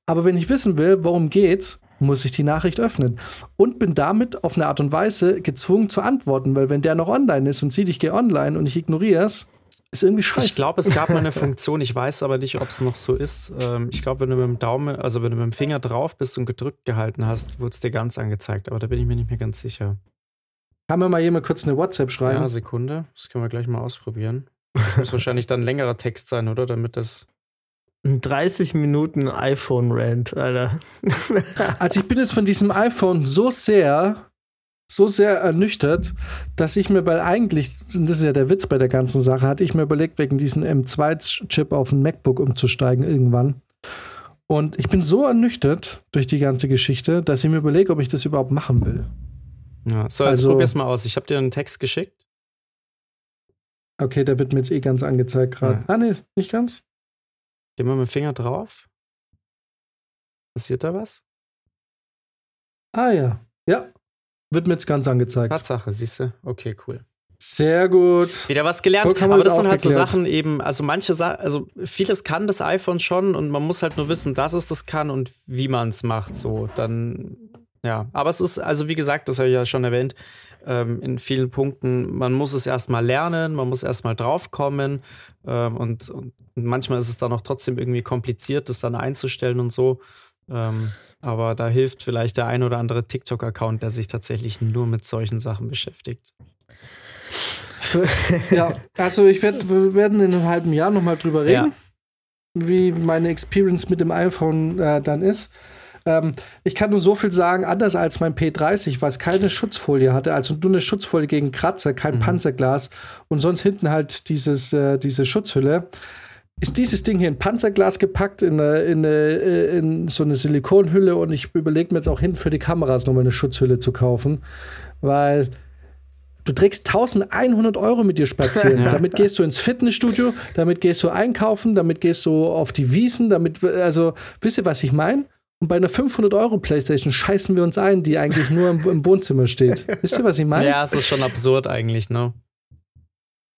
Aber wenn ich wissen will, worum geht's, muss ich die Nachricht öffnen. Und bin damit auf eine Art und Weise gezwungen zu antworten, weil wenn der noch online ist und sieht, ich gehe online und ich ignoriere es, ist irgendwie scheiße. Ich glaube, es gab mal eine Funktion, ich weiß aber nicht, ob es noch so ist. Ähm, ich glaube, wenn du mit dem Daumen, also wenn du mit dem Finger drauf bist und gedrückt gehalten hast, wurde es dir ganz angezeigt. Aber da bin ich mir nicht mehr ganz sicher. Kann mir mal jemand kurz eine WhatsApp schreiben? Ja, Sekunde. Das können wir gleich mal ausprobieren. Das muss wahrscheinlich dann längerer Text sein, oder? Damit das. Ein 30 Minuten iPhone-Rant, Alter. Also ich bin jetzt von diesem iPhone so sehr, so sehr ernüchtert, dass ich mir, weil eigentlich, und das ist ja der Witz bei der ganzen Sache, hatte ich mir überlegt, wegen diesem M2-Chip auf ein MacBook umzusteigen irgendwann. Und ich bin so ernüchtert durch die ganze Geschichte, dass ich mir überlege, ob ich das überhaupt machen will. Ja. So, jetzt Also- probier's mal aus. Ich habe dir einen Text geschickt. Okay, der wird mir jetzt eh ganz angezeigt gerade. Ja. Ah, nee, nicht ganz. Geh mal mit dem Finger drauf. Passiert da was? Ah ja. Ja. Wird mir jetzt ganz angezeigt. Tatsache, siehst du? Okay, cool. Sehr gut. Wieder was gelernt. Vollkommen Aber das sind halt so aufgeklärt. Sachen eben, also manche Sachen, also vieles kann das iPhone schon und man muss halt nur wissen, dass es das kann und wie man es macht. So, dann, ja. Aber es ist, also wie gesagt, das habe ich ja schon erwähnt, ähm, in vielen Punkten, man muss es erstmal lernen, man muss erstmal draufkommen ähm, und, und manchmal ist es dann auch trotzdem irgendwie kompliziert, das dann einzustellen und so. Ähm, aber da hilft vielleicht der ein oder andere TikTok-Account, der sich tatsächlich nur mit solchen Sachen beschäftigt. Ja, also ich werd, wir werden in einem halben Jahr nochmal drüber reden, wie meine Experience mit dem iPhone äh, dann ist. Ähm, ich kann nur so viel sagen, anders als mein P30, was keine Schutzfolie hatte, also nur eine Schutzfolie gegen Kratzer, kein Mhm. Panzerglas und sonst hinten halt dieses, äh, diese Schutzhülle. Ist dieses Ding hier in Panzerglas gepackt, in, eine, in, eine, äh, in so eine Silikonhülle und ich überlege mir jetzt auch hinten für die Kameras nochmal eine Schutzhülle zu kaufen, weil du trägst 1100 Euro mit dir spazieren. Ja. Damit gehst du ins Fitnessstudio, damit gehst du einkaufen, damit gehst du auf die Wiesen, damit, also, wisst ihr, was ich meine? Und bei einer 500 Euro Playstation scheißen wir uns ein, die eigentlich nur im, im Wohnzimmer steht. Wisst ihr, was ich meine? Ja, es ist schon absurd eigentlich, ne?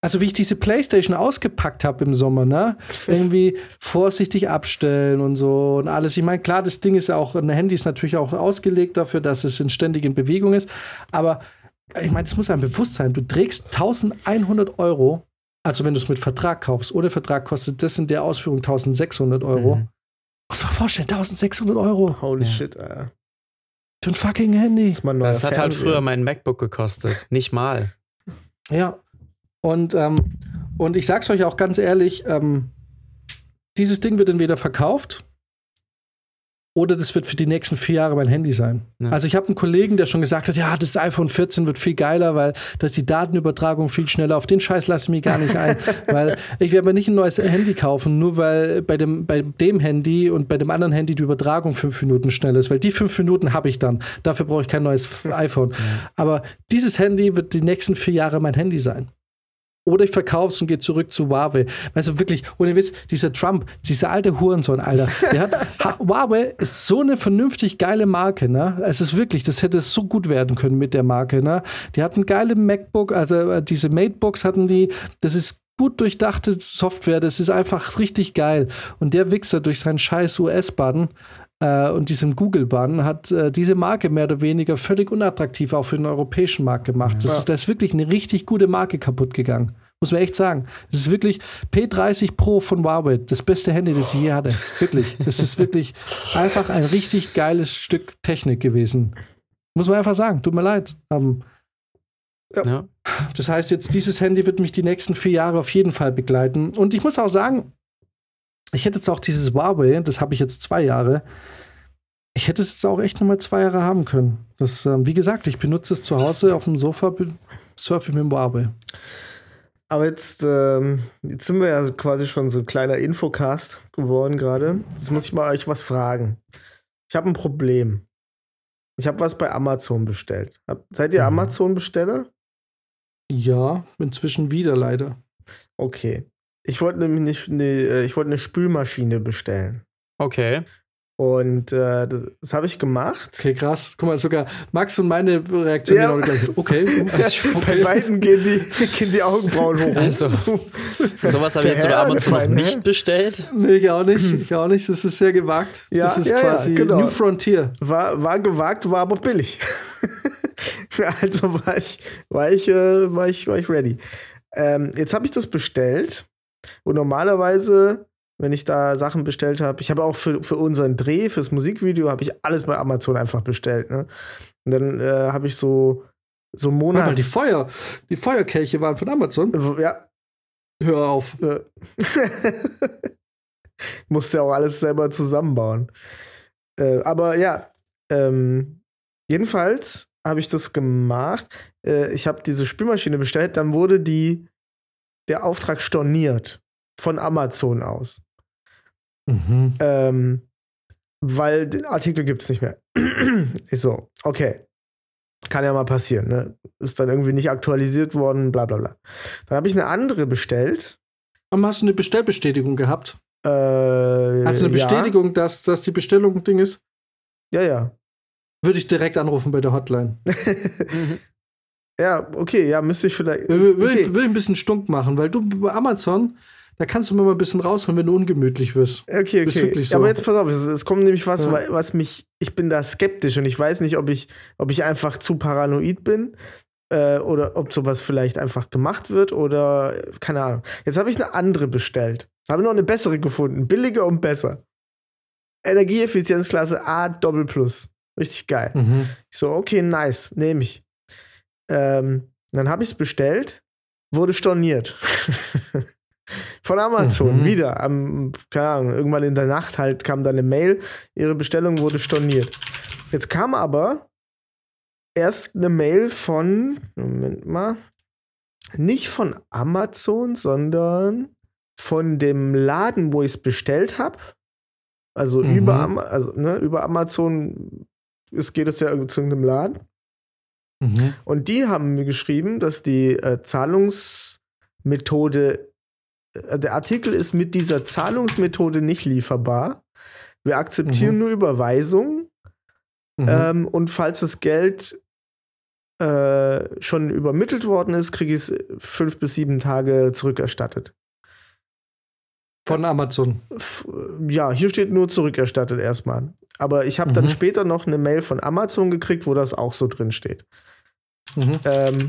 Also wie ich diese Playstation ausgepackt habe im Sommer, ne? Irgendwie vorsichtig abstellen und so und alles. Ich meine, klar, das Ding ist ja auch, ein Handy ist natürlich auch ausgelegt dafür, dass es in ständigen Bewegung ist. Aber ich meine, das muss einem bewusst sein. Du trägst 1100 Euro, also wenn du es mit Vertrag kaufst. Ohne Vertrag kostet das in der Ausführung 1600 Euro. Mhm. Muss man vorstellen, 1600 Euro Holy Ja. shit, Alter. für ein fucking Handy. Neuer Das hat halt Fernseher. früher mein MacBook gekostet. Nicht mal. Ja. Und, ähm, und ich sag's euch auch ganz ehrlich, ähm, dieses Ding wird entweder verkauft oder das wird für die nächsten vier Jahre mein Handy sein. Ja. Also ich habe einen Kollegen, der schon gesagt hat, ja, das iPhone 14 wird viel geiler, weil da ist die Datenübertragung viel schneller. Auf den Scheiß lasse ich mich gar nicht ein, weil ich werde mir nicht ein neues Handy kaufen, nur weil bei dem, bei dem Handy und bei dem anderen Handy die Übertragung fünf Minuten schneller ist, weil die fünf Minuten habe ich dann. Dafür brauche ich kein neues iPhone. Aber dieses Handy wird die nächsten vier Jahre mein Handy sein. Oder ich verkaufe es und gehe zurück zu Huawei. Weißt du, wirklich, ohne Witz, dieser Trump, dieser alte Hurensohn, Alter. Der hat, ha, Huawei ist so eine vernünftig geile Marke, ne? Es ist wirklich, das hätte so gut werden können mit der Marke, ne? Die hatten geile MacBook, also äh, diese Matebooks hatten die, das ist gut durchdachte Software, das ist einfach richtig geil. Und der Wichser durch seinen scheiß US-Button äh, und diesen Google-Button hat äh, diese Marke mehr oder weniger völlig unattraktiv auch für den europäischen Markt gemacht. Das Ja. ist, da ist wirklich eine richtig gute Marke kaputt gegangen. Muss man echt sagen. Das ist wirklich P30 Pro von Huawei, das beste Handy, das ich je hatte. Wirklich. Das ist wirklich einfach ein richtig geiles Stück Technik gewesen. Muss man einfach sagen. Tut mir leid. Ähm, Ja. das heißt, jetzt dieses Handy wird mich die nächsten vier Jahre auf jeden Fall begleiten. Und ich muss auch sagen, ich hätte jetzt auch dieses Huawei, das habe ich jetzt zwei Jahre. Ich hätte es jetzt auch echt nochmal zwei Jahre haben können. Das, ähm, wie gesagt, ich benutze es zu Hause auf dem Sofa, surfe ich mit dem Huawei. Aber jetzt, ähm, jetzt sind wir ja quasi schon so ein kleiner Infocast geworden gerade. Jetzt muss ich mal euch was fragen. Ich habe ein Problem. Ich habe was bei Amazon bestellt. Hab, seid ihr Mhm. Amazon-Besteller? Ja, inzwischen wieder leider. Okay. Ich wollte nämlich nicht eine, äh, ich wollte eine Spülmaschine bestellen. Okay. Und äh, das, das habe ich gemacht. Okay, krass. Guck mal, sogar Max und meine Reaktion Ja. genau gleich. Okay. Bei beiden gehen die, gehen die Augenbrauen hoch. Also, Sowas habe ich jetzt bei Amazon der noch feine nicht Herr. bestellt. nee, ich auch nicht. Ich auch nicht. Das ist sehr gewagt. Ja, das ist ja, ja, quasi genau. New Frontier. War, war gewagt, war aber billig. also war ich, war ich, äh, war ich, war ich ready. Ähm, jetzt habe ich das bestellt. Und normalerweise, wenn ich da Sachen bestellt habe, ich habe auch für, für unseren Dreh, fürs Musikvideo, habe ich alles bei Amazon einfach bestellt. Ne? Und dann äh, habe ich so, so Warte Monats. die Feuer, die Feuerkelche waren von Amazon. ja, Hör auf. äh, musste ja auch alles selber zusammenbauen. Äh, aber ja, ähm, jedenfalls habe ich das gemacht. Äh, ich habe diese Spülmaschine bestellt, dann wurde die, der Auftrag storniert von Amazon aus. Mhm. Ähm, weil den Artikel gibt es nicht mehr. ich so, okay. Kann ja mal passieren, ne? Ist dann irgendwie nicht aktualisiert worden, bla bla bla. Dann habe ich eine andere bestellt. Aber hast du eine Bestellbestätigung gehabt? Äh, du eine ja. Bestätigung, dass, dass die Bestellung ein Ding ist? Ja, ja. Würde ich direkt anrufen bei der Hotline. ja, okay, ja, müsste ich vielleicht. Will, okay. will ein bisschen stunk machen, weil du bei Amazon, da kannst du mir mal ein bisschen rausholen, wenn du ungemütlich wirst. Okay, okay. wirklich Ja, aber so. jetzt pass auf, es, es kommt nämlich was, Ja. wa- was mich, ich bin da skeptisch und ich weiß nicht, ob ich, ob ich einfach zu paranoid bin äh, oder ob sowas vielleicht einfach gemacht wird oder keine Ahnung. Jetzt habe ich eine andere bestellt. Habe noch eine bessere gefunden, billiger und besser. Energieeffizienzklasse A Doppel Plus. Richtig geil. Mhm. Ich so, okay, nice, nehme ich. Ähm, dann habe ich es bestellt, wurde storniert. Von Amazon, Mhm. wieder. Am, keine Ahnung, irgendwann in der Nacht halt kam dann eine Mail, ihre Bestellung wurde storniert. Jetzt kam aber erst eine Mail von, Moment mal, nicht von Amazon, sondern von dem Laden, wo ich es bestellt habe. Also, Mhm. über, also ne, über Amazon es geht es ja zu einem Laden. Mhm. Und die haben mir geschrieben, dass die äh, Zahlungsmethode, äh, der Artikel ist mit dieser Zahlungsmethode nicht lieferbar. Wir akzeptieren Mhm. nur Überweisungen. Mhm. Ähm, und falls das Geld äh, schon übermittelt worden ist, kriege ich es fünf bis sieben Tage zurückerstattet. Von Amazon. Ja, hier steht nur zurückerstattet erstmal. Aber ich habe dann Mhm. später noch eine Mail von Amazon gekriegt, wo das auch so drin steht. Mhm. Ähm,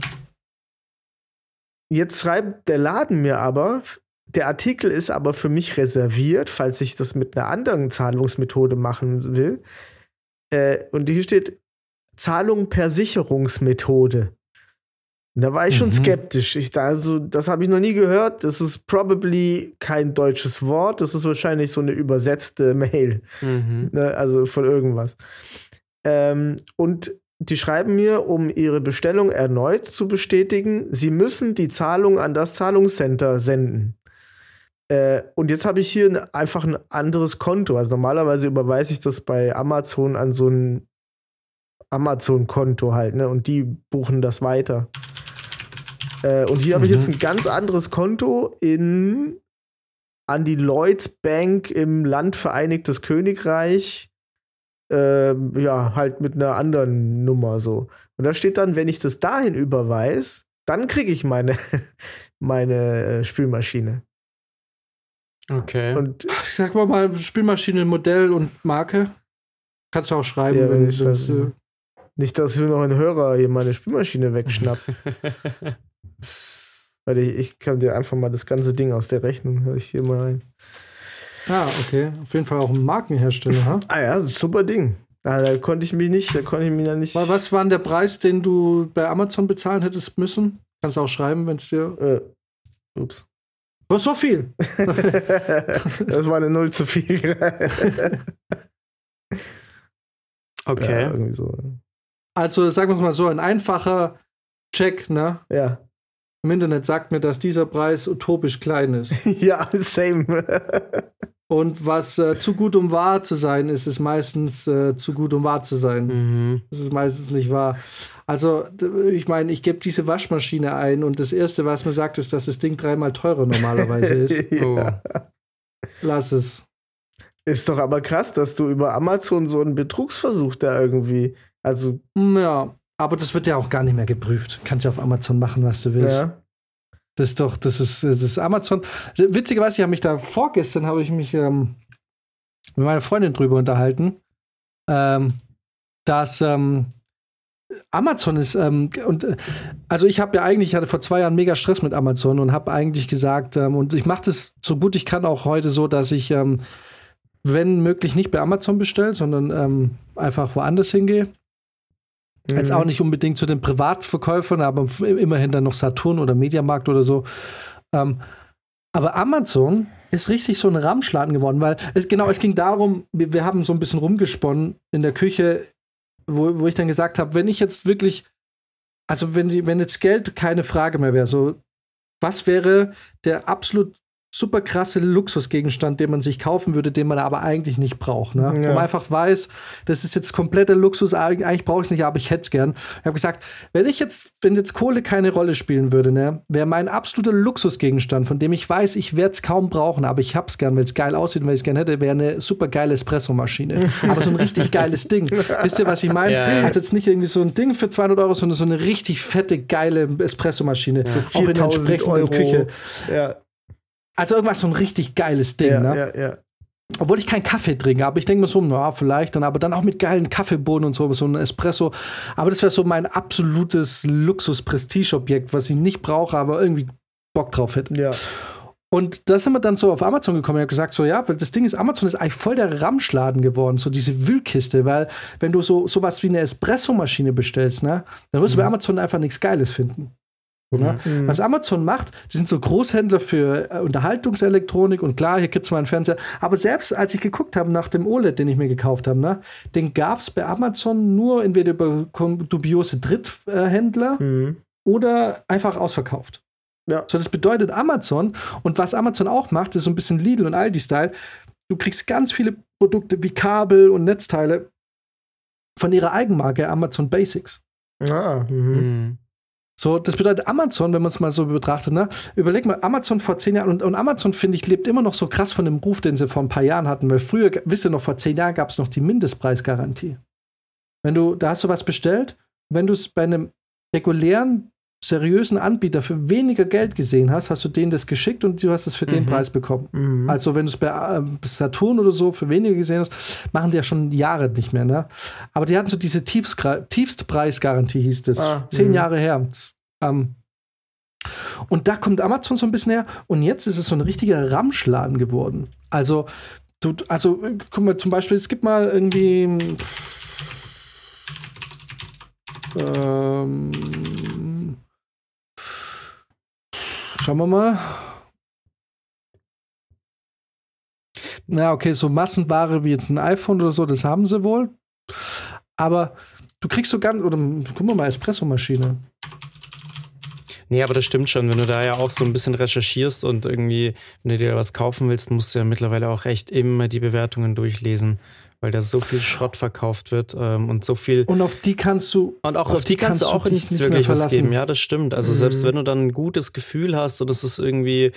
jetzt schreibt der Laden mir aber, der Artikel ist aber für mich reserviert, falls ich das mit einer anderen Zahlungsmethode machen will. Äh, und hier steht Zahlung per Sicherungsmethode. Und da war ich schon Mhm. skeptisch. Ich da also, das habe ich noch nie gehört. Das ist probably kein deutsches Wort. Das ist wahrscheinlich so eine übersetzte Mail. Mhm. Ne, also von irgendwas. Ähm, und die schreiben mir, um ihre Bestellung erneut zu bestätigen, sie müssen die Zahlung an das Zahlungscenter senden. Äh, und jetzt habe ich hier einfach ein anderes Konto. Also normalerweise überweise ich das bei Amazon an so ein Amazon-Konto halt, ne? Und die buchen das weiter. Äh, und hier habe ich Mhm. jetzt ein ganz anderes Konto in an die Lloyds Bank im Land Vereinigtes Königreich. Ähm, ja, halt mit einer anderen Nummer so. Und da steht dann, wenn ich das dahin überweise, dann kriege ich meine, meine äh, Spülmaschine. Okay. Und Sag mal mal Spielmaschine, Modell und Marke. Kannst du auch schreiben, Ja, wenn will ich schreiben. äh, nicht, dass mir noch ein Hörer hier meine Spülmaschine wegschnappt. Weil ich, ich kann dir einfach mal das ganze Ding aus der Rechnung, hör ich hier mal rein. Ah, okay. Auf jeden Fall auch ein Markenhersteller, ha? Ah ja, super Ding. Ah, da konnte ich mich nicht, da konnte ich mich ja nicht. Wa- Was war denn der Preis, den du bei Amazon bezahlen hättest müssen? Kannst du auch schreiben, wenn es dir. Äh, ups. Oh, so viel! das war eine Null zu viel. okay. Ja, irgendwie so. Also sagen wir mal so, ein einfacher Check, ne? Ja. Im Internet sagt mir, dass dieser Preis utopisch klein ist. ja, same. Und was äh, zu gut, um wahr zu sein, ist, ist meistens äh, zu gut, um wahr zu sein. Mhm. Das ist meistens nicht wahr. Also, ich meine, ich gebe diese Waschmaschine ein und das Erste, was mir sagt, ist, dass das Ding dreimal teurer normalerweise ist. ja. Lass es. Ist doch aber krass, dass du über Amazon so einen Betrugsversuch da irgendwie. Also, Ja, aber das wird ja auch gar nicht mehr geprüft. Kannst ja auf Amazon machen, was du willst. ja. Das ist doch, das ist, das ist Amazon. Witzigerweise, ich habe mich da vorgestern, habe ich mich ähm, mit meiner Freundin drüber unterhalten, ähm, dass ähm, Amazon ist, ähm, und äh, also ich habe ja eigentlich, ich hatte vor zwei Jahren mega Stress mit Amazon und habe eigentlich gesagt, ähm, und ich mache das so gut ich kann auch heute so, dass ich, ähm, wenn möglich, nicht bei Amazon bestelle, sondern einfach woanders hingehe. Jetzt Mhm. auch nicht unbedingt zu den Privatverkäufern, aber immerhin dann noch Saturn oder Mediamarkt oder so. Ähm, aber Amazon ist richtig so ein Ramschladen geworden, weil es, genau, es ging darum, wir, wir haben so ein bisschen rumgesponnen in der Küche, wo, wo ich dann gesagt habe, wenn ich jetzt wirklich, also wenn, wenn jetzt Geld keine Frage mehr wäre, so, was wäre der absolut super krasse Luxusgegenstand, den man sich kaufen würde, den man aber eigentlich nicht braucht. Ne? Ja. Wo man einfach weiß, das ist jetzt kompletter Luxus, eig- eigentlich brauche ich es nicht, aber ich hätte es gern. Ich habe gesagt, wenn ich jetzt, wenn jetzt Kohle keine Rolle spielen würde, ne, wäre mein absoluter Luxusgegenstand, von dem ich weiß, ich werde es kaum brauchen, aber ich hab's gern, weil es geil aussieht und weil ich es gern hätte, wäre eine super geile Espressomaschine. aber so ein richtig geiles Ding. Wisst ihr, was ich meine? Ja, ja. Also jetzt nicht irgendwie so ein Ding für 200 Euro, sondern so eine richtig fette, geile Espressomaschine. Auch in der 4000 entsprechenden Euro. Küche. Ja, Also irgendwas so ein richtig geiles Ding, ja, ne? ja, ja. Obwohl ich keinen Kaffee trinke, aber ich denke mir so, na, vielleicht dann, aber dann auch mit geilen Kaffeebohnen und so, so ein Espresso. Aber das wäre so mein absolutes Luxus-Prestige-Objekt, was ich nicht brauche, aber irgendwie Bock drauf hätte. ja. Und da sind wir dann so auf Amazon gekommen. Ich habe gesagt, so ja, weil das Ding ist, Amazon ist eigentlich voll der Ramschladen geworden, so diese Wühlkiste, weil wenn du so sowas wie eine Espressomaschine bestellst, ne, dann wirst du bei Amazon einfach nichts Geiles finden. Ne? Mhm. Was Amazon macht, die sind so Großhändler für äh, Unterhaltungselektronik und klar, hier gibt es mal einen Fernseher. Aber selbst als ich geguckt habe nach dem OLED, den ich mir gekauft habe, ne, den gab es bei Amazon nur entweder über dubiose Dritthändler Mhm. oder einfach ausverkauft. Ja. So, das bedeutet Amazon und was Amazon auch macht, ist so ein bisschen Lidl und Aldi-Style. Du kriegst ganz viele Produkte wie Kabel und Netzteile von ihrer Eigenmarke Amazon Basics. Ah, mhm. So, das bedeutet Amazon, wenn man es mal so betrachtet, ne? Überleg mal, Amazon vor zehn Jahren und, und Amazon, finde ich, lebt immer noch so krass von dem Ruf, den sie vor ein paar Jahren hatten, weil früher, wisst ihr noch, vor zehn Jahren gab es noch die Mindestpreisgarantie. Wenn du, da hast du was bestellt, wenn du es bei einem regulären, seriösen Anbieter für weniger Geld gesehen hast, hast du denen das geschickt und du hast es für den Mhm. Preis bekommen. Mhm. Also wenn du es bei äh, Saturn oder so für weniger gesehen hast, machen die ja schon Jahre nicht mehr, ne? Aber die hatten so diese Tiefstgra- Tiefstpreisgarantie, hieß das. Ah, Zehn mhm. Jahre her. Ähm, und da kommt Amazon so ein bisschen her. Und jetzt ist es so ein richtiger Ramschladen geworden. Also, du, also, guck mal, zum Beispiel, es gibt mal irgendwie. Ähm, schauen wir mal. Na, okay, so Massenware wie jetzt ein iPhone oder so, das haben sie wohl. Aber du kriegst so ganz, oder guck mal Espressomaschine. Nee, aber das stimmt schon. Wenn du da ja auch so ein bisschen recherchierst und irgendwie, wenn du dir was kaufen willst, musst du ja mittlerweile auch echt immer die Bewertungen durchlesen, weil da so viel Schrott verkauft wird ähm, und so viel. Und auf die kannst du. Und auch auf auf die die kannst du kannst du auch nichts nicht wirklich was geben. Ja, das stimmt. Also Mhm. selbst wenn du dann ein gutes Gefühl hast und es ist irgendwie,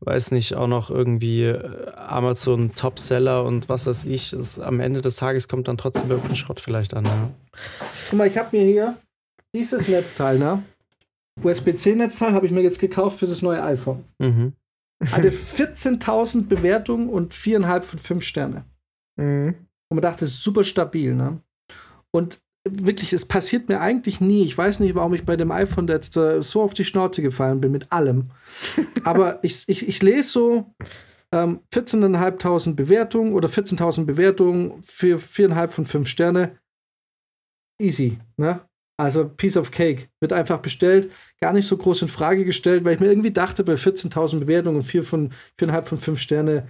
weiß nicht, auch noch irgendwie äh, Amazon Topseller und was weiß ich, es, am Ende des Tages kommt dann trotzdem irgendein Schrott vielleicht an. Ja. Guck mal, ich habe mir hier dieses Netzteil, ne? USB-C-Netzteil habe ich mir jetzt gekauft für das neue iPhone. Mhm. Hatte 14.000 Bewertungen und viereinhalb von fünf Sterne. Mhm. Und man dachte, es ist super stabil, ne? Und wirklich, es passiert mir eigentlich nie. Ich weiß nicht, warum ich bei dem iPhone jetzt äh, so auf die Schnauze gefallen bin mit allem. Aber ich, ich, ich lese so ähm, 14.500 Bewertungen oder 14.000 Bewertungen für viereinhalb von fünf Sterne. Easy, ne? Also Piece of Cake wird einfach bestellt, gar nicht so groß in Frage gestellt, weil ich mir irgendwie dachte, bei 14.000 Bewertungen und vier von viereinhalb von fünf Sterne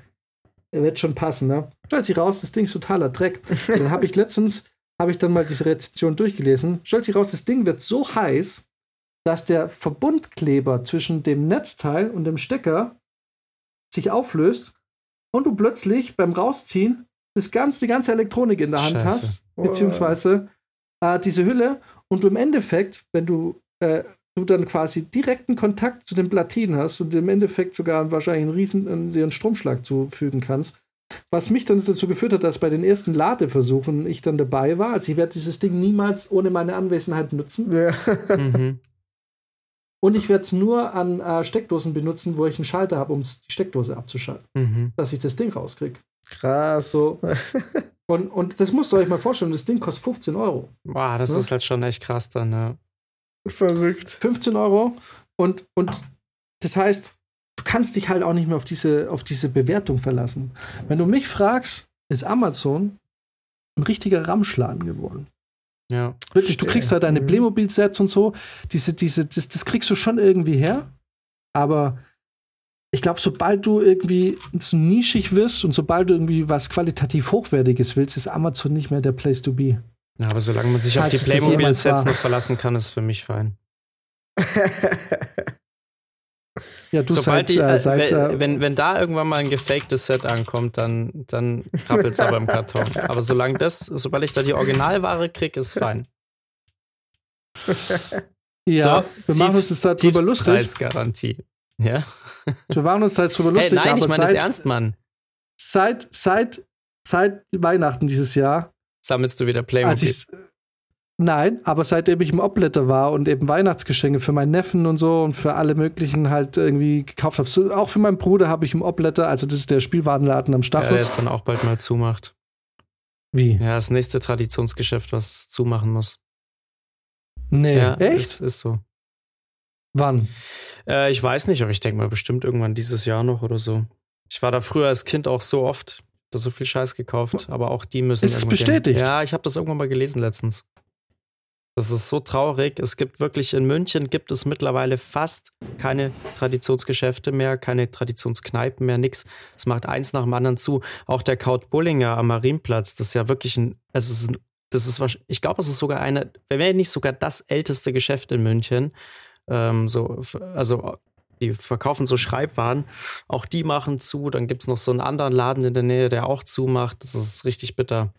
wird schon passen, ne? Stellt sich raus, das Ding ist totaler Dreck. Dann habe ich letztens habe ich dann mal diese Rezension durchgelesen. Stellt sich raus, das Ding wird so heiß, dass der Verbundkleber zwischen dem Netzteil und dem Stecker sich auflöst und du plötzlich beim Rausziehen das ganze, die ganze Elektronik in der Hand Scheiße. hast, beziehungsweise äh, diese Hülle und du im Endeffekt, wenn du, äh, du dann quasi direkten Kontakt zu den Platinen hast und im Endeffekt sogar wahrscheinlich einen riesen äh, dir einen Stromschlag zufügen kannst, was mich dann dazu geführt hat, dass bei den ersten Ladeversuchen ich dann dabei war. Also ich werde dieses Ding niemals ohne meine Anwesenheit nutzen. Ja. Mhm. Und ich werde es nur an äh, Steckdosen benutzen, wo ich einen Schalter habe, um die Steckdose abzuschalten, Mhm. dass ich das Ding rauskriege. Krass. So. Und, und das musst ihr euch mal vorstellen, das Ding kostet 15 Euro. Boah, das Ja. ist halt schon echt krass dann, ja. Verrückt. 15 Euro. Und, und das heißt, du kannst dich halt auch nicht mehr auf diese, auf diese Bewertung verlassen. Wenn du mich fragst, ist Amazon ein richtiger Ramschladen geworden. Ja. Wirklich, du kriegst halt deine Mhm. Playmobil-Sets und so. Diese, diese, das, das kriegst du schon irgendwie her. Aber ich glaube, sobald du irgendwie so nischig wirst und sobald du irgendwie was qualitativ Hochwertiges willst, ist Amazon nicht mehr der Place to be. Ja, aber solange man sich auf Falls die das jemals Playmobil-Sets noch verlassen kann, ist für mich fein. Ja, du Sobald seit, die, äh, äh, seit wenn, äh, wenn, wenn da irgendwann mal ein gefaktes Set ankommt, dann, dann krabbelt es aber im Karton. Aber solange das, sobald ich da die Originalware kriege, ist fein. ja, So, wir machen uns das da drüber lustig. Tiefstpreisgarantie. Ja? Wir machen uns da jetzt drüber Hey, lustig, nein, aber ich meine das ernst, Mann. seit, seit, seit Weihnachten dieses Jahr, Sammelst du wieder Playmobil. Nein, aber seitdem ich im Obletter war und eben Weihnachtsgeschenke für meinen Neffen und so und für alle möglichen halt irgendwie gekauft habe. So, auch für meinen Bruder habe ich im Obletter, also das ist der Spielwarenladen am Ja, der Stachus. jetzt dann auch bald mal zumacht. Wie? Ja, das nächste Traditionsgeschäft, was zumachen muss. Nee, ja, echt? Ist, ist so. Wann? Äh, ich weiß nicht, aber ich denke mal bestimmt irgendwann dieses Jahr noch oder so. Ich war da früher als Kind auch so oft, da so viel Scheiß gekauft, aber auch die müssen. Ist es bestätigt? Gehen. Ja, ich habe das irgendwann mal gelesen letztens. Das ist so traurig. Es gibt wirklich in München gibt es mittlerweile fast keine Traditionsgeschäfte mehr, keine Traditionskneipen mehr, nix. Es macht eins nach dem anderen zu. Auch der Kaut Bullinger am Marienplatz, das ist ja wirklich ein, es ist ein, das ist ich glaube, es ist sogar eine, wenn nicht sogar das älteste Geschäft in München. Ähm, so, also die verkaufen so Schreibwaren, auch die machen zu. Dann gibt es noch so einen anderen Laden in der Nähe, der auch zumacht. Das ist richtig bitter.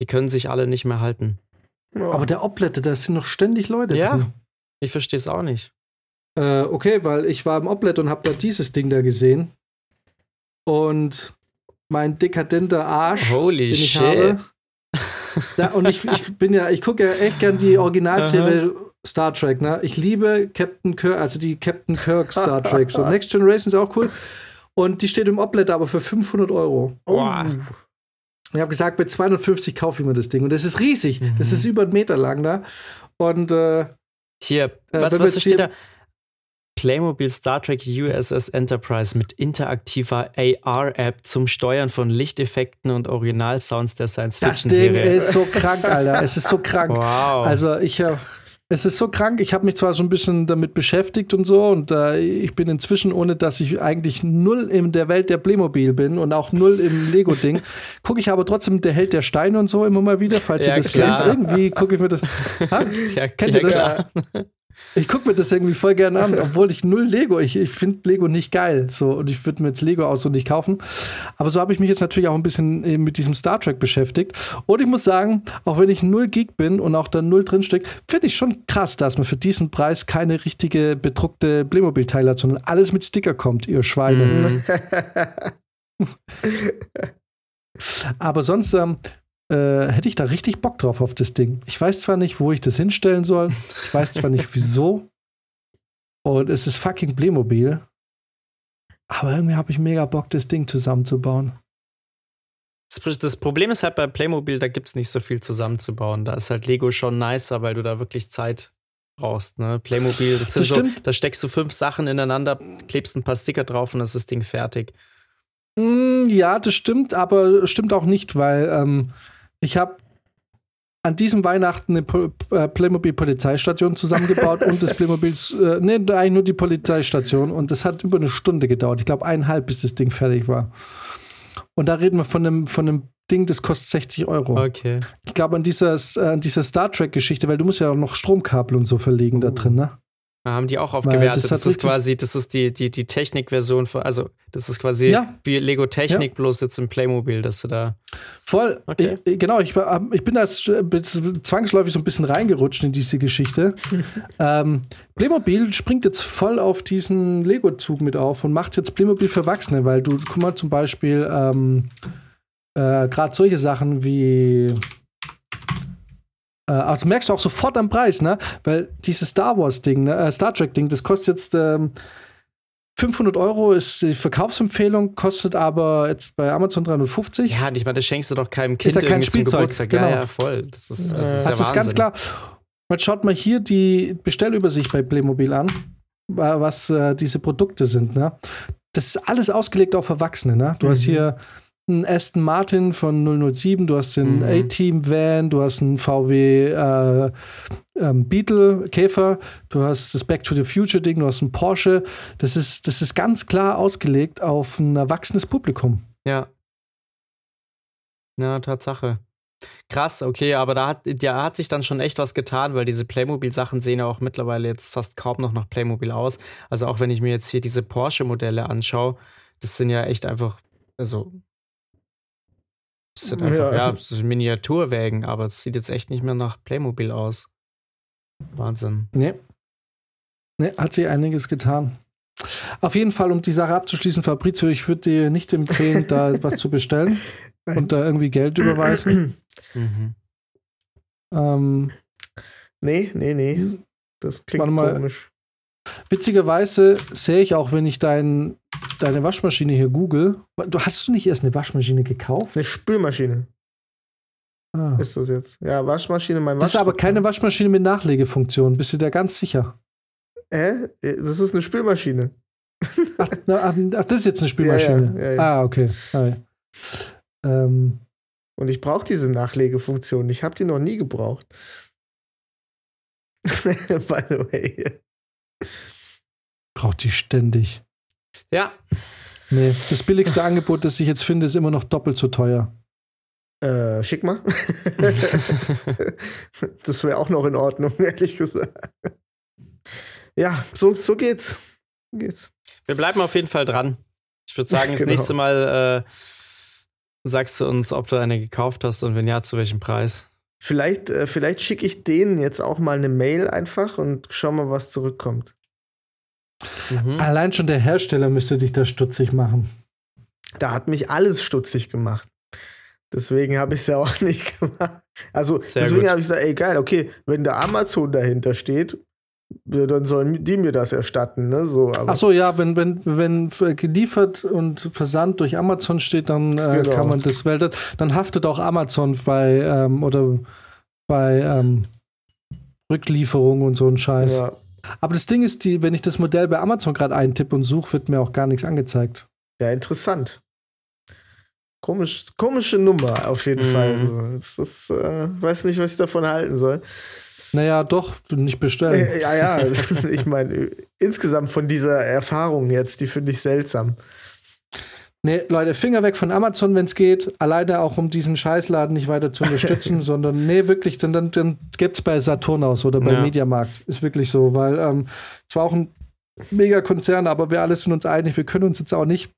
Die können sich alle nicht mehr halten. Aber der Obletter, da sind noch ständig Leute Ja. drin. Ich verstehe es auch nicht. Äh, okay, weil ich war im Obletter und habe da dieses Ding da gesehen. Und mein dekadenter Arsch, Holy den ich shit. habe. Da, und ich, ich bin ja, ich gucke ja echt gern die Originalserie Star Trek, ne? Ich liebe Captain Kirk, also die Captain Kirk Star Trek. So Next Generation ist auch cool. Und die steht im Obletter aber für 500 Euro. Boah. Ich habe gesagt, bei 250 kaufe ich mir das Ding. Und das ist riesig. Mhm. Das ist über einen Meter lang da. Und äh, Hier, Äh, was, wir was steht hier- da? Playmobil Star Trek USS Enterprise mit interaktiver AR-App zum Steuern von Lichteffekten und Originalsounds der das Ding Science-Fiction-Serie. ist so krank, Alter. Es ist so krank. Wow. Also ich äh, es ist so krank. Ich habe mich zwar so ein bisschen damit beschäftigt und so und äh, ich bin inzwischen, ohne dass ich eigentlich null in der Welt der Playmobil bin und auch null im Lego-Ding, gucke ich aber trotzdem der Held der Steine und so immer mal wieder, falls Ja, ihr das klar. kennt. Irgendwie gucke ich mir das. Ha? ja, kennt ja, ihr das? klar. Ich gucke mir das irgendwie voll gerne an, obwohl ich null Lego, ich, ich finde Lego nicht geil. So, und ich würde mir jetzt Lego auch so nicht kaufen. Aber so habe ich mich jetzt natürlich auch ein bisschen äh, mit diesem Star Trek beschäftigt. Und ich muss sagen, auch wenn ich null Geek bin und auch da null drinsteckt, finde ich schon krass, dass man für diesen Preis keine richtige bedruckte Playmobil-Teile hat, sondern alles mit Sticker kommt, ihr Schweine. Mhm. Aber sonst, ähm, äh, hätte ich da richtig Bock drauf auf das Ding. Ich weiß zwar nicht, wo ich das hinstellen soll. Ich weiß zwar nicht, wieso. Und es ist fucking Playmobil. Aber irgendwie habe ich mega Bock, das Ding zusammenzubauen. Das, das Problem ist halt bei Playmobil, da gibt es nicht so viel zusammenzubauen. Da ist halt Lego schon nicer, weil du da wirklich Zeit brauchst. Ne? Playmobil, das, das so, da steckst du fünf Sachen ineinander, klebst ein paar Sticker drauf und dann ist das Ding fertig. Mm, ja, das stimmt, aber stimmt auch nicht, weil ähm, ich habe an diesem Weihnachten eine äh, Playmobil-Polizeistation zusammengebaut und das Playmobil, äh, nee, eigentlich nur die Polizeistation und das hat über eine Stunde gedauert. Ich glaube, eineinhalb, bis das Ding fertig war. Und da reden wir von einem, von einem Ding, das kostet 60 Euro. Okay. Ich glaube an dieser, äh, an dieser Star Trek-Geschichte, weil du musst ja auch noch Stromkabel und so verlegen uh. da drin, ne? Haben die auch aufgewertet. Das, das ist quasi, das ist die, die, die Technikversion, also das ist quasi ja. wie Lego Technik, ja. bloß jetzt im Playmobil, dass du da. Voll, okay. ich, genau, ich, ich bin da zwangsläufig so ein bisschen reingerutscht in diese Geschichte. ähm, Playmobil springt jetzt voll auf diesen Lego-Zug mit auf und macht jetzt Playmobil für Erwachsene, weil du, guck mal, zum Beispiel ähm, äh, gerade solche Sachen wie äh, also merkst du auch sofort am Preis, ne? Weil dieses Star Wars-Ding, ne? äh, Star Trek-Ding, das kostet jetzt ähm, 500 Euro, ist die Verkaufsempfehlung, kostet aber jetzt bei Amazon 350. Ja, ich meine, das schenkst du doch keinem Kind ist ja kein Spielzeug. Genau. Ja, ja, voll. Das ist, das ist, das ist ganz klar. Man schaut mal hier die Bestellübersicht bei Playmobil an, was äh, diese Produkte sind, ne? Das ist alles ausgelegt auf Erwachsene, ne? Du mhm. hast hier einen Aston Martin von 007, du hast den mhm. A-Team Van, du hast einen VW äh, ähm, Beetle Käfer, du hast das Back to the Future Ding, du hast einen Porsche. Das ist, das ist ganz klar ausgelegt auf ein erwachsenes Publikum. Ja. Ja, Tatsache. Krass, okay, aber da hat, da hat sich dann schon echt was getan, weil diese Playmobil-Sachen sehen ja auch mittlerweile jetzt fast kaum noch nach Playmobil aus. Also auch wenn ich mir jetzt hier diese Porsche-Modelle anschaue, das sind ja echt einfach, also das sind einfach, ja, ja Miniaturwägen, aber es sieht jetzt echt nicht mehr nach Playmobil aus. Wahnsinn. Nee. Nee, hat sich einiges getan. Auf jeden Fall, um die Sache abzuschließen, Fabrizio, ich würde dir nicht empfehlen, da was zu bestellen und da irgendwie Geld überweisen. Mhm. Ähm, nee, nee, nee. Das klingt mal, komisch. Witzigerweise sehe ich auch, wenn ich dein, deine Waschmaschine hier google. Du hast du nicht erst eine Waschmaschine gekauft? Eine Spülmaschine. Ah. Ist das jetzt? Ja, Waschmaschine, mein Das ist aber keine Waschmaschine mit Nachlegefunktion. Bist du da ganz sicher? Hä? Das ist eine Spülmaschine. Ach, ach, ach das ist jetzt eine Spülmaschine. Ja, ja, ja, ah, okay. Ah, ähm. Und ich brauche diese Nachlegefunktion. Ich habe die noch nie gebraucht. By the way. Braucht die ständig. Ja. Nee, das billigste Angebot, das ich jetzt finde, ist immer noch doppelt so teuer. Äh, schick mal. das wäre auch noch in Ordnung, ehrlich gesagt. Ja, so, so geht's. So geht's. Wir bleiben auf jeden Fall dran. Ich würde sagen, das genau. nächste Mal äh, sagst du uns, ob du eine gekauft hast und wenn ja, zu welchem Preis. Vielleicht, äh, vielleicht schicke ich denen jetzt auch mal eine Mail einfach und schau mal, was zurückkommt. Mhm. Allein schon der Hersteller müsste dich da stutzig machen. Da hat mich alles stutzig gemacht. Deswegen habe ich es ja auch nicht gemacht. Also Sehr deswegen habe ich gesagt, ey geil, okay, wenn der Amazon dahinter steht, dann sollen die mir das erstatten, ne? So, aber Ach so, ja, wenn, wenn, wenn geliefert und Versand durch Amazon steht, dann äh, genau. kann man das, weil dann haftet auch Amazon bei ähm, oder bei ähm, Rücklieferung und so ein Scheiß. Ja. Aber das Ding ist, die, wenn ich das Modell bei Amazon gerade eintippe und suche, wird mir auch gar nichts angezeigt. Ja, interessant. Komisch, komische Nummer auf jeden mhm. Fall. Das ist, äh, weiß nicht, was ich davon halten soll. Naja, doch, nicht bestellen. Äh, ja, ja, ich meine, insgesamt von dieser Erfahrung jetzt, die finde ich seltsam. Nee, Leute, Finger weg von Amazon, wenn es geht. Alleine auch, um diesen Scheißladen nicht weiter zu unterstützen, sondern nee, wirklich, dann, dann, dann gibt es bei Saturn aus oder bei ja. Mediamarkt. Ist wirklich so, weil ähm, zwar auch ein Megakonzern, aber wir alle sind uns einig, wir können uns jetzt auch nicht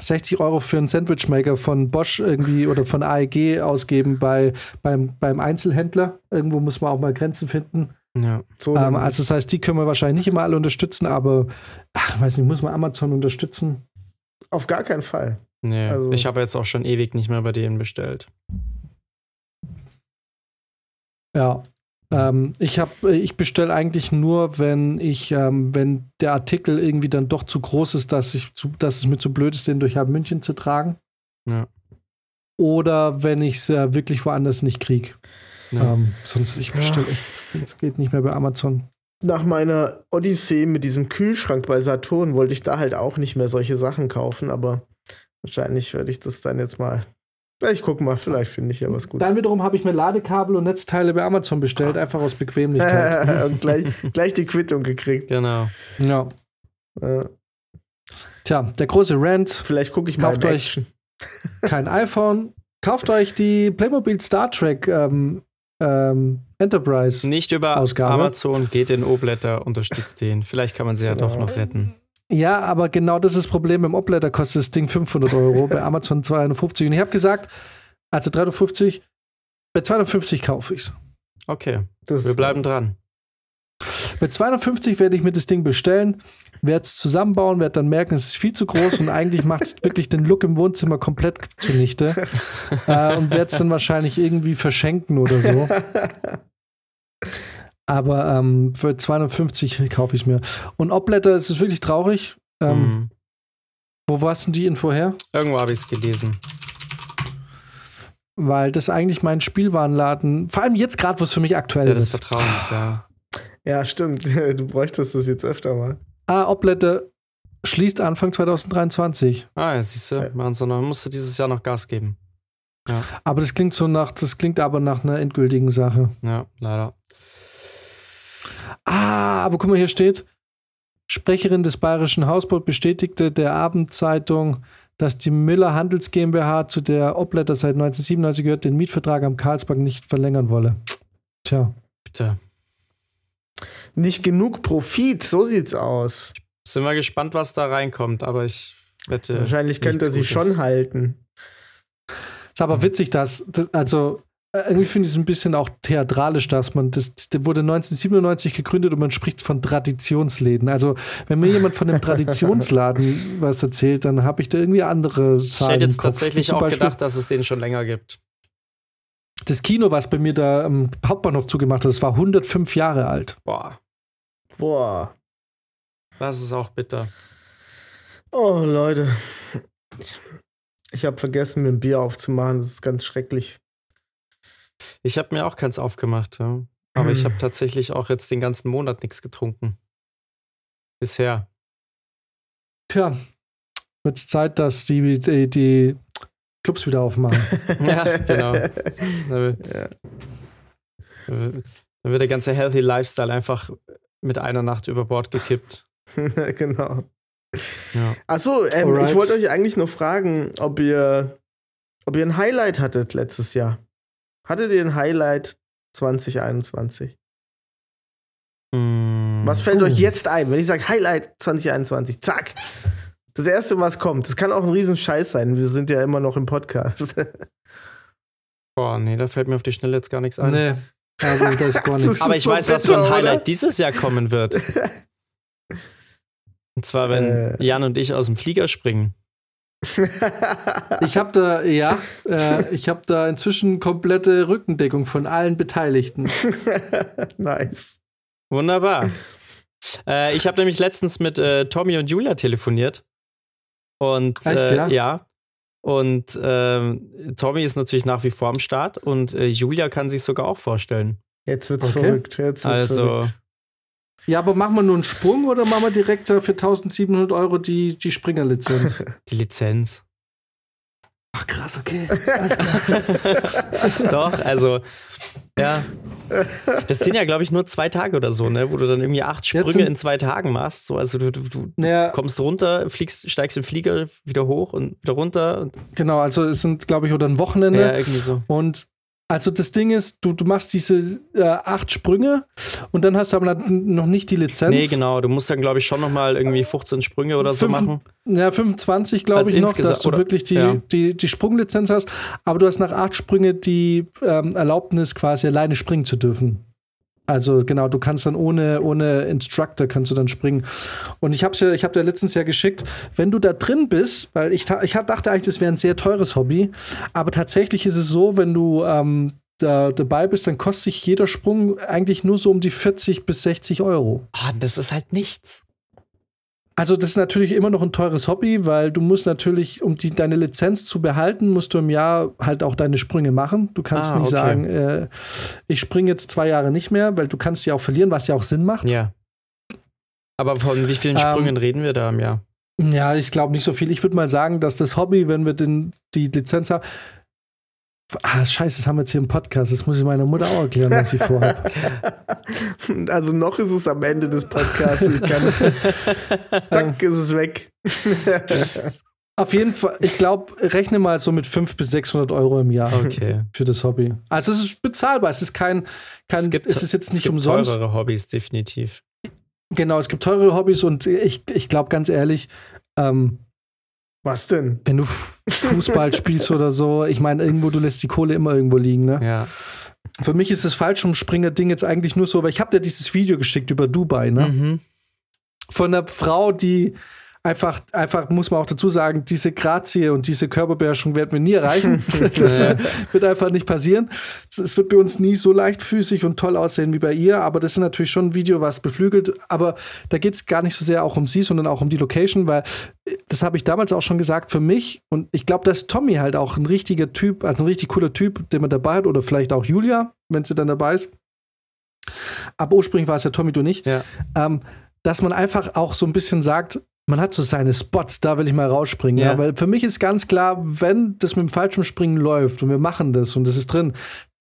60 Euro für einen Sandwichmaker von Bosch irgendwie oder von AEG ausgeben bei, beim, beim Einzelhändler. Irgendwo muss man auch mal Grenzen finden. Ja. So ähm, also das heißt, die können wir wahrscheinlich nicht immer alle unterstützen, aber ach, weiß nicht, muss man Amazon unterstützen? Auf gar keinen Fall. Nee, also, ich habe jetzt auch schon ewig nicht mehr bei denen bestellt. Ja. Ähm, ich habe, ich bestelle eigentlich nur, wenn ich, ähm, wenn der Artikel irgendwie dann doch zu groß ist, dass ich, zu, dass es mir zu blöd ist, den durch halb München zu tragen. Ja. Oder wenn ich es äh, wirklich woanders nicht kriege. Ja. Ähm, sonst ich bestelle echt, es geht nicht mehr bei Amazon. Nach meiner Odyssee mit diesem Kühlschrank bei Saturn wollte ich da halt auch nicht mehr solche Sachen kaufen, aber wahrscheinlich werde ich das dann jetzt mal. Ich gucke mal, vielleicht finde ich ja was Gutes. Dann wiederum habe ich mir Ladekabel und Netzteile bei Amazon bestellt, einfach aus Bequemlichkeit. und gleich, gleich die Quittung gekriegt. Genau. ja. Tja, der große Rant, vielleicht gucke ich mal Kauft euch- kein iPhone. Kauft euch die Playmobil Star Trek ähm, ähm, Enterprise. Nicht über Ausgabe. Amazon, geht in O-Blätter, unterstützt den. Vielleicht kann man sie ja doch noch retten. Ja, aber genau das ist das Problem. Beim Obletter kostet das Ding 500 Euro, bei Amazon 250. Und ich habe gesagt, also 350, bei 250 kaufe ich es. Okay, Das, wir bleiben dran. Bei 250 werde ich mir das Ding bestellen, werde es zusammenbauen, werde dann merken, es ist viel zu groß und eigentlich macht es wirklich den Look im Wohnzimmer komplett zunichte. äh, und werde es dann wahrscheinlich irgendwie verschenken oder so. Aber ähm, für 250 kaufe ich es mir. Und Obletter ist es wirklich traurig. Ähm, Mhm. Wo war denn die Info her? Irgendwo habe ich es gelesen. Weil das eigentlich mein Spielwarenladen, vor allem jetzt gerade, wo es für mich aktuell Ja, des ist. Vertrauens, ja. Ja, stimmt. Du bräuchtest das jetzt öfter mal. Ah, Obletter schließt Anfang 2023. Ah, ja, siehst du, machen sie noch, musst du dieses Jahr noch Gas geben. Aber das klingt so nach, das klingt aber nach einer endgültigen Sache. Ja, leider. Ah, aber guck mal, hier steht, Sprecherin des Bayerischen Hausbau bestätigte der Abendzeitung, dass die Müller Handels GmbH, zu der Obletter seit 1997 gehört, den Mietvertrag am Karlsberg nicht verlängern wolle. Tja. Bitte. Nicht genug Profit, so sieht's aus. Sind wir gespannt, was da reinkommt, aber ich wette. Wahrscheinlich könnte er sie Gutes. schon halten. Ist aber witzig, dass, das, also äh, irgendwie finde ich es ein bisschen auch theatralisch, dass man, das, der wurde 1997 gegründet und man spricht von Traditionsläden. Also, wenn mir jemand von einem Traditionsladen was erzählt, dann habe ich da irgendwie andere Ich Zahlen. hätte im jetzt Kopf. tatsächlich auch Beispiel gedacht, dass es den schon länger gibt. Das Kino, was bei mir da am Hauptbahnhof zugemacht hat, das war 105 Jahre alt. Boah, Boah. das ist auch bitter. Oh, Leute. Ich habe vergessen, mir ein Bier aufzumachen. Das ist ganz schrecklich. Ich habe mir auch keins aufgemacht, ja. aber ich Hm. habe tatsächlich auch jetzt den ganzen Monat nichts getrunken. Bisher. Tja, wird Zeit, dass die, die, die Clubs wieder aufmachen. Ja, genau. Da wird, Ja. da wird der ganze Healthy Lifestyle einfach mit einer Nacht über Bord gekippt. genau. Ja. Achso, ähm, ich wollte euch eigentlich noch fragen, ob ihr, ob ihr ein Highlight hattet letztes Jahr. Hattet ihr ein Highlight 2021? Hm. Was fällt Oh. euch jetzt ein, wenn ich sage Highlight 2021? Zack! Das erste, was kommt. Das kann auch ein Riesenscheiß sein. Wir sind ja immer noch im Podcast. Boah, nee, da fällt mir auf die Schnelle jetzt gar nichts ein. nee, also das ist gar Das nichts. ist Aber ich so weiß, was für ein bitter, Highlight oder? dieses Jahr kommen wird. Und zwar, wenn Äh. Jan und ich aus dem Flieger springen. Ich habe da, ja, äh, ich habe da inzwischen komplette Rückendeckung von allen Beteiligten. nice. Wunderbar. äh, ich habe nämlich letztens mit äh, Tommy und Julia telefoniert. Und Echt, äh, ja? ja. Und ähm, Tommy ist natürlich nach wie vor am Start und äh, Julia kann sich sogar auch vorstellen. Jetzt wird's Okay. verrückt. Jetzt wird's Also, verrückt. Ja, aber machen wir nur einen Sprung oder machen wir direkt äh, für 1700 Euro die, die Springerlizenz? die Lizenz. Ach krass, okay. Doch, also, ja. Das sind ja, glaube ich, nur zwei Tage oder so, ne? Wo du dann irgendwie acht Sprünge in zwei Tagen machst. So, also du, du, du Naja, kommst runter, fliegst, steigst im Flieger wieder hoch und wieder runter. Und, genau, also es sind, glaube ich, oder ein Wochenende. ja, irgendwie so. Und also das Ding ist, du, du machst diese äh, acht Sprünge und dann hast du aber noch nicht die Lizenz. Nee, genau. Du musst dann, glaube ich, schon nochmal irgendwie 15 Sprünge oder so Fünf- machen. Ja, 25 glaube Also ich noch, dass du oder- wirklich die, ja. die, die Sprunglizenz hast, aber du hast nach acht Sprünge die ähm, Erlaubnis, quasi alleine springen zu dürfen. Also genau, du kannst dann ohne, ohne Instructor kannst du dann springen. Und ich habe ja, ich habe dir letztens ja geschickt, wenn du da drin bist, weil ich, ich dachte eigentlich, das wäre ein sehr teures Hobby, aber tatsächlich ist es so, wenn du ähm, da dabei bist, dann kostet sich jeder Sprung eigentlich nur so um die 40 bis 60 Euro. Ah, das ist halt nichts. Also das ist natürlich immer noch ein teures Hobby, weil du musst natürlich, um die, deine Lizenz zu behalten, musst du im Jahr halt auch deine Sprünge machen. Du kannst Ah, nicht okay. sagen, äh, ich springe jetzt zwei Jahre nicht mehr, weil du kannst ja auch verlieren, was ja auch Sinn macht. Ja. Aber von wie vielen Ähm, Sprüngen reden wir da im Jahr? Ja, ich glaube nicht so viel. Ich würde mal sagen, dass das Hobby, wenn wir den, die Lizenz haben. Ah, scheiße, das haben wir jetzt hier im Podcast. Das muss ich meiner Mutter auch erklären, was ich vorhabe. Also noch ist es am Ende des Podcasts. Ich kann, zack, ist es weg. Auf jeden Fall, ich glaube, rechne mal so mit 500 bis 600 Euro im Jahr Okay. für das Hobby. Also es ist bezahlbar. Es ist kein, kein Es gibt, es ist jetzt es nicht gibt umsonst. teurere Hobbys, definitiv. Genau, es gibt teure Hobbys und ich, ich glaube ganz ehrlich, ähm, Was denn? wenn du Fußball spielst oder so, ich meine, irgendwo, du lässt die Kohle immer irgendwo liegen, ne? Ja. Für mich ist das Fallschirmspringer-Ding jetzt eigentlich nur so, weil ich habe dir dieses Video geschickt über Dubai, ne? Mhm. Von einer Frau, die einfach, einfach, muss man auch dazu sagen, diese Grazie und diese Körperbeherrschung werden wir nie erreichen. das wird einfach nicht passieren. Es wird bei uns nie so leichtfüßig und toll aussehen wie bei ihr, aber das ist natürlich schon ein Video, was beflügelt. Aber da geht es gar nicht so sehr auch um sie, sondern auch um die Location, weil äh, das habe ich damals auch schon gesagt, für mich, und ich glaube, dass Tommy halt auch ein richtiger Typ, also ein richtig cooler Typ, den man dabei hat, oder vielleicht auch Julia, wenn sie dann dabei ist. Aber ursprünglich war es ja Tommy, du nicht Ja. ähm, dass man einfach auch so ein bisschen sagt, man hat so seine Spots, da will ich mal rausspringen. Ja. Ja. weil für mich ist ganz klar, wenn das mit dem Fallschirmspringen läuft und wir machen das und das ist drin,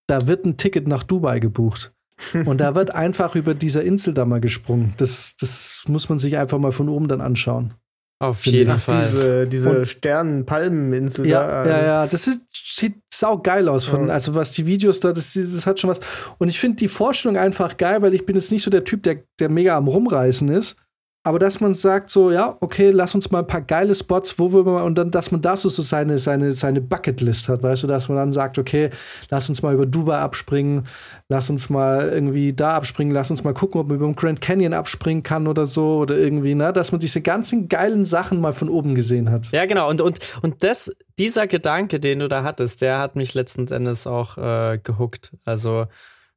da wird ein Ticket nach Dubai gebucht. und da wird einfach über dieser Insel da mal gesprungen. Das, das muss man sich einfach mal von oben dann anschauen. Auf jeden Ach, Fall. diese, diese Sternen-Palmeninsel Ja, da. ja, ja, das ist, sieht sau geil aus. Von, Ja. Also was die Videos da, das, das hat schon was. Und ich finde die Vorstellung einfach geil, weil ich bin jetzt nicht so der Typ, der, der mega am Rumreißen ist. Aber dass man sagt so, ja, okay, lass uns mal ein paar geile Spots, wo wir mal, und dann, dass man da so seine, seine, seine Bucketlist hat, weißt du, dass man dann sagt, okay, lass uns mal über Dubai abspringen, lass uns mal irgendwie da abspringen, lass uns mal gucken, ob man über den Grand Canyon abspringen kann oder so, oder irgendwie, ne, dass man diese ganzen geilen Sachen mal von oben gesehen hat. Ja, genau. Und, und, und das, dieser Gedanke, den du da hattest, der hat mich letzten Endes auch äh, gehuckt. Also,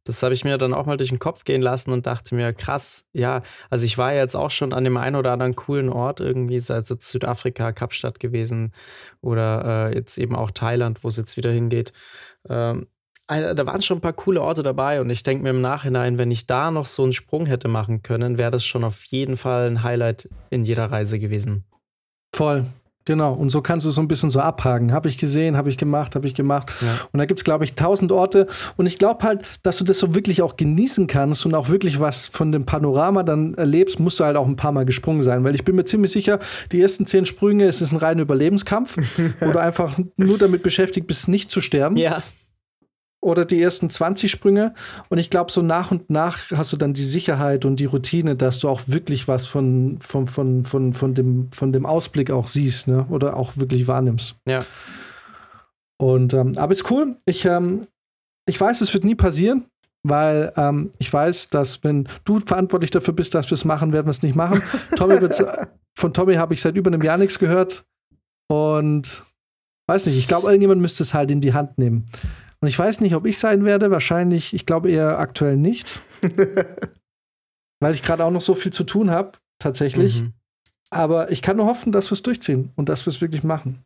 das habe ich mir dann auch mal durch den Kopf gehen lassen und dachte mir, krass, ja, also ich war jetzt auch schon an dem einen oder anderen coolen Ort irgendwie, sei es jetzt Südafrika, Kapstadt gewesen oder äh, jetzt eben auch Thailand, wo es jetzt wieder hingeht. Ähm, da waren schon ein paar coole Orte dabei und ich denke mir im Nachhinein, wenn ich da noch so einen Sprung hätte machen können, wäre das schon auf jeden Fall ein Highlight in jeder Reise gewesen. Voll. Genau, und so kannst du so ein bisschen so abhaken. Habe ich gesehen, habe ich gemacht, habe ich gemacht. Ja. Und da gibt es, glaube ich, tausend Orte. Und ich glaube halt, dass du das so wirklich auch genießen kannst und auch wirklich was von dem Panorama dann erlebst, musst du halt auch ein paar Mal gesprungen sein. Weil ich bin mir ziemlich sicher, die ersten zehn Sprünge, es ist ein reiner Überlebenskampf, wo du einfach nur damit beschäftigt bist, nicht zu sterben. Ja, Oder die ersten 20 Sprünge. Und ich glaube, so nach und nach hast du dann die Sicherheit und die Routine, dass du auch wirklich was von, von, von, von, von, dem, von dem Ausblick auch siehst, ne? Oder auch wirklich wahrnimmst. ja. Und ähm, aber ist cool. Ich, ähm, ich weiß, es wird nie passieren, weil ähm, ich weiß, dass wenn du verantwortlich dafür bist, dass wir es machen, werden wir es nicht machen. Tommy von Tommy habe ich seit über einem Jahr nichts gehört. Und weiß nicht, ich glaube, irgendjemand müsste es halt in die Hand nehmen. Und ich weiß nicht, ob ich sein werde. Wahrscheinlich, ich glaube eher aktuell nicht. weil ich gerade auch noch so viel zu tun habe, tatsächlich. Mhm. Aber ich kann nur hoffen, dass wir es durchziehen und dass wir es wirklich machen.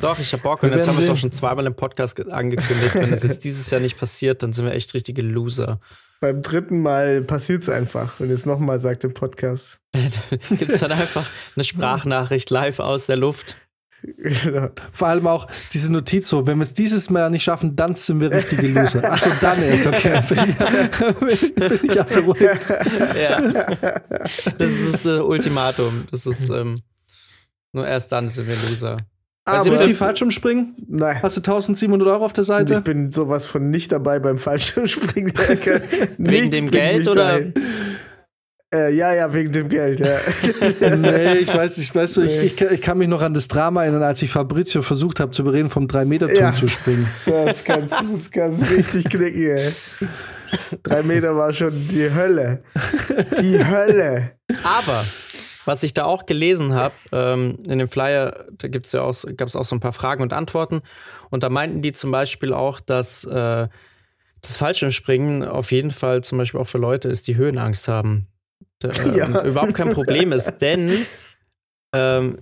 Doch, ich hab Bock. Wir Und jetzt werden haben wir es auch schon zweimal im Podcast ge- angekündigt. Wenn es jetzt dieses Jahr nicht passiert, dann sind wir echt richtige Loser. Beim dritten Mal passiert es einfach, wenn es nochmal sagt im Podcast. Gibt es dann einfach eine Sprachnachricht live aus der Luft? Vor allem auch diese Notiz so, wenn wir es dieses Mal nicht schaffen, dann sind wir richtige Loser. Achso, dann ist okay. Bin ich, bin ich ja beruhigt. Ja. Das ist das Ultimatum. Das ist ähm, nur erst dann sind wir Loser. Aber Sie Richtig Fallschirmspringen? nein. Hast du 1700 Euro auf der Seite? ich bin sowas von nicht dabei beim Fallschirmspringen. Wegen dem Geld oder? Äh, ja, ja, wegen dem Geld, ja. nee, ich weiß, ich weiß, so, ich, ich, kann- ich kann mich noch an das Drama erinnern, als ich Fabrizio versucht habe zu bereden, vom 3-Meter-Turm Ja. zu springen. Das kannst das kannst richtig knicken, ey. Drei Meter war schon die Hölle. Die Hölle. Aber was ich da auch gelesen habe, ähm, in dem Flyer, da gibt's ja auch, gab es auch so ein paar Fragen und Antworten. Und da meinten die zum Beispiel auch, dass äh, Das Fallschirmspringen auf jeden Fall zum Beispiel auch für Leute ist, die Höhenangst haben. Ähm, ja. Überhaupt kein Problem ist, denn ähm,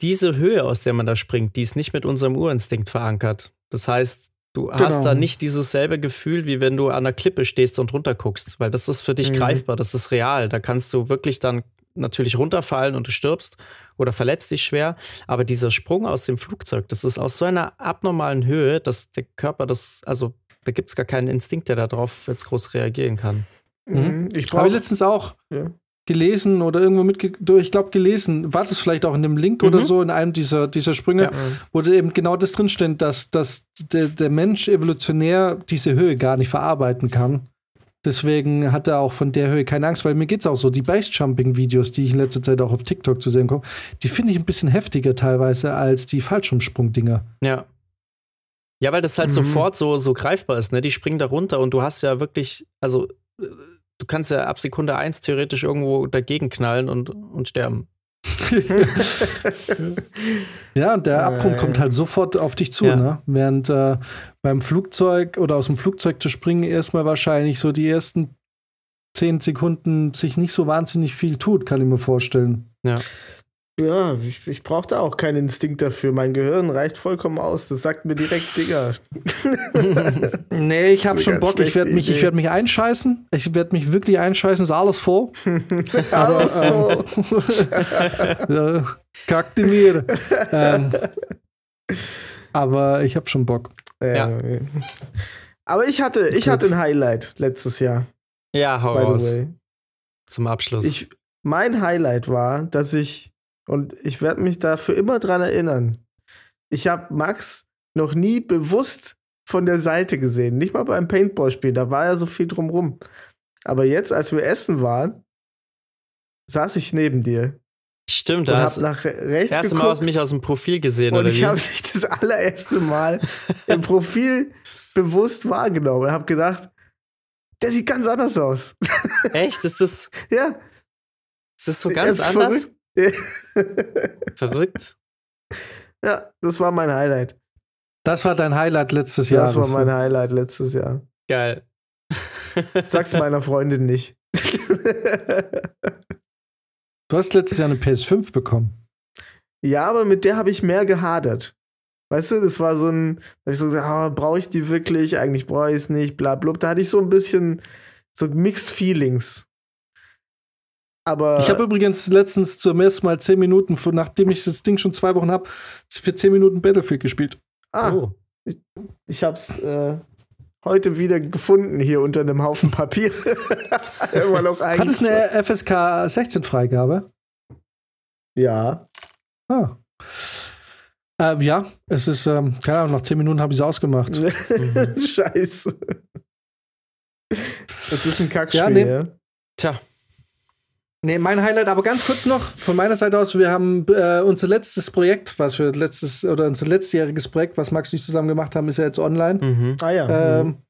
diese Höhe, aus der man da springt, die ist nicht mit unserem Urinstinkt verankert. Das heißt, du genau. hast da nicht dieses selbe Gefühl, wie wenn du an der Klippe stehst und runter guckst, weil das ist für dich mhm. greifbar, das ist real. Da kannst du wirklich dann natürlich runterfallen und du stirbst oder verletzt dich schwer. Aber dieser Sprung aus dem Flugzeug, das ist aus so einer abnormalen Höhe, dass der Körper das, also da gibt es gar keinen Instinkt, der darauf jetzt groß reagieren kann. Mhm. Ich habe letztens auch. Ja gelesen oder irgendwo mit, ich glaube gelesen, war das vielleicht auch in dem Link mhm. oder so, in einem dieser, dieser Sprünge, ja. wo eben genau das drinsteht, dass, dass der, der Mensch evolutionär diese Höhe gar nicht verarbeiten kann. Deswegen hat er auch von der Höhe keine Angst, weil mir geht es auch so, die Base-Jumping-Videos, die ich in letzter Zeit auch auf TikTok zu sehen komme, die finde ich ein bisschen heftiger teilweise als die Fallschirmsprung-Dinger. Ja. Ja, weil das halt mhm. sofort so, so greifbar ist, ne? Die springen da runter und du hast ja wirklich, also äh, du kannst ja ab Sekunde eins theoretisch irgendwo dagegen knallen und, und sterben. ja, und der Abgrund kommt halt sofort auf dich zu, ja. ne? Während äh, beim Flugzeug oder aus dem Flugzeug zu springen erstmal wahrscheinlich so die ersten zehn Sekunden sich nicht so wahnsinnig viel tut, kann ich mir vorstellen. Ja. Ja, ich, ich brauchte auch keinen Instinkt dafür. Mein Gehirn reicht vollkommen aus. Das sagt mir direkt, Digga. nee, ich habe schon Bock. Ich werde mich, werd mich einscheißen. Ich werde mich wirklich einscheißen. Ist alles vor. alles vor. Ähm, kackte mir. Ähm, aber ich habe schon Bock. Ja. ja. Aber ich hatte, ich hatte ein Highlight letztes Jahr. Ja, hau raus. Zum Abschluss. Ich, mein Highlight war, dass ich und ich werde mich dafür immer dran erinnern. Ich habe Max noch nie bewusst von der Seite gesehen. Nicht mal beim Paintball-Spiel, da war ja so viel drumrum. Aber jetzt, als wir essen waren, saß ich neben dir. Stimmt, da hast nach rechts erste Mal mich aus dem Profil gesehen, und oder ich habe dich das allererste Mal im Profil bewusst wahrgenommen und habe gedacht, der sieht ganz anders aus. Echt? Ist das? ja. Ist das so ganz anders? Verrückt. Verrückt. Ja, das war mein Highlight. Das war dein Highlight letztes Jahr. Das war mein Highlight letztes Jahr. Geil. Sag's meiner Freundin nicht. du hast letztes Jahr eine PS5 bekommen. Ja, aber mit der habe ich mehr gehadert. Weißt du, das war so ein, da habe ich so gesagt, ah, brauche ich die wirklich? Eigentlich brauche ich es nicht, bla, bla. Da hatte ich so ein bisschen so mixed feelings. Aber ich habe übrigens letztens zum ersten Mal zehn Minuten, nachdem ich das Ding schon zwei Wochen habe, für zehn Minuten Battlefield gespielt. Ah, oh. ich, ich habe es äh, heute wieder gefunden hier unter einem Haufen Papier. Immer noch Hat es eine FSK 16 Freigabe? Ja. Ah. Ähm, ja, es ist, ähm, keine Ahnung, nach zehn Minuten habe ich es ausgemacht. mhm. Scheiße. Das ist ein Kackspiel, ja. Nee. ja? Tja. Nee, mein Highlight, aber ganz kurz noch von meiner Seite aus, wir haben äh, unser letztes Projekt, was wir letztes oder unser letztjähriges Projekt, was Max und ich zusammen gemacht haben, ist ja jetzt online. Mhm. Ah ja. Ähm, mhm.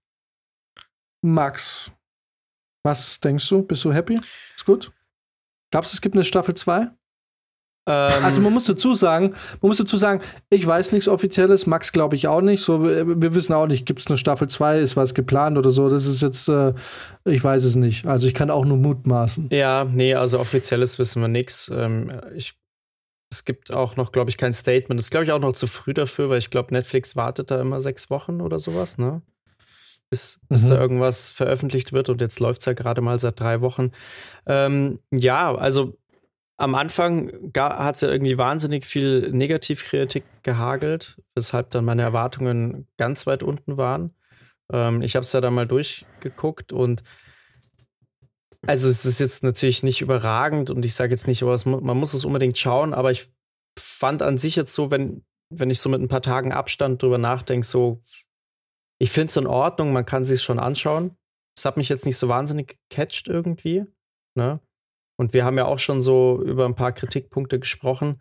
Max, was denkst du? Bist du happy? Ist gut? Glaubst du, es gibt eine Staffel 2? Ähm, also man muss dazu sagen, man muss dazu sagen, ich weiß nichts Offizielles, Max glaube ich auch nicht. So, wir, wissen auch nicht, gibt es eine Staffel 2, ist was geplant oder so. Das ist jetzt, äh, ich weiß es nicht. Also ich kann auch nur mutmaßen. Ja, nee, also offizielles wissen wir nichts. Ähm, es gibt auch noch, glaube ich, kein Statement. Das ist, glaube ich, auch noch zu früh dafür, weil ich glaube, Netflix wartet da immer sechs Wochen oder sowas, ne? Bis, bis mhm. da irgendwas veröffentlicht wird und jetzt läuft es ja gerade mal seit drei Wochen. Ähm, ja, also am Anfang hat es ja irgendwie wahnsinnig viel Negativkritik gehagelt, weshalb dann meine Erwartungen ganz weit unten waren. Ähm, ich habe es ja da mal durchgeguckt und also es ist jetzt natürlich nicht überragend und ich sage jetzt nicht, aber man muss es unbedingt schauen, aber ich fand an sich jetzt so, wenn, wenn ich so mit ein paar Tagen Abstand drüber nachdenke, so, ich finde es in Ordnung, man kann sich schon anschauen. Es hat mich jetzt nicht so wahnsinnig gecatcht irgendwie. Ne? Und wir haben ja auch schon so über ein paar Kritikpunkte gesprochen.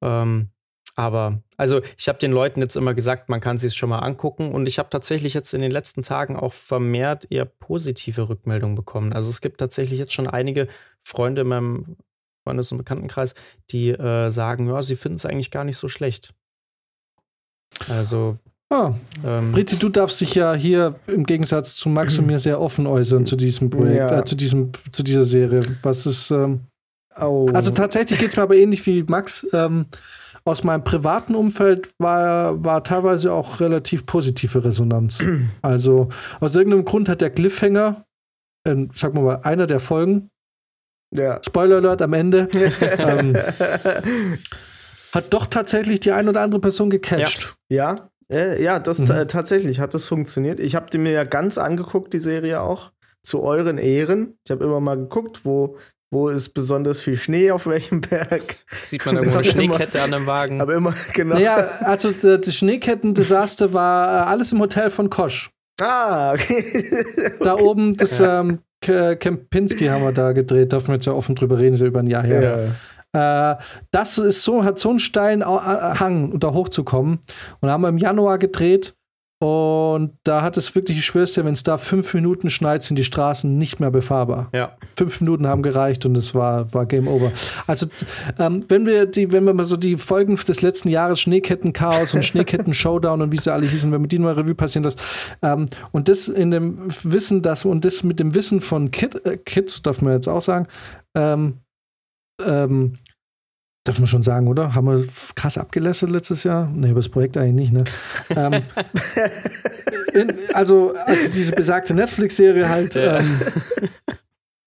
Ähm, aber, also ich habe den Leuten jetzt immer gesagt, man kann sich schon mal angucken. Und ich habe tatsächlich jetzt in den letzten Tagen auch vermehrt eher positive Rückmeldungen bekommen. Also es gibt tatsächlich jetzt schon einige Freunde in meinem Freundes- und Bekanntenkreis, die äh, sagen, ja, sie finden es eigentlich gar nicht so schlecht. Also Ah, ähm, Britti, du darfst dich ja hier im Gegensatz zu Max und mir sehr offen äußern zu diesem Projekt, ja. äh, zu, diesem, zu dieser Serie. Was ist. Ähm, oh. Also tatsächlich geht es mir aber ähnlich wie Max. Ähm, aus meinem privaten Umfeld war, war teilweise auch relativ positive Resonanz. also aus irgendeinem Grund hat der Cliffhanger, äh, sag mal, einer der Folgen, ja. Spoiler Alert am Ende, ähm, hat doch tatsächlich die ein oder andere Person gecatcht. Ja, ja, äh, ja das mhm. tatsächlich hat das funktioniert. Ich habe die mir ja ganz angeguckt, die Serie auch, zu euren Ehren. Ich habe immer mal geguckt, wo wo ist besonders viel Schnee auf welchem Berg. Sieht man irgendwo eine Schneekette an dem Wagen. Aber immer, genau. Naja, also das Schneekettendesaster war äh, alles im Hotel von Kosch. Ah, okay. Da oben, das ja. ähm, Kempinski haben wir da gedreht, dürfen wir jetzt ja offen drüber reden, ist ja über ein Jahr her. Ja. Äh, das ist so, hat so einen steilen Hang, da hochzukommen. Und da haben wir im Januar gedreht und da hat es wirklich, ich schwör's dir, wenn es da fünf Minuten schneit, sind die Straßen nicht mehr befahrbar. Ja. Fünf Minuten haben gereicht und es war, war Game Over. Also, ähm, wenn wir die, wenn wir mal so die Folgen des letzten Jahres, Schneeketten-Chaos und Schneeketten-Showdown und wie sie alle hießen, wenn wir die mal Revue passieren das, ähm, und das in dem Wissen, dass, und das mit dem Wissen von Kid, äh, Kids, darf man jetzt auch sagen, ähm, ähm, Darf man schon sagen, oder? Haben wir krass abgelästert letztes Jahr? Nee, über das Projekt eigentlich nicht, ne? ähm, in, also, also diese besagte Netflix-Serie halt, ja. ähm,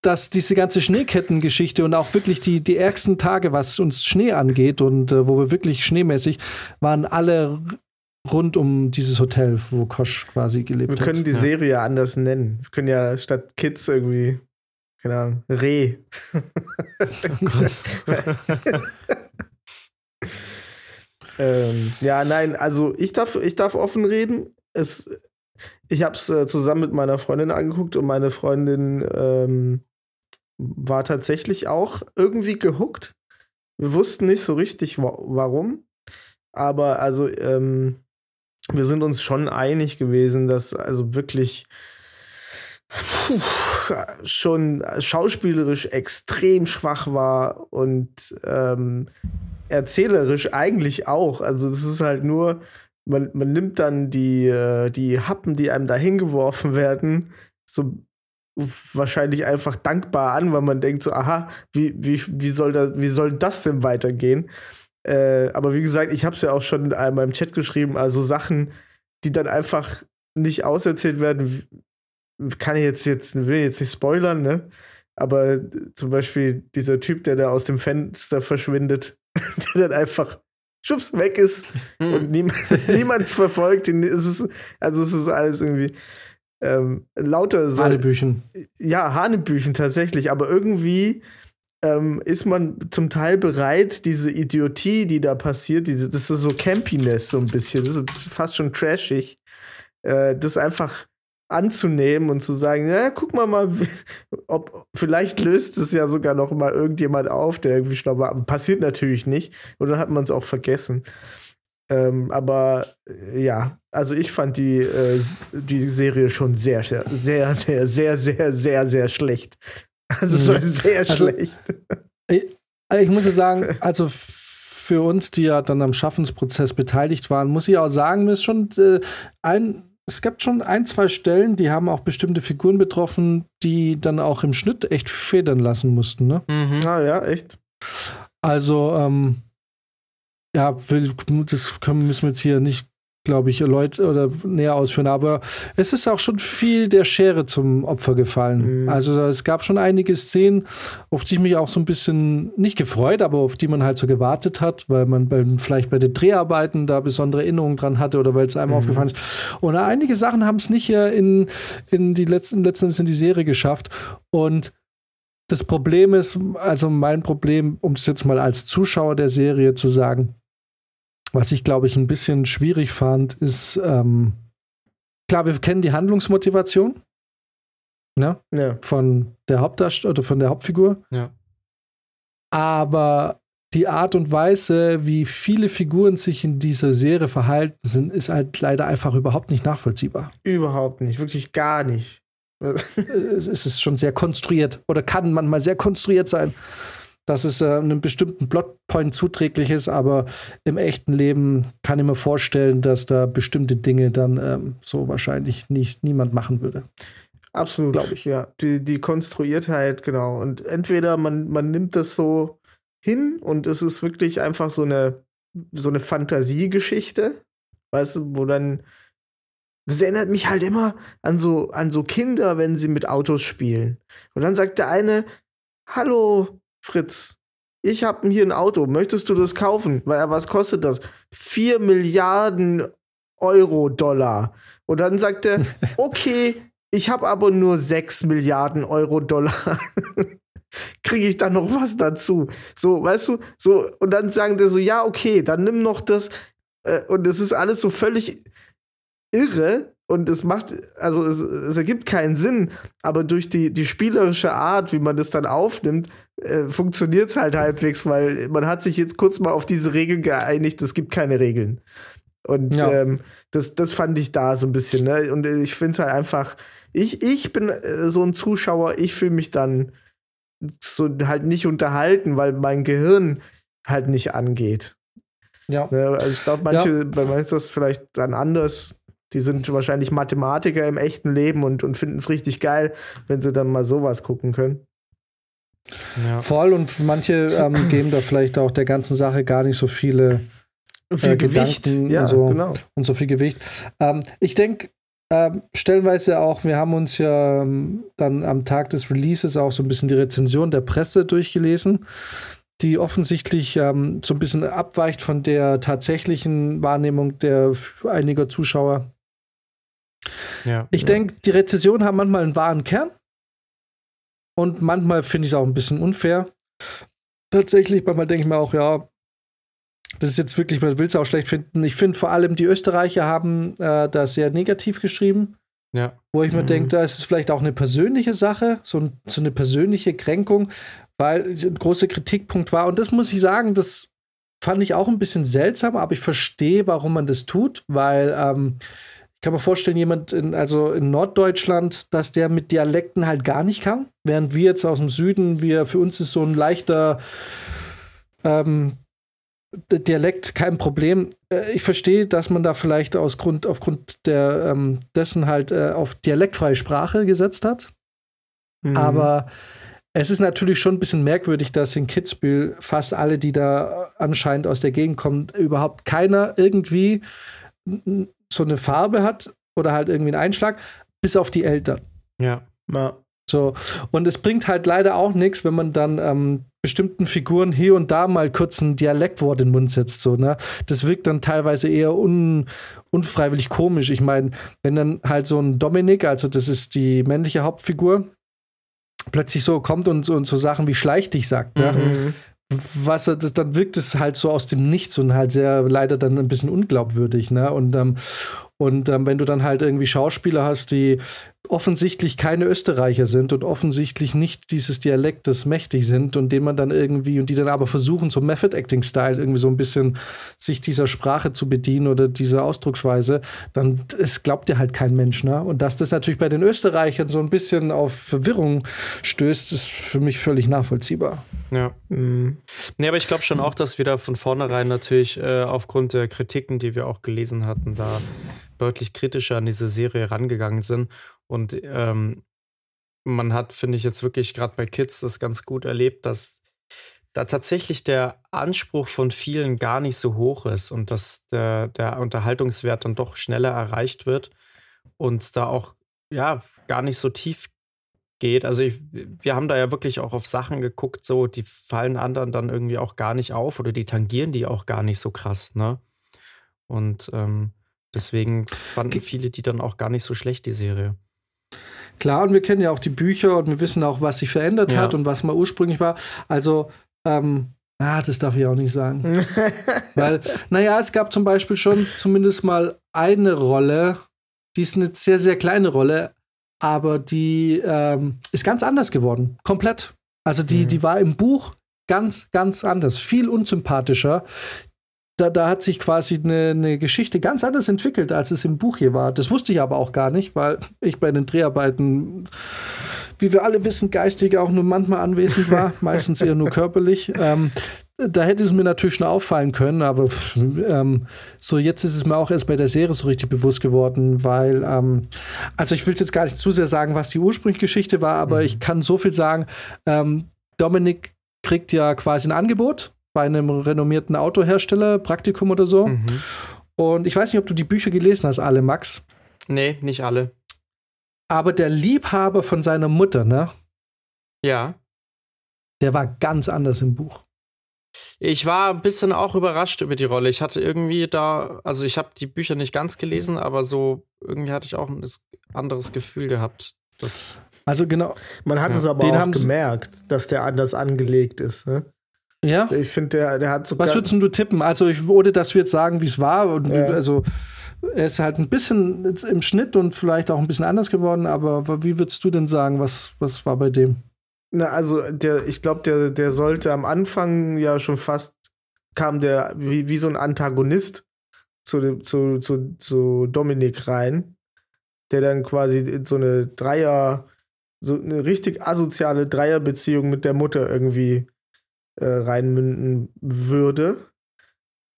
dass diese ganze Schneekettengeschichte und auch wirklich die, die ärgsten Tage, was uns Schnee angeht und äh, wo wir wirklich schneemäßig waren, alle rund um dieses Hotel, wo Kosch quasi gelebt hat. Wir können hat. die Serie ja anders nennen. Wir können ja statt Kids irgendwie keine Ahnung, Reh. Oh ähm, ja, nein, also ich darf, ich darf offen reden. Es, ich habe es äh, zusammen mit meiner Freundin angeguckt und meine Freundin ähm, war tatsächlich auch irgendwie gehuckt. Wir wussten nicht so richtig, wa warum. Aber also, ähm, wir sind uns schon einig gewesen, dass also wirklich puh, schon schauspielerisch extrem schwach war und ähm, erzählerisch eigentlich auch. Also es ist halt nur, man, man nimmt dann die, äh, die Happen, die einem da hingeworfen werden, so wahrscheinlich einfach dankbar an, weil man denkt so, aha, wie, wie, wie, soll, das, wie soll das denn weitergehen? Äh, aber wie gesagt, ich habe es ja auch schon einmal im Chat geschrieben, also Sachen, die dann einfach nicht auserzählt werden, kann ich jetzt, jetzt, will jetzt nicht spoilern, ne? Aber zum Beispiel dieser Typ, der da aus dem Fenster verschwindet, der dann einfach schubs weg ist mhm. und niemand, niemand verfolgt ihn. Es ist, also es ist alles irgendwie ähm, lauter so. Hanebüchen. Ja, Hanebüchen tatsächlich, aber irgendwie ähm, ist man zum Teil bereit, diese Idiotie, die da passiert, diese, das ist so Campiness so ein bisschen, das ist fast schon trashig, äh, das einfach anzunehmen und zu sagen, ja, guck mal mal, ob vielleicht löst es ja sogar noch mal irgendjemand auf, der irgendwie schlau war. Passiert natürlich nicht. Und dann hat man es auch vergessen. Ähm, aber äh, ja, also ich fand die, äh, die Serie schon sehr, sehr, sehr, sehr, sehr, sehr, sehr, sehr schlecht. Also mhm. sehr also, schlecht. Ich, ich muss ja sagen, also für uns, die ja dann am Schaffensprozess beteiligt waren, muss ich auch sagen, mir ist schon äh, ein es gab schon ein, zwei Stellen, die haben auch bestimmte Figuren betroffen, die dann auch im Schnitt echt federn lassen mussten, ne? Mhm. Ah ja, echt. Also, ähm, ja, das können, müssen wir jetzt hier nicht glaube ich, Leute oder näher ausführen. Aber es ist auch schon viel der Schere zum Opfer gefallen. Mhm. Also es gab schon einige Szenen, auf die ich mich auch so ein bisschen nicht gefreut, aber auf die man halt so gewartet hat, weil man beim, vielleicht bei den Dreharbeiten da besondere Erinnerungen dran hatte oder weil es einem mhm. aufgefallen ist. Und einige Sachen haben es nicht in, in die letzten, letztens in die Serie geschafft. Und das Problem ist, also mein Problem, um es jetzt mal als Zuschauer der Serie zu sagen, was ich, glaube ich, ein bisschen schwierig fand, ist, ähm, klar, wir kennen die Handlungsmotivation ne? ja. von der Hauptdarsteller oder von der Hauptfigur. Ja. Aber die Art und Weise, wie viele Figuren sich in dieser Serie verhalten sind, ist halt leider einfach überhaupt nicht nachvollziehbar. Überhaupt nicht, wirklich gar nicht. es ist schon sehr konstruiert oder kann manchmal sehr konstruiert sein. Dass es äh, einem bestimmten Plotpoint zuträglich ist, aber im echten Leben kann ich mir vorstellen, dass da bestimmte Dinge dann ähm, so wahrscheinlich nicht niemand machen würde. Absolut, glaube ich. Ja, die, die Konstruiertheit, genau. Und entweder man, man nimmt das so hin und es ist wirklich einfach so eine, so eine Fantasiegeschichte, weißt du, wo dann das erinnert mich halt immer an so, an so Kinder, wenn sie mit Autos spielen. Und dann sagt der eine, hallo Fritz, ich habe hier ein Auto, möchtest du das kaufen? Weil, was kostet das? Vier Milliarden Euro, Dollar. Und dann sagt er, okay, ich habe aber nur sechs Milliarden Euro, Dollar. Kriege ich da noch was dazu? So, weißt du, so, und dann sagen die so, ja, okay, dann nimm noch das. Äh, und es ist alles so völlig irre und es macht, also es, es, ergibt keinen Sinn, aber durch die, die spielerische Art, wie man das dann aufnimmt, äh, funktioniert es halt halbwegs, weil man hat sich jetzt kurz mal auf diese Regeln geeinigt, es gibt keine Regeln. Und ja. ähm, das, das fand ich da so ein bisschen, ne? Und ich finde es halt einfach, ich, ich bin äh, so ein Zuschauer, ich fühle mich dann so halt nicht unterhalten, weil mein Gehirn halt nicht angeht. Ja. Ne? Also ich glaube, manche, ja. bei manchen ist das vielleicht dann anders die sind wahrscheinlich Mathematiker im echten Leben und, und finden es richtig geil, wenn sie dann mal sowas gucken können. Ja. Voll und manche ähm, geben da vielleicht auch der ganzen Sache gar nicht so viele äh, viel Gewicht ja, und, so, genau. und so viel Gewicht. Ähm, ich denke, ähm, stellenweise auch, wir haben uns ja ähm, dann am Tag des Releases auch so ein bisschen die Rezension der Presse durchgelesen, die offensichtlich ähm, so ein bisschen abweicht von der tatsächlichen Wahrnehmung der einiger Zuschauer. Ja, ich ja. denke, die Rezessionen haben manchmal einen wahren Kern. Und manchmal finde ich es auch ein bisschen unfair. Tatsächlich, manchmal denke ich mir auch, ja, das ist jetzt wirklich, man will es auch schlecht finden. Ich finde vor allem, die Österreicher haben äh, das sehr negativ geschrieben. Ja. Wo ich mir mhm. denke, da ist es vielleicht auch eine persönliche Sache, so, so, eine persönliche Kränkung, weil ein großer Kritikpunkt war. Und das muss ich sagen, das fand ich auch ein bisschen seltsam, aber ich verstehe, warum man das tut, weil ähm, kann mir vorstellen, jemand in, also in Norddeutschland, dass der mit Dialekten halt gar nicht kann. Während wir jetzt aus dem Süden, wir, für uns ist so ein leichter ähm, Dialekt kein Problem. Äh, ich verstehe, dass man da vielleicht aus Grund, aufgrund der, ähm, dessen halt äh, auf dialektfreie Sprache gesetzt hat. Mhm. Aber es ist natürlich schon ein bisschen merkwürdig, dass in Kitzbühel fast alle, die da anscheinend aus der Gegend kommen, überhaupt keiner irgendwie so eine Farbe hat oder halt irgendwie einen Einschlag, bis auf die Eltern. Ja. ja. So. Und es bringt halt leider auch nichts, wenn man dann ähm, bestimmten Figuren hier und da mal kurz ein Dialektwort in den Mund setzt. So, ne? Das wirkt dann teilweise eher un, unfreiwillig komisch. Ich meine, wenn dann halt so ein Dominik, also das ist die männliche Hauptfigur, plötzlich so kommt und, und so Sachen wie Schleich dich sagt, ne? Mhm was das, dann wirkt es halt so aus dem Nichts und halt sehr leider dann ein bisschen unglaubwürdig, ne? Und, ähm, und ähm, wenn du dann halt irgendwie Schauspieler hast, die offensichtlich keine Österreicher sind und offensichtlich nicht dieses Dialektes mächtig sind und den man dann irgendwie und die dann aber versuchen, so Method Acting Style irgendwie so ein bisschen sich dieser Sprache zu bedienen oder dieser Ausdrucksweise, dann es glaubt dir halt kein Mensch, ne? Und dass das natürlich bei den Österreichern so ein bisschen auf Verwirrung stößt, ist für mich völlig nachvollziehbar. Ja. Mhm. Nee, aber ich glaube schon auch, dass wir da von vornherein natürlich äh, aufgrund der Kritiken, die wir auch gelesen hatten, da deutlich kritischer an diese Serie rangegangen sind und ähm, man hat, finde ich, jetzt wirklich gerade bei Kids das ganz gut erlebt, dass da tatsächlich der Anspruch von vielen gar nicht so hoch ist und dass der, der Unterhaltungswert dann doch schneller erreicht wird und da auch ja gar nicht so tief geht. Also ich, wir haben da ja wirklich auch auf Sachen geguckt, so die fallen anderen dann irgendwie auch gar nicht auf oder die tangieren die auch gar nicht so krass, ne? Und ähm, deswegen fanden viele die dann auch gar nicht so schlecht, die Serie. Klar, und wir kennen ja auch die Bücher und wir wissen auch, was sich verändert ja. hat und was mal ursprünglich war. Also, ähm, ah, das darf ich auch nicht sagen. Weil, naja, es gab zum Beispiel schon zumindest mal eine Rolle, die ist eine sehr, sehr kleine Rolle, aber die ähm, ist ganz anders geworden. Komplett. Also die, mhm. die war im Buch ganz, ganz anders, viel unsympathischer da, da hat sich quasi eine, eine, Geschichte ganz anders entwickelt, als es im Buch hier war. Das wusste ich aber auch gar nicht, weil ich bei den Dreharbeiten wie wir alle wissen, geistig auch nur manchmal anwesend war, meistens eher nur körperlich. Ähm, da hätte es mir natürlich schon auffallen können, aber ähm, so jetzt ist es mir auch erst bei der Serie so richtig bewusst geworden, weil, ähm, also ich will jetzt gar nicht zu sehr sagen, was die ursprüngliche Geschichte war, aber mhm. ich kann so viel sagen. Ähm, Dominik kriegt ja quasi ein Angebot bei einem renommierten Autohersteller, Praktikum oder so. Mhm. Und ich weiß nicht, ob du die Bücher gelesen hast, alle, Max. Nee, nicht alle. Aber der Liebhaber von seiner Mutter, ne? Ja. Der war ganz anders im Buch. Ich war ein bisschen auch überrascht über die Rolle. Ich hatte irgendwie da, also ich habe die Bücher nicht ganz gelesen, aber so irgendwie hatte ich auch ein anderes Gefühl gehabt. Dass, also genau. Man hat ja. es aber Den auch gemerkt, dass der anders angelegt ist. Ne? Ja. Ich finde, der, der hat sogar. Was würdest du tippen? Also, ich, ohne dass wir jetzt sagen, wie es war. Und ja. wie, also, er ist halt ein bisschen im Schnitt und vielleicht auch ein bisschen anders geworden, aber wie würdest du denn sagen, was, was war bei dem? Na, also der, ich glaube, der, der sollte am Anfang ja schon fast kam der wie, wie so ein Antagonist zu, zu, zu, zu Dominik rein, der dann quasi so eine Dreier, so eine richtig asoziale Dreierbeziehung mit der Mutter irgendwie äh, reinmünden würde.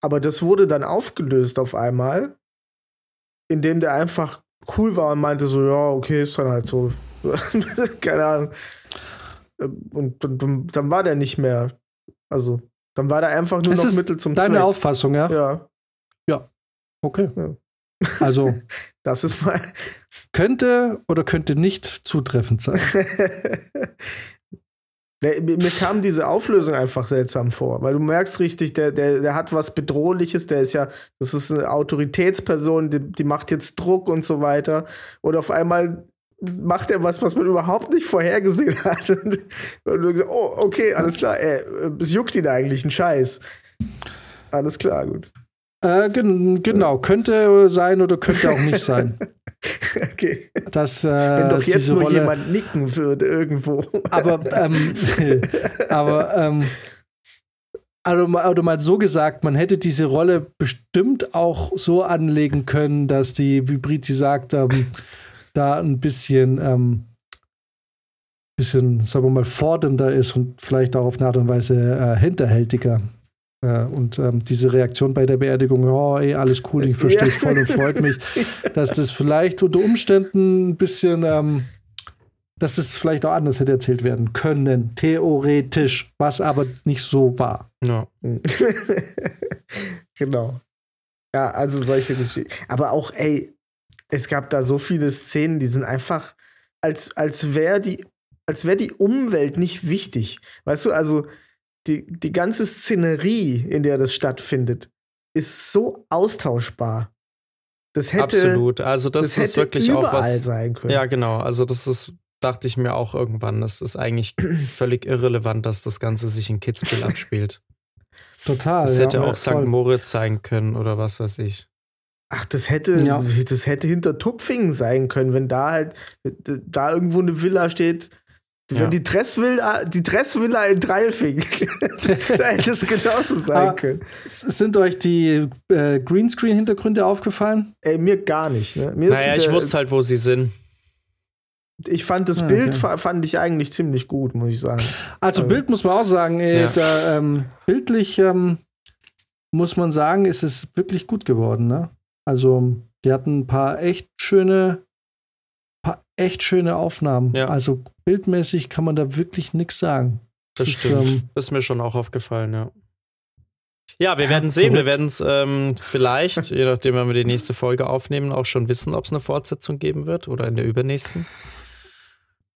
Aber das wurde dann aufgelöst auf einmal, indem der einfach cool war und meinte so, ja, okay, ist dann halt so. Keine Ahnung. Äh, und, und, dann war der nicht mehr. Also, dann war der einfach nur es noch Mittel zum deine Zweck. Deine Auffassung, ja? Ja. Ja. Okay. Ja. Also, das ist mal. Könnte oder könnte nicht zutreffend sein. Mir kam diese Auflösung einfach seltsam vor, weil du merkst richtig, der, der, der hat was Bedrohliches, der ist ja, das ist eine Autoritätsperson, die, die macht jetzt Druck und so weiter. Und auf einmal macht er was, was man überhaupt nicht vorhergesehen hat. Und, sagst, oh, okay, alles klar, ey, es juckt ihn eigentlich, ein Scheiß. Alles klar, gut. Äh, gen genau, könnte sein oder könnte auch nicht sein. okay. Dass, äh, Wenn doch jetzt nur Rolle, jemand nicken würde irgendwo. aber, ähm, aber, ähm, also, also mal so gesagt, man hätte diese Rolle bestimmt auch so anlegen können, dass die, wie Briti sagt, ähm, da ein bisschen, ähm, bisschen, sagen wir mal, fordernder ist und vielleicht auch auf eine Art und Weise äh, hinterhältiger. Äh, und ähm, diese Reaktion bei der Beerdigung, oh, ey, alles cool, ich verstehe es voll und freut mich, dass das vielleicht unter Umständen ein bisschen, ähm, dass das vielleicht auch anders hätte erzählt werden können, theoretisch, was aber nicht so war. Ja. genau. Ja, also solche Geschichten. Aber auch, ey, es gab da so viele Szenen, die sind einfach, als, als wäre die, als wäre die Umwelt nicht wichtig. Weißt du, also die, die ganze Szenerie, in der das stattfindet, ist so austauschbar. Das hätte, Absolut. Also das, das ist wirklich auch was. Sein können. Ja, genau. Also das ist, dachte ich mir auch irgendwann. Das ist eigentlich völlig irrelevant, dass das Ganze sich in Kitzbühel abspielt. Total. Das hätte ja, auch St. Moritz sein können oder was weiß ich. Ach, das hätte, ja. das hätte hinter Tupfingen sein können, wenn da halt da irgendwo eine Villa steht. Wenn ja. die Dressvilla, die Dressvilla in Dreilfingen, da hätte es genauso sein ah, können. Sind euch die äh, Greenscreen-Hintergründe aufgefallen? Ey, mir gar nicht. Ne? Mir naja, ich wusste halt, wo sie sind. Ich fand das ah, Bild fand ich eigentlich ziemlich gut, muss ich sagen. Also, also Bild muss man auch sagen, ey, ja. da, ähm, bildlich ähm, muss man sagen, ist es wirklich gut geworden, ne? Also, die hatten ein paar echt schöne, paar echt schöne Aufnahmen. Ja. Also bildmäßig kann man da wirklich nichts sagen. Das, das stimmt. Ist, ähm, das ist mir schon auch aufgefallen, ja. Ja, wir werden sehen. Wir werden es ähm, vielleicht, je nachdem, wenn wir die nächste Folge aufnehmen, auch schon wissen, ob es eine Fortsetzung geben wird oder in der übernächsten.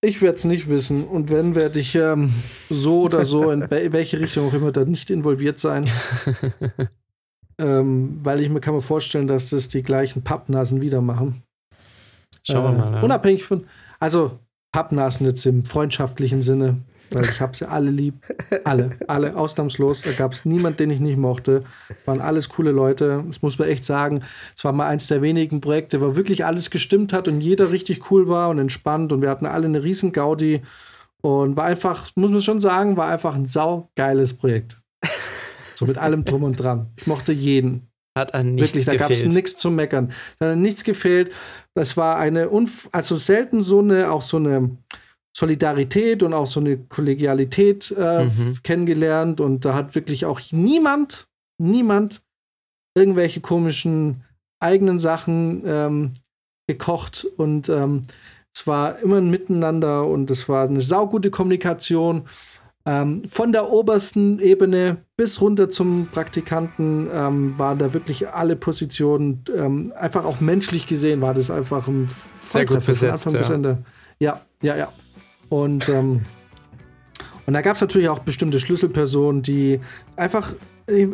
Ich werde es nicht wissen. Und wenn, werde ich ähm, so oder so, in welche Richtung auch immer, da nicht involviert sein. ähm, weil ich mir kann mir vorstellen, dass das die gleichen Pappnasen wieder machen. Schauen äh, wir mal. Ja. Unabhängig von, also Pappnasen jetzt im freundschaftlichen Sinne, weil ich habe sie alle lieb. Alle, alle, ausnahmslos. Da gab es niemanden, den ich nicht mochte. Es waren alles coole Leute. Das muss man echt sagen. Es war mal eins der wenigen Projekte, wo wirklich alles gestimmt hat und jeder richtig cool war und entspannt. Und wir hatten alle eine riesen Gaudi. Und war einfach, muss man schon sagen, war einfach ein saugeiles Projekt. So mit allem drum und dran. Ich mochte jeden. Hat an nichts Wirklich, da gab es nichts zu meckern. Da hat nichts gefehlt. Das war eine, Unf also selten so eine, auch so eine, Solidarität und auch so eine Kollegialität äh, mhm. kennengelernt. Und da hat wirklich auch niemand, niemand irgendwelche komischen eigenen Sachen ähm, gekocht. Und ähm, es war immer ein Miteinander und es war eine saugute Kommunikation. Ähm, von der obersten Ebene bis runter zum Praktikanten ähm, waren da wirklich alle Positionen, ähm, einfach auch menschlich gesehen, war das einfach ein Sehr gut besetzt, von Anfang ja. bis Ende. Ja, ja, ja. Und, ähm, und da gab es natürlich auch bestimmte Schlüsselpersonen, die einfach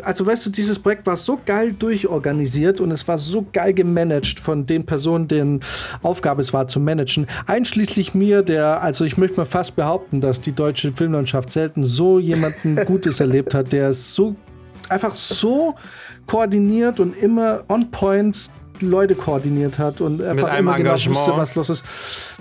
also weißt du, dieses Projekt war so geil durchorganisiert und es war so geil gemanagt von den Personen, deren Aufgabe es war zu managen. Einschließlich mir, der, also ich möchte mal fast behaupten, dass die deutsche Filmlandschaft selten so jemanden Gutes erlebt hat, der es so einfach so koordiniert und immer on point Leute koordiniert hat und einfach immer genau wusste, was los ist.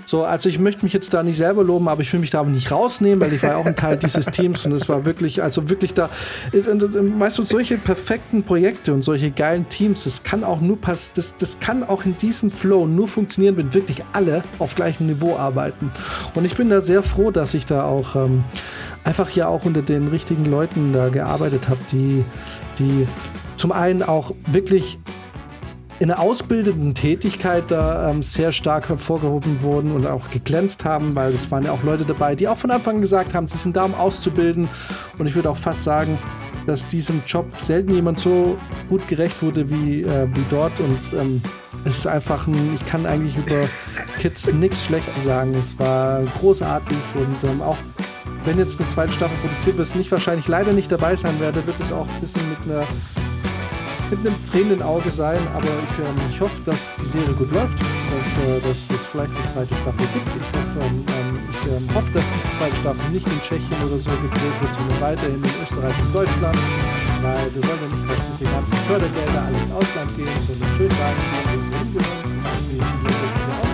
So, also ich möchte mich jetzt da nicht selber loben, aber ich will mich da aber nicht rausnehmen, weil ich war ja auch ein Teil dieses Teams und es war wirklich, also wirklich da, weißt du, solche perfekten Projekte und solche geilen Teams, das kann auch nur pass, das, das kann auch in diesem Flow nur funktionieren, wenn wirklich alle auf gleichem Niveau arbeiten. Und ich bin da sehr froh, dass ich da auch ähm, einfach ja auch unter den richtigen Leuten da gearbeitet habe, die, die zum einen auch wirklich in der ausbildenden Tätigkeit da ähm, sehr stark hervorgehoben wurden und auch geglänzt haben, weil es waren ja auch Leute dabei, die auch von Anfang gesagt haben, sie sind da, um auszubilden. Und ich würde auch fast sagen, dass diesem Job selten jemand so gut gerecht wurde wie, äh, wie dort. Und ähm, es ist einfach ein, ich kann eigentlich über Kids nichts Schlechtes sagen. Es war großartig und ähm, auch wenn jetzt eine zweite Staffel produziert wird, nicht wahrscheinlich leider nicht dabei sein werde, wird es auch ein bisschen mit einer mit einem tränenden Auge sein, aber ich, ähm, ich hoffe, dass die Serie gut läuft, dass, äh, dass es vielleicht eine zweite Staffel gibt. Ich hoffe, ähm, ähm ich ähm, hoffe, dass diese zweite Staffel nicht in Tschechien oder so gedreht wird, sondern weiterhin in Österreich und Deutschland, weil wir wollen ja nicht, dass diese ganzen Fördergelder alle ins Ausland gehen, sondern schön gehen, wo sie hingehören